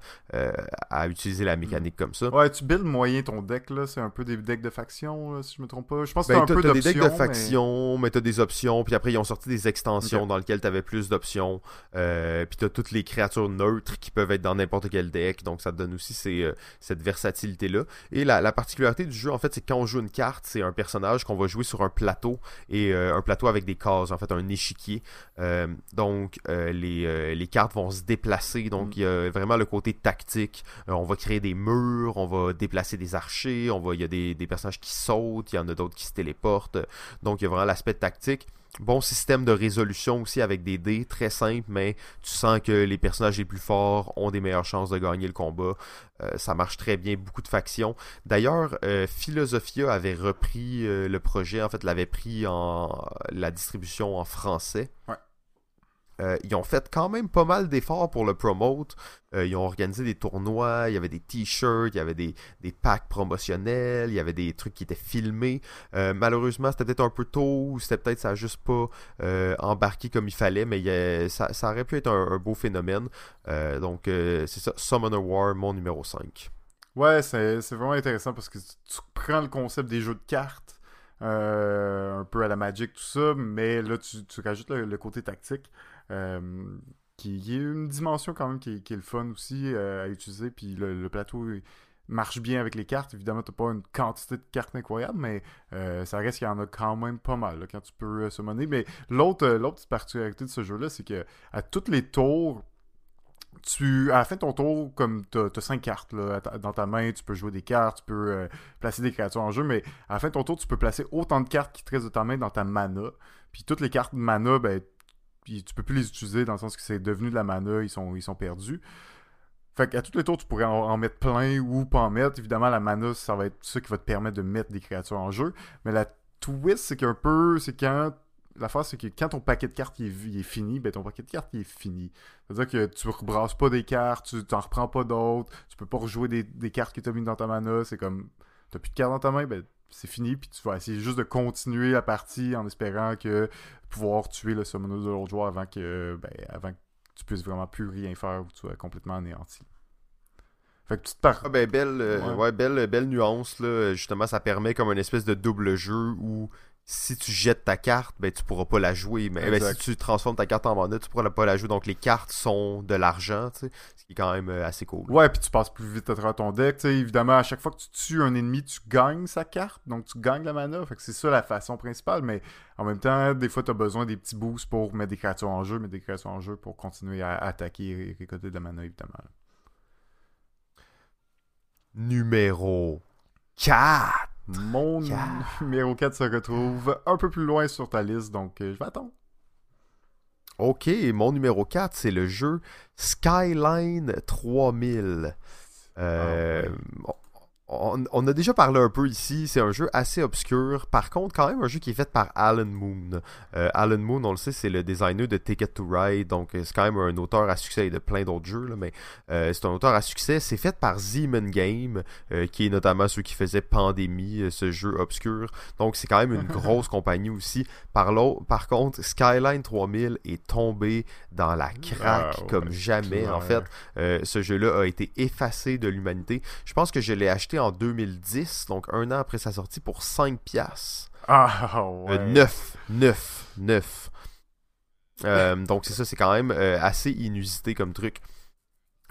à utiliser la mécanique comme ça. Ouais, tu builds moyen ton deck, là. C'est un peu des decks de faction, si je me trompe pas. Je pense que ben, c'est un peu des decks de faction, mais, t'as des options. Puis après, ils ont sorti des extensions dans lesquelles t'avais plus d'options. Euh, puis tu as toutes les créatures neutres qui peuvent être dans n'importe quel deck. Donc ça te donne aussi euh, cette versatilité-là. Et la, particularité du jeu, en fait, c'est quand on joue une carte, c'est un personnage qu'on va jouer sur un plateau. Et euh, un plateau avec des cases, en fait, un échiquier. donc les, cartes vont se déplacer. Donc mm. il y a vraiment le côté tactique. on va créer des murs, on va déplacer des archers, on va, il y a des, des personnages qui sautent, il y en a d'autres qui se téléportent. Donc il y a vraiment l'aspect tactique. Bon système de résolution aussi avec des dés, très simple, mais tu sens que les personnages les plus forts ont des meilleures chances de gagner le combat. Euh, ça marche très bien, beaucoup de factions. D'ailleurs, euh, Philosophia avait repris euh, le projet, en fait, l'avait pris en la distribution en français. Ouais. Euh, ils ont fait quand même pas mal d'efforts pour le promote. Euh, ils ont organisé des tournois, il y avait des t-shirts, il y avait des, packs promotionnels, il y avait des trucs qui étaient filmés. Euh, malheureusement, c'était peut-être un peu tôt, c'était peut-être ça n'a juste pas embarqué comme il fallait, mais ça, aurait pu être un, beau phénomène. donc, c'est ça, Summoner War, mon numéro 5. Ouais, c'est vraiment intéressant parce que tu prends le concept des jeux de cartes. un peu à la Magic, tout ça, mais là, tu, rajoutes le côté tactique. Euh, qui, est une dimension quand même qui, est le fun aussi euh, à utiliser. Puis le, plateau marche bien avec les cartes. Évidemment, tu pas une quantité de cartes incroyable, mais euh, ça reste qu'il y en a quand même pas mal quand tu peux se monnaie. Mais l'autre particularité de ce jeu-là, c'est que à tous les tours, tu, à la fin de ton tour, comme tu as, 5 cartes dans ta main, tu peux jouer des cartes, tu peux placer des créatures en jeu, mais à la fin de ton tour, tu peux placer autant de cartes qui te restent de ta main dans ta mana. Puis toutes les cartes mana, ben, puis tu peux plus les utiliser dans le sens que c'est devenu de la mana, ils sont, ils sont perdus. Fait qu'à tous les tours, tu pourrais en, mettre plein ou pas en mettre. Évidemment, la mana, ça va être ça qui va te permettre de mettre des créatures en jeu. Mais la twist, c'est qu'un peu, c'est quand l'affaire, c'est que quand ton paquet de cartes il est, fini, ben ton paquet de cartes il est fini. C'est-à-dire que tu rebrasses pas des cartes, tu t'en reprends pas d'autres, tu peux pas rejouer des, cartes que tu as mis dans ta mana. C'est comme, t'as plus de cartes dans ta main, ben c'est fini, puis tu vas essayer juste de continuer la partie en espérant que pouvoir tuer le summoner de l'autre joueur avant que, ben, avant que tu puisses vraiment plus rien faire ou que tu sois complètement anéanti. Fait que petite part. Ah ben, belle, euh, ouais. belle, belle nuance, là. Justement, ça permet comme une espèce de double jeu où si tu jettes ta carte, ben tu pourras pas la jouer. Mais ben, si tu transformes ta carte en mana, tu pourras pas la jouer. Donc les cartes sont de l'argent, ce qui est quand même euh, assez cool. Ouais, puis tu passes plus vite à travers ton deck. sais évidemment, à chaque fois que tu tues un ennemi, tu gagnes sa carte, donc tu gagnes la mana. Fait que c'est ça la façon principale. Mais en même temps, des fois, tu as besoin des petits boosts pour mettre des créatures en jeu, mettre des créatures en jeu pour continuer à attaquer et récolter de la mana, évidemment. Numéro 4 mon numéro 4 se retrouve un peu plus loin sur ta liste, donc euh, je vais attendre. Ok, mon numéro 4, c'est le jeu Skyline 3000. Euh, ah, on, a déjà parlé un peu ici, c'est un jeu assez obscur. Par contre, quand même un jeu qui est fait par Alan Moon. Euh, Alan Moon, on le sait, c'est le designer de Ticket to Ride, donc euh, c'est quand même un auteur à succès et de plein d'autres jeux, mais euh, c'est un auteur à succès. C'est fait par Zeman Game, qui est notamment ceux qui faisaient Pandémie, ce jeu obscur. Donc c'est quand même une grosse compagnie aussi. Par, par contre, Skyline 3000 est tombé dans la craque ah, comme jamais. En fait, ce jeu-là a été effacé de l'humanité. Je pense que je l'ai acheté en 2010, donc un an après sa sortie, pour 5 piastres. Ah, ouais. 9, 9, 9. donc c'est ça, c'est quand même euh, assez inusité comme truc.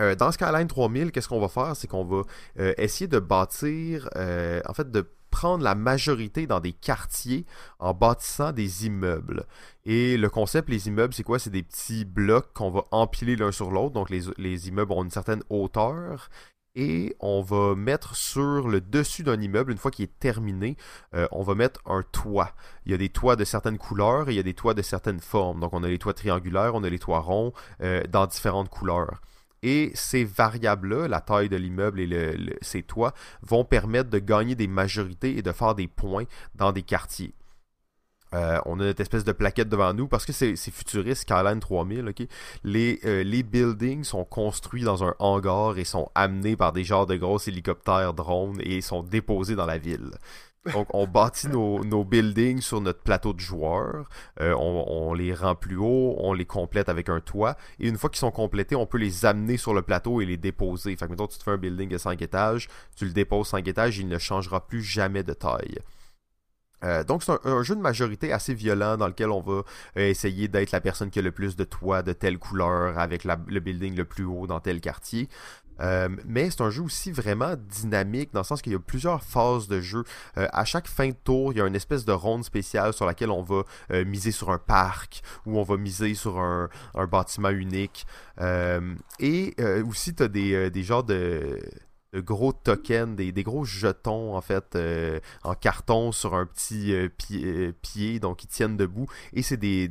Euh, dans Skyline 3000, qu'est-ce qu'on va faire? C'est qu'on va euh, essayer de bâtir, en fait, de prendre la majorité dans des quartiers en bâtissant des immeubles. Et le concept, les immeubles, c'est quoi? C'est des petits blocs qu'on va empiler l'un sur l'autre. Donc les, les, immeubles ont une certaine hauteur et on va mettre sur le dessus d'un immeuble, une fois qu'il est terminé, euh, on va mettre un toit. Il y a des toits de certaines couleurs et il y a des toits de certaines formes. Donc on a les toits triangulaires, on a les toits ronds euh, dans différentes couleurs. Et ces variables-là, la taille de l'immeuble et ces toits, vont permettre de gagner des majorités et de faire des points dans des quartiers. Euh, on a notre espèce de plaquette devant nous parce que c'est futuriste, Skyline 3000. ok? Les, euh, les buildings sont construits dans un hangar et sont amenés par des genres de gros hélicoptères drones et sont déposés dans la ville. Donc, on bâtit nos, nos, buildings sur notre plateau de joueurs. Euh, on, les rend plus haut, on les complète avec un toit. Et une fois qu'ils sont complétés, on peut les amener sur le plateau et les déposer. Fait que, mettons, tu te fais un building de 5 étages, tu le déposes 5 étages, il ne changera plus jamais de taille. Euh, donc c'est un, jeu de majorité assez violent dans lequel on va euh, essayer d'être la personne qui a le plus de toits de telle couleur avec le building le plus haut dans tel quartier. Euh, mais c'est un jeu aussi vraiment dynamique dans le sens qu'il y a plusieurs phases de jeu. à chaque fin de tour, il y a une espèce de ronde spéciale sur laquelle on va miser sur un parc ou on va miser sur un, bâtiment unique. et aussi, tu as des, des genres de gros tokens, des, gros jetons en fait euh, en carton sur un petit euh, euh, pied, donc ils tiennent debout. Et c'est des,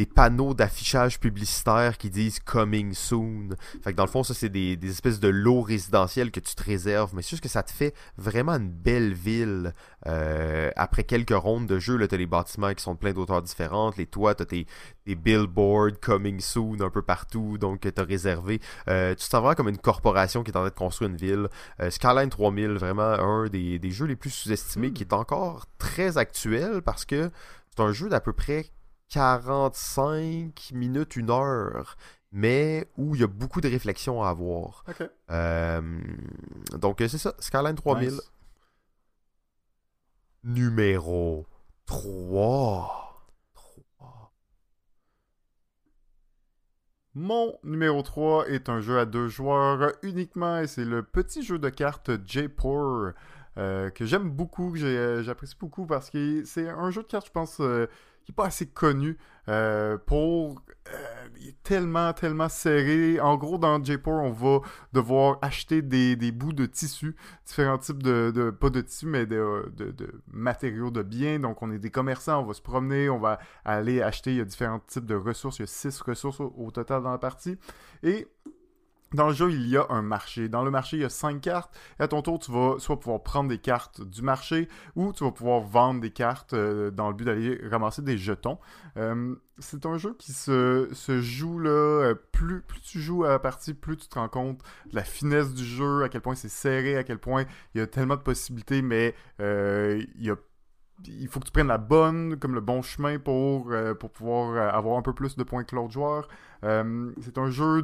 des panneaux d'affichage publicitaire qui disent coming soon. Fait que dans le fond, ça c'est des, espèces de lots résidentiels que tu te réserves, mais c'est juste que ça te fait vraiment une belle ville. Euh, après quelques rondes de jeu, tu as les bâtiments qui sont de plein d'auteurs différentes, les toits, tu as tes, billboards coming soon un peu partout, donc tu as réservé. Euh, tu te sens vraiment comme une corporation qui est en train de construire une ville. Euh, Skyline 3000, vraiment un des, des jeux les plus sous-estimés qui est encore très actuel parce que c'est un jeu d'à peu près 45 minutes, une heure, mais où il y a beaucoup de réflexions à avoir. Euh, donc, c'est ça, Skyline 3000. Numéro 3. Mon numéro 3 est un jeu à deux joueurs uniquement et c'est le petit jeu de cartes J-Pour euh, que j'aime beaucoup, que euh, j'apprécie beaucoup parce que c'est un jeu de cartes, je pense, qui n'est pas assez connu euh, pour. Euh, il est tellement, tellement serré. En gros, dans J-Pour, on va devoir acheter des, bouts de tissu, différents types de, pas de tissu, mais de, de, matériaux de biens. Donc, on est des commerçants, on va se promener, on va aller acheter. Il y a différents types de ressources. Il y a six ressources au, total dans la partie. Et dans le jeu, il y a un marché. Dans le marché, il y a cinq cartes. À ton tour, tu vas soit pouvoir prendre des cartes du marché ou tu vas pouvoir vendre des cartes euh, dans le but d'aller ramasser des jetons. Euh, c'est un jeu qui se, joue là. Euh, plus, plus tu joues à la partie, plus tu te rends compte de la finesse du jeu, à quel point c'est serré, à quel point il y a tellement de possibilités, mais il y a il faut que tu prennes la bonne, comme le bon chemin pour, euh, pour pouvoir euh, avoir un peu plus de points que l'autre joueur. Euh, c'est un jeu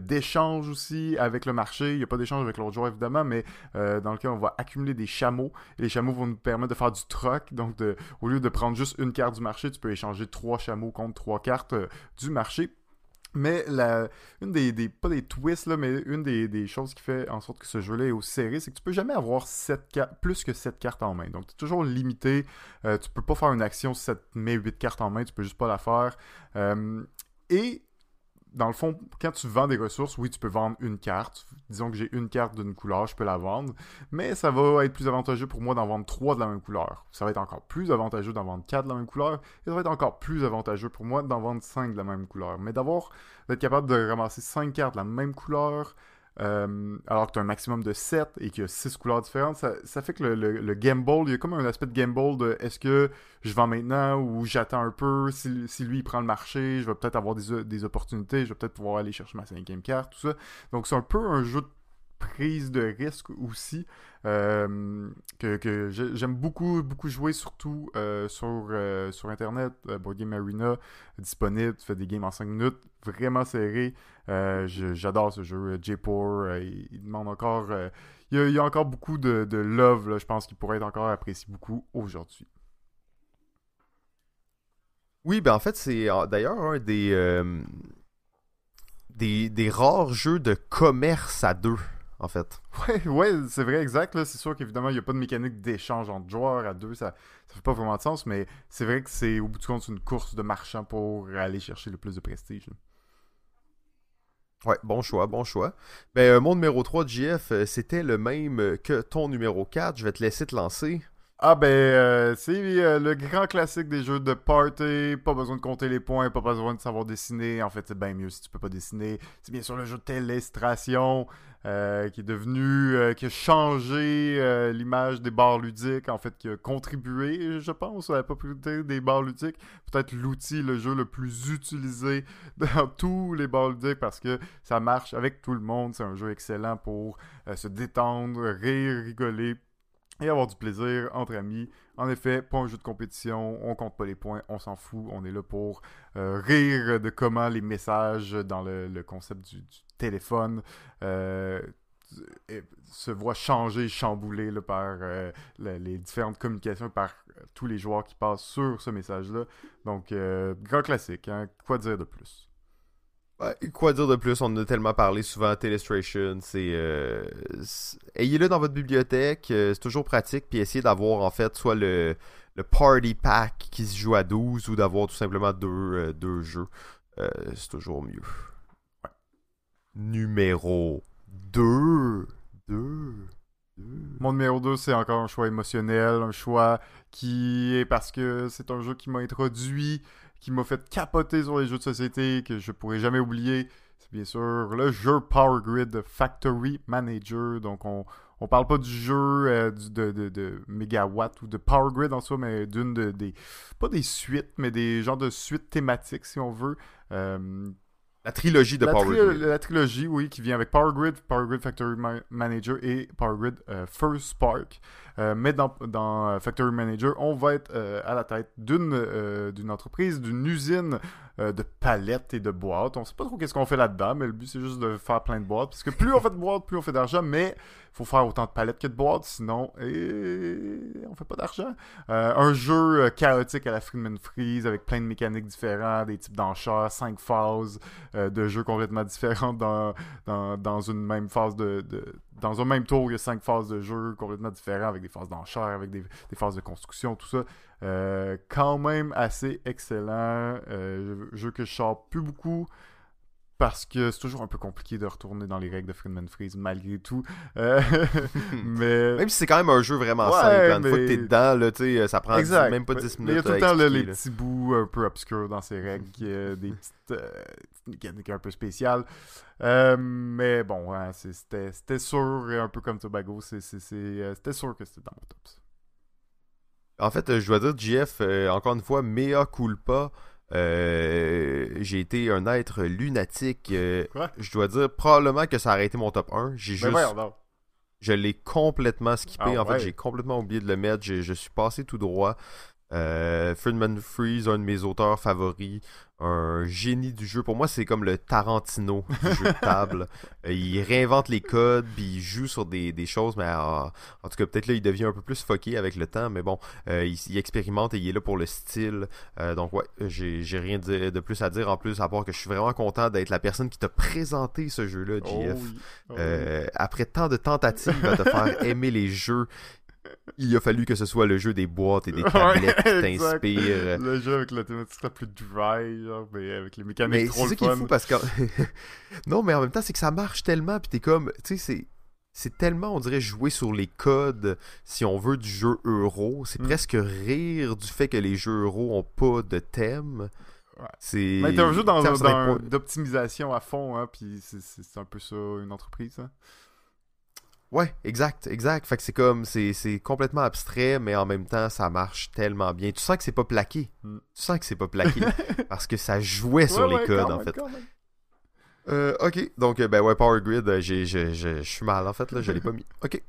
d'échange aussi avec le marché. Il n'y a pas d'échange avec l'autre joueur évidemment, mais dans lequel on va accumuler des chameaux. Les chameaux vont nous permettre de faire du troc. Donc au lieu de prendre juste une carte du marché, tu peux échanger trois chameaux contre trois cartes du marché. Mais la, une des, des, pas des twists, là, mais une des, des, choses qui fait en sorte que ce jeu-là est aussi serré, c'est que tu peux jamais avoir plus que 7 cartes en main. Donc tu es toujours limité. Euh, tu peux pas faire une action si ça te met 8 cartes en main, tu peux juste pas la faire. Euh, et dans le fond, quand tu vends des ressources, oui, tu peux vendre une carte. Disons que j'ai une carte d'une couleur, je peux la vendre. Mais ça va être plus avantageux pour moi d'en vendre trois de la même couleur. Ça va être encore plus avantageux d'en vendre quatre de la même couleur. Et ça va être encore plus avantageux pour moi d'en vendre cinq de la même couleur. Mais d'avoir, d'être capable de ramasser cinq cartes de la même couleur, euh, alors que tu as un maximum de 7 et qu'il y a 6 couleurs différentes, ça, fait que le, le, gamble, il y a comme un aspect de gamble de est-ce que je vends maintenant ou j'attends un peu, si, lui il prend le marché, je vais peut-être avoir des, des, opportunités, je vais peut-être pouvoir aller chercher ma cinquième carte, tout ça. Donc c'est un peu un jeu de prise de risque aussi. Euh, que, j'aime beaucoup, beaucoup jouer, surtout euh, sur, euh, sur Internet. Board Game Arena, disponible, tu fais des games en 5 minutes, vraiment serré. J'adore ce jeu. J-Pour, il, demande encore. Il y, a, encore beaucoup de, love, je pense, qu'il pourrait être encore apprécié beaucoup aujourd'hui. Oui, ben en fait, c'est d'ailleurs un des, des, des rares jeux de commerce à deux en fait. Ouais, ouais, c'est vrai, exact. C'est sûr qu'évidemment, il n'y a pas de mécanique d'échange entre joueurs à deux, ça, ça fait pas vraiment de sens, mais c'est vrai que c'est au bout du compte une course de marchands pour aller chercher le plus de prestige. Ouais, bon choix, bon choix. Ben, euh, mon numéro 3 de JF, euh, c'était le même que ton numéro 4. Je vais te laisser te lancer. Ah ben, euh, c'est le grand classique des jeux de party, pas besoin de compter les points, pas besoin de savoir dessiner, en fait c'est bien mieux si tu peux pas dessiner. C'est bien sûr le jeu de Télestration, euh, qui est devenu, euh, qui a changé euh, l'image des bars ludiques, en fait, qui a contribué, je pense, à la popularité des bars ludiques. Peut-être l'outil, le jeu le plus utilisé dans tous les bars ludiques parce que ça marche avec tout le monde. C'est un jeu excellent pour se détendre, rire, rigoler et avoir du plaisir entre amis. En effet, pas un jeu de compétition, on compte pas les points, on s'en fout, on est là pour rire de comment les messages dans le, concept du téléphone euh, se voit changer, chambouler par euh, les différentes communications par euh, tous les joueurs qui passent sur ce message-là. Donc, grand classique, hein? quoi dire de plus? Quoi dire de plus? On en a tellement parlé souvent Telestration. C'est, ayez-le dans votre bibliothèque, c'est toujours pratique. Puis essayez d'avoir en fait soit le, le Party Pack qui se joue à 12 ou d'avoir tout simplement deux, deux jeux. c'est toujours mieux numéro 2. 2. Mon numéro 2, c'est encore un choix émotionnel, un choix qui est parce que c'est un jeu qui m'a introduit, qui m'a fait capoter sur les jeux de société, que je pourrais jamais oublier. C'est bien sûr le jeu Power Grid Factory Manager. Donc, on, on parle pas du jeu euh, de, de, de, ou de Power Grid en soi, mais d'une des. Pas des suites, mais des genres de suites thématiques, si on veut. Euh, la trilogie de Power Grid. La trilogie, oui, qui vient avec Power Grid, Power Grid Factory Manager et Power Grid euh, First Spark. Euh, mais dans, dans, euh, Factory Manager, on va être à la tête d'une entreprise, d'une usine de palettes et de boîtes. On sait pas trop qu'est-ce qu'on fait là-dedans, mais le but c'est juste de faire plein de boîtes. Parce que plus on fait de boîtes, plus on fait d'argent, mais faut faire autant de palettes que de boîtes, sinon et... on fait pas d'argent. Euh, un jeu euh, chaotique à la Freeman Freeze avec plein de mécaniques différentes, des types d'enchères, cinq phases euh, de jeux complètement différentes dans, dans, une même phase de, Dans un même tour, il y a cinq phases de jeu complètement différentes avec des phases d'enchères, avec des, phases de construction, tout ça. quand même assez excellent. jeu que je sors plus beaucoup parce que c'est toujours un peu compliqué de retourner dans les règles de Friedman Freeze malgré tout. Euh, mais... Même si c'est quand même un jeu vraiment simple, une fois que t'es dedans, là, ça prend même pas 10 minutes. Mais il y a tout le temps les petits bouts un peu obscurs dans ces règles, des petites, euh, mécaniques un peu spéciales. Euh, mais bon, c'était sûr, un peu comme Tobago, c'était sûr que c'était dans mon top. En fait, je dois dire, GF, encore une fois, mea culpa. Euh, j'ai été un être lunatique. Euh, je dois dire probablement que ça a été mon top 1. J'ai ben juste. je l'ai complètement skippé. Ah en fait, j'ai complètement oublié de le mettre. Je, suis passé tout droit. Euh, Friedman Freeze, un de mes auteurs favoris un génie du jeu. Pour moi, c'est comme le Tarantino du jeu de table. Euh, il réinvente les codes, puis il joue sur des, choses, mais en tout cas, peut-être là, il devient un peu plus fucké avec le temps, mais bon, euh, il, expérimente et il est là pour le style. Euh, donc, ouais, j'ai, rien de, plus à dire en plus, à part que je suis vraiment content d'être la personne qui t'a présenté ce jeu-là, JF. Oh oh après tant de tentatives à te faire aimer les jeux, il a fallu que ce soit le jeu des boîtes et des tablettes qui t'inspire. Le jeu avec la thématique la plus dry, genre, mais avec les mécaniques mais trop c'est ça qui est fou parce que... non, mais en même temps, c'est que ça marche tellement, puis t'es comme... Tu sais, c'est... C'est tellement, on dirait, jouer sur les codes, si on veut, du jeu euro. C'est mm. presque rire du fait que les jeux euro ont pas de thème. C'est... Mais t'es un jeu d'optimisation à fond, hein, puis c'est, un peu ça, une entreprise. Hein. Ouais, exact, exact. Fait que c'est comme, c'est, complètement abstrait, mais en même temps, ça marche tellement bien. Tu sens que c'est pas plaqué. Mm. Tu sens que c'est pas plaqué. parce que ça jouait sur les codes, en fait. Euh, ok, donc, euh, ben ouais, Power Grid, euh, je suis mal, en fait, là, je l'ai pas mis. Ok.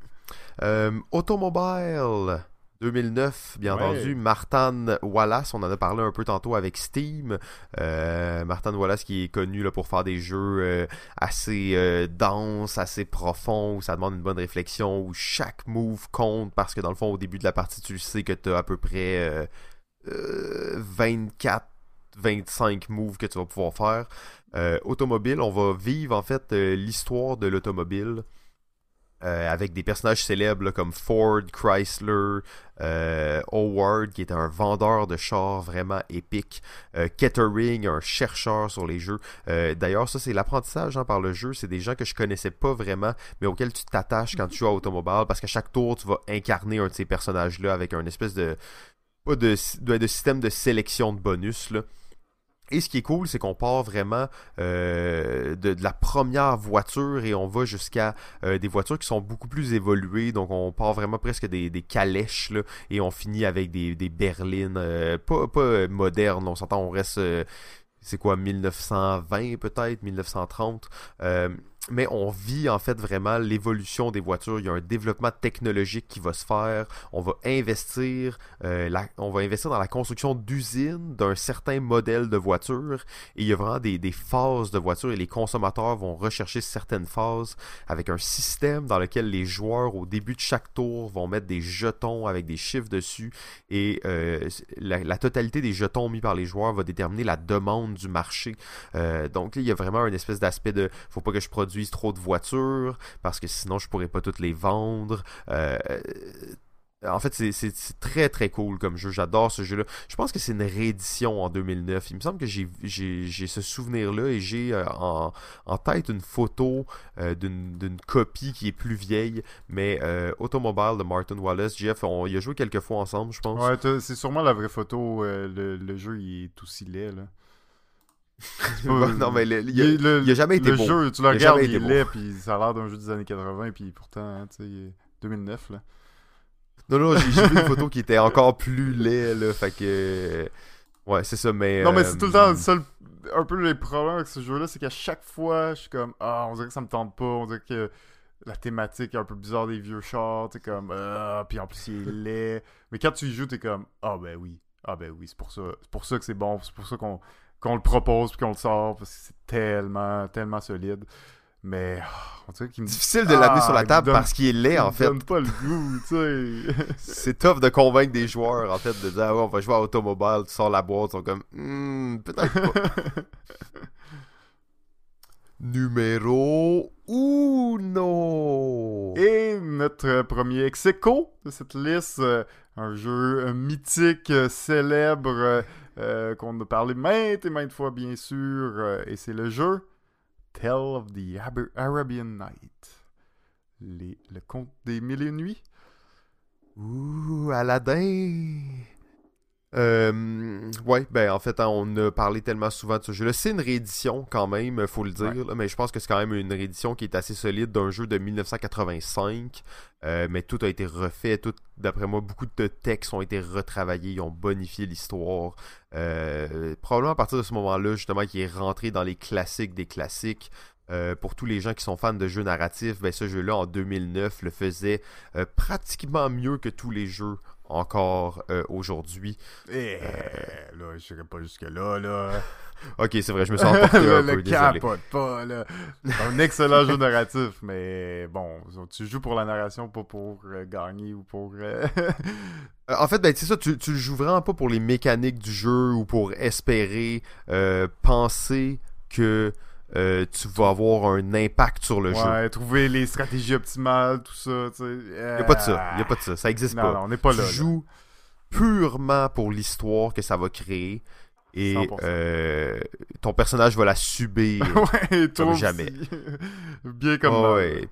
Automobile. 2009, bien entendu. Martin Wallace, on en a parlé un peu tantôt avec Steam. Euh, Martin Wallace qui est connu là, pour faire des jeux euh, assez euh, denses, assez profonds, où ça demande une bonne réflexion, où chaque move compte, parce que dans le fond, au début de la partie, tu sais que tu as à peu près 24 25 moves que tu vas pouvoir faire. automobile, on va vivre en fait l'histoire de l'automobile euh, avec des personnages célèbres comme Ford, Chrysler, euh, Howard qui est un vendeur de chars vraiment épique, euh, Kettering, un chercheur sur les jeux. D'ailleurs, ça c'est l'apprentissage hein, par le jeu, c'est des gens que je connaissais pas vraiment, mais auxquels tu t'attaches quand tu joues à Automobile, parce qu'à chaque tour tu vas incarner un de ces personnages-là avec un espèce de, de système de sélection de bonus là. Et ce qui est cool, c'est qu'on part vraiment euh, de, la première voiture et on va jusqu'à euh, des voitures qui sont beaucoup plus évoluées. Donc on part vraiment presque des, calèches et on finit avec des, berlines euh, pas modernes. On s'entend, on reste c'est quoi 1920 peut-être 1930 mais on vit en fait vraiment l'évolution des voitures. Il y a un développement technologique qui va se faire. On va investir, euh, on va investir dans la construction d'usines d'un certain modèle de voiture. Et il y a vraiment des, des, phases de voiture et les consommateurs vont rechercher certaines phases avec un système dans lequel les joueurs au début de chaque tour vont mettre des jetons avec des chiffres dessus et euh, la, totalité des jetons mis par les joueurs va déterminer la demande du marché. Euh, donc il y a vraiment une espèce d'aspect de faut pas que je produise trop de voitures parce que sinon je pourrais pas toutes les vendre. Euh, en fait, c'est très très cool comme jeu. J'adore ce jeu-là. Je pense que c'est une réédition en 2009. Il me semble que j'ai ce souvenir-là et j'ai euh, en, tête une photo euh, d'une copie qui est plus vieille. Mais Automobile de Martin Wallace, Jeff, on y a joué quelques fois ensemble, je pense. Ouais, c'est sûrement la vraie photo. Le, jeu, il est aussi laid, là. non, mais il, a, jamais été le jeu, tu le regardes, il est laid, puis ça a l'air d'un jeu des années 80, puis pourtant, hein, tu sais, 2009, là. Non, non, j'ai vu une photo qui était encore plus laid, là, fait que... Ouais, c'est ça, mais... Non, mais c'est tout le temps le seul... Un peu les problèmes avec ce jeu-là, c'est qu'à chaque fois, je suis comme, ah, on dirait que ça me tente pas, on dirait que la thématique est un peu bizarre des vieux chars, t'es comme, ah, puis en plus, il est laid. Mais quand tu y joues, t'es comme, ah, ben oui, ah, ben oui, c'est pour ça, c'est pour ça que c'est bon, c'est pour ça qu'on qu'on le propose puis qu'on le sort parce que c'est tellement, tellement solide. Mais oh, on dirait qu'il me difficile de l'amener sur la ah, table parce qu'il est laid en fait. donne pas le goût, tu sais. c'est tough de convaincre des joueurs en fait de dire ah ouais, on va jouer à automobile, tu sors la boîte, ils sont comme hmm, peut-être pas. Numéro uno. Et notre premier ex de cette liste, euh, un jeu mythique, euh, célèbre, euh, qu'on a parlé maintes et maintes fois, bien sûr, et c'est le jeu Tale of the Arabian Night. Le conte des mille et nuits. Ouh, Aladdin! Euh, ouais, ben en fait, hein, on a parlé tellement souvent de ce jeu-là. C'est une réédition quand même, faut le dire, mais je pense que c'est quand même une réédition qui est assez solide d'un jeu de 1985. Euh, mais tout a été refait, tout, d'après moi, beaucoup de textes ont été retravaillés, ils ont bonifié l'histoire. Euh, probablement à partir de ce moment-là, justement, qui est rentré dans les classiques des classiques. Euh, pour tous les gens qui sont fans de jeux narratifs, ben, ce jeu-là en 2009 le faisait pratiquement mieux que tous les jeux encore euh, aujourd'hui. Eh, euh... là, je pas jusque-là, là. ok, c'est vrai, je me sens emporté un le peu, capote pas, là. Un excellent jeu narratif, mais bon, tu joues pour la narration, pas pour euh, gagner ou pour... Euh, en fait, ben, c'est ça, tu, tu le joues vraiment pas pour les mécaniques du jeu ou pour espérer penser que euh, tu vas avoir un impact sur le ouais, jeu. Ouais, trouver les stratégies optimales, tout ça. Il n'y a pas de ça. Il a pas de ça. Ça existe pas. Non, on n'est pas là. Tu joues purement pour l'histoire que ça va créer. Et euh, ton personnage va la subir ouais, comme jamais. Bien comme oh, ouais.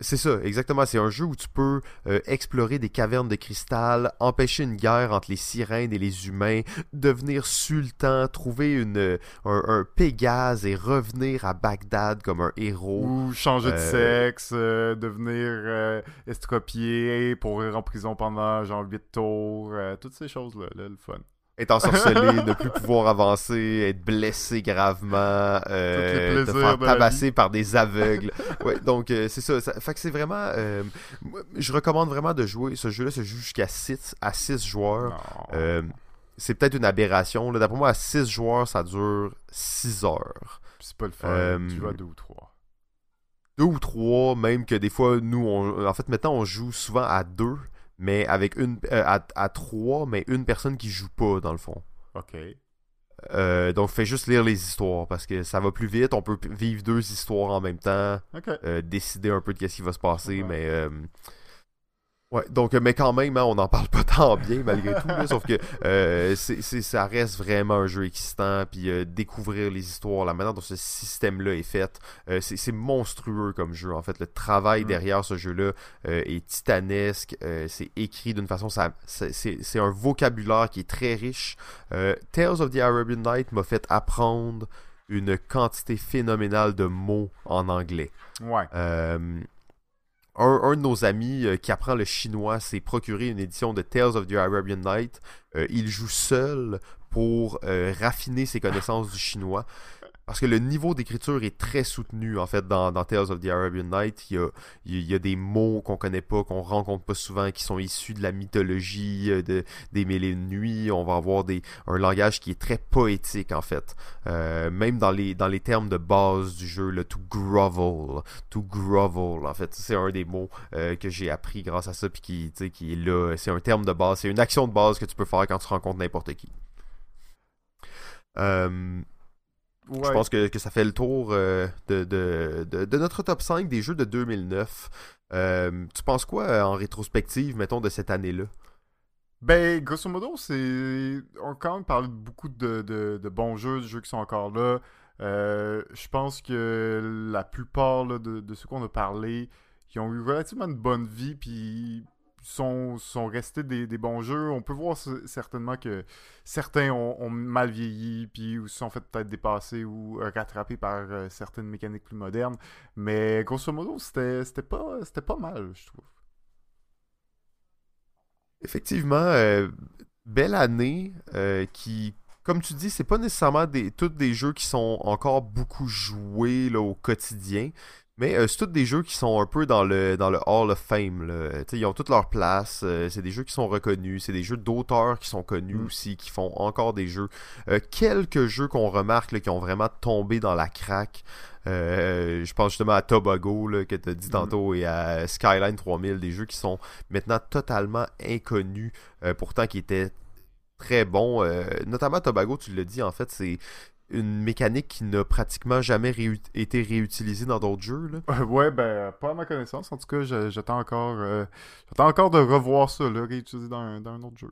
C'est ça, exactement. C'est un jeu où tu peux euh, explorer des cavernes de cristal, empêcher une guerre entre les sirènes et les humains, devenir sultan, trouver une, un, Pégase et revenir à Bagdad comme un héros. Ou changer de euh, sexe, euh, devenir estropié, pourrir en prison pendant genre 8 tours, toutes ces choses-là, là, le fun être ensorcelé, ne plus pouvoir avancer, être blessé gravement, euh, te faire tabasser par des aveugles. ouais, donc euh, c'est ça, Fait que c'est vraiment. Euh, je recommande vraiment de jouer. Ce jeu-là se joue jusqu'à 6 à 6 joueurs. Euh, c'est peut-être une aberration. D'après moi, à 6 joueurs, ça dure 6 heures. C'est pas le fun. tu vas 2 ou 3 deux ou trois, même que des fois, nous, on, en fait, maintenant, on joue souvent à deux mais avec une euh, à, trois, mais une personne qui joue pas dans le fond. Ok. Euh, donc fais juste lire les histoires parce que ça va plus vite. On peut vivre deux histoires en même temps, euh, décider un peu de ce qui va se passer, mais Ouais, donc, mais quand même, hein, on n'en parle pas tant bien malgré tout, sauf que euh, c'est, ça reste vraiment un jeu existant, puis euh, découvrir les histoires, la manière dont ce système-là est fait, euh, c'est, monstrueux comme jeu, en fait. Le travail mm. derrière ce jeu-là est titanesque, c'est écrit d'une façon, ça, c'est, un vocabulaire qui est très riche. Tales of the Arabian Night m'a fait apprendre une quantité phénoménale de mots en anglais. Ouais un, de nos amis euh, qui apprend le chinois s'est procuré une édition de Tales of the Arabian Night. Euh, il joue seul pour euh, raffiner ses connaissances du chinois. Parce que le niveau d'écriture est très soutenu, en fait, dans, Tales of the Arabian Night. Il y a, des mots qu'on connaît pas, qu'on rencontre pas souvent, qui sont issus de la mythologie euh, de, des Mille et Nuits. On va avoir un langage qui est très poétique, en fait. Euh, même dans les, dans les termes de base du jeu, le to grovel. To grovel, en fait. C'est un des mots euh, que j'ai appris grâce à ça, puis qui, qui est là. C'est un terme de base. C'est une action de base que tu peux faire quand tu rencontres n'importe qui. Euh, je pense que, ça fait le tour euh, de, de, notre top 5 des jeux de 2009. Euh, tu penses quoi euh, en rétrospective, mettons, de cette année-là? Ben, grosso modo, c'est. On quand même parlé beaucoup de, bons jeux, de jeux qui sont encore là. je pense que la plupart de, de ceux qu'on a parlé, qui ont eu relativement une bonne vie, puis sont, restés des, bons jeux. On peut voir certainement que certains ont, mal vieilli, puis se sont fait peut-être dépasser ou rattrapés par euh, certaines mécaniques plus modernes. Mais grosso modo, c'était pas, mal, je trouve. Effectivement, euh, belle année euh, qui, comme tu dis, c'est pas nécessairement tous des jeux qui sont encore beaucoup joués au quotidien. Mais euh, c'est tous des jeux qui sont un peu dans le dans le Hall of Fame. Ils ont toute leur place. Euh, c'est des jeux qui sont reconnus. C'est des jeux d'auteurs qui sont connus mm. aussi, qui font encore des jeux. Euh, quelques jeux qu'on remarque qui ont vraiment tombé dans la craque. je pense justement à Tobago là, que tu as dit mm. tantôt et à Skyline 3000, des jeux qui sont maintenant totalement inconnus, pourtant qui étaient très bons. notamment Tobago, tu l'as dit, en fait, c'est une mécanique qui n'a pratiquement jamais été réutilisée dans d'autres jeux. Là. ouais, ben, pas à ma connaissance. En tout cas, j'attends encore, euh, encore de revoir ça, là, réutilisé dans un, dans un autre jeu.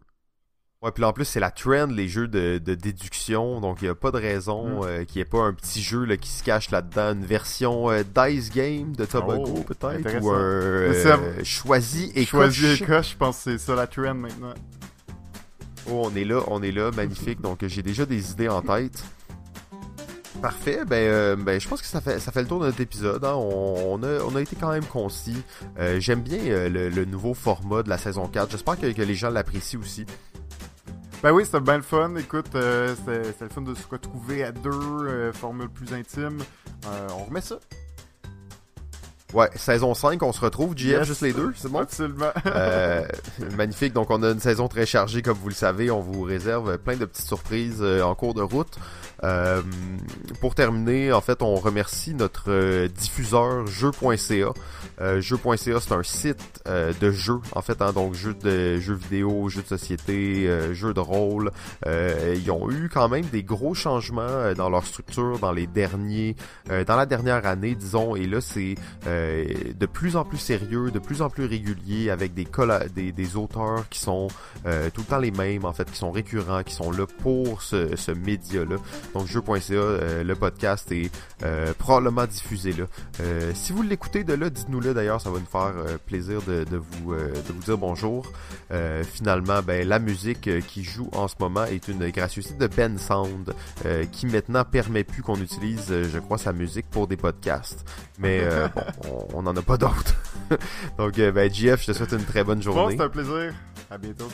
Ouais, puis en plus, c'est la trend, les jeux de, déduction. Donc, il n'y a pas de raison mm. euh, qu'il n'y ait pas un petit jeu là, qui se cache là-dedans. Une version euh, Dice Game de Tobago, oh, peut-être. Ou un euh, choisi et Choisi et coche, je pense que c'est ça la trend maintenant. Oh, on est là, on est là, magnifique. Donc, j'ai déjà des idées en tête. Parfait, ben, ben je pense que ça fait ça fait le tour de notre épisode. Hein. On, a, on a été quand même concis. J'aime bien le, nouveau format de la saison 4. J'espère que, les gens l'apprécient aussi. Ben oui, c'était bien le fun. Écoute, euh, c'était le fun de se retrouver à deux, euh, formule plus intime. Euh, on remet ça. Ouais, saison 5, on se retrouve, JF, juste les deux, c'est bon? Absolument. magnifique, donc on a une saison très chargée, comme vous le savez, on vous réserve plein de petites surprises en cours de route. Euh, pour terminer, en fait, on remercie notre euh, diffuseur jeu.ca. Euh, jeu.ca, c'est un site euh, de jeux, en fait, hein, donc jeux de jeux vidéo, jeux de société, jeux de rôle. ils ont eu quand même des gros changements dans leur structure dans les derniers, dans la dernière année, disons. Et là, c'est de plus en plus sérieux, de plus en plus régulier, avec des, des, des auteurs qui sont tout le temps les mêmes, en fait, qui sont récurrents, qui sont là pour ce, média-là. Donc jeu.ca, euh, le podcast est euh, probablement diffusé là. Euh, si vous l'écoutez de là, dites-nous-le d'ailleurs, ça va nous faire plaisir de, vous, de vous dire bonjour. finalement, ben, la musique qui joue en ce moment est une gracieuseté de Ben Sound, qui maintenant permet plus qu'on utilise, je crois, sa musique pour des podcasts. Mais bon, on n'en a pas d'autres. Donc, ben, JF, je te souhaite une très bonne journée. Bon, c'est un plaisir. À bientôt.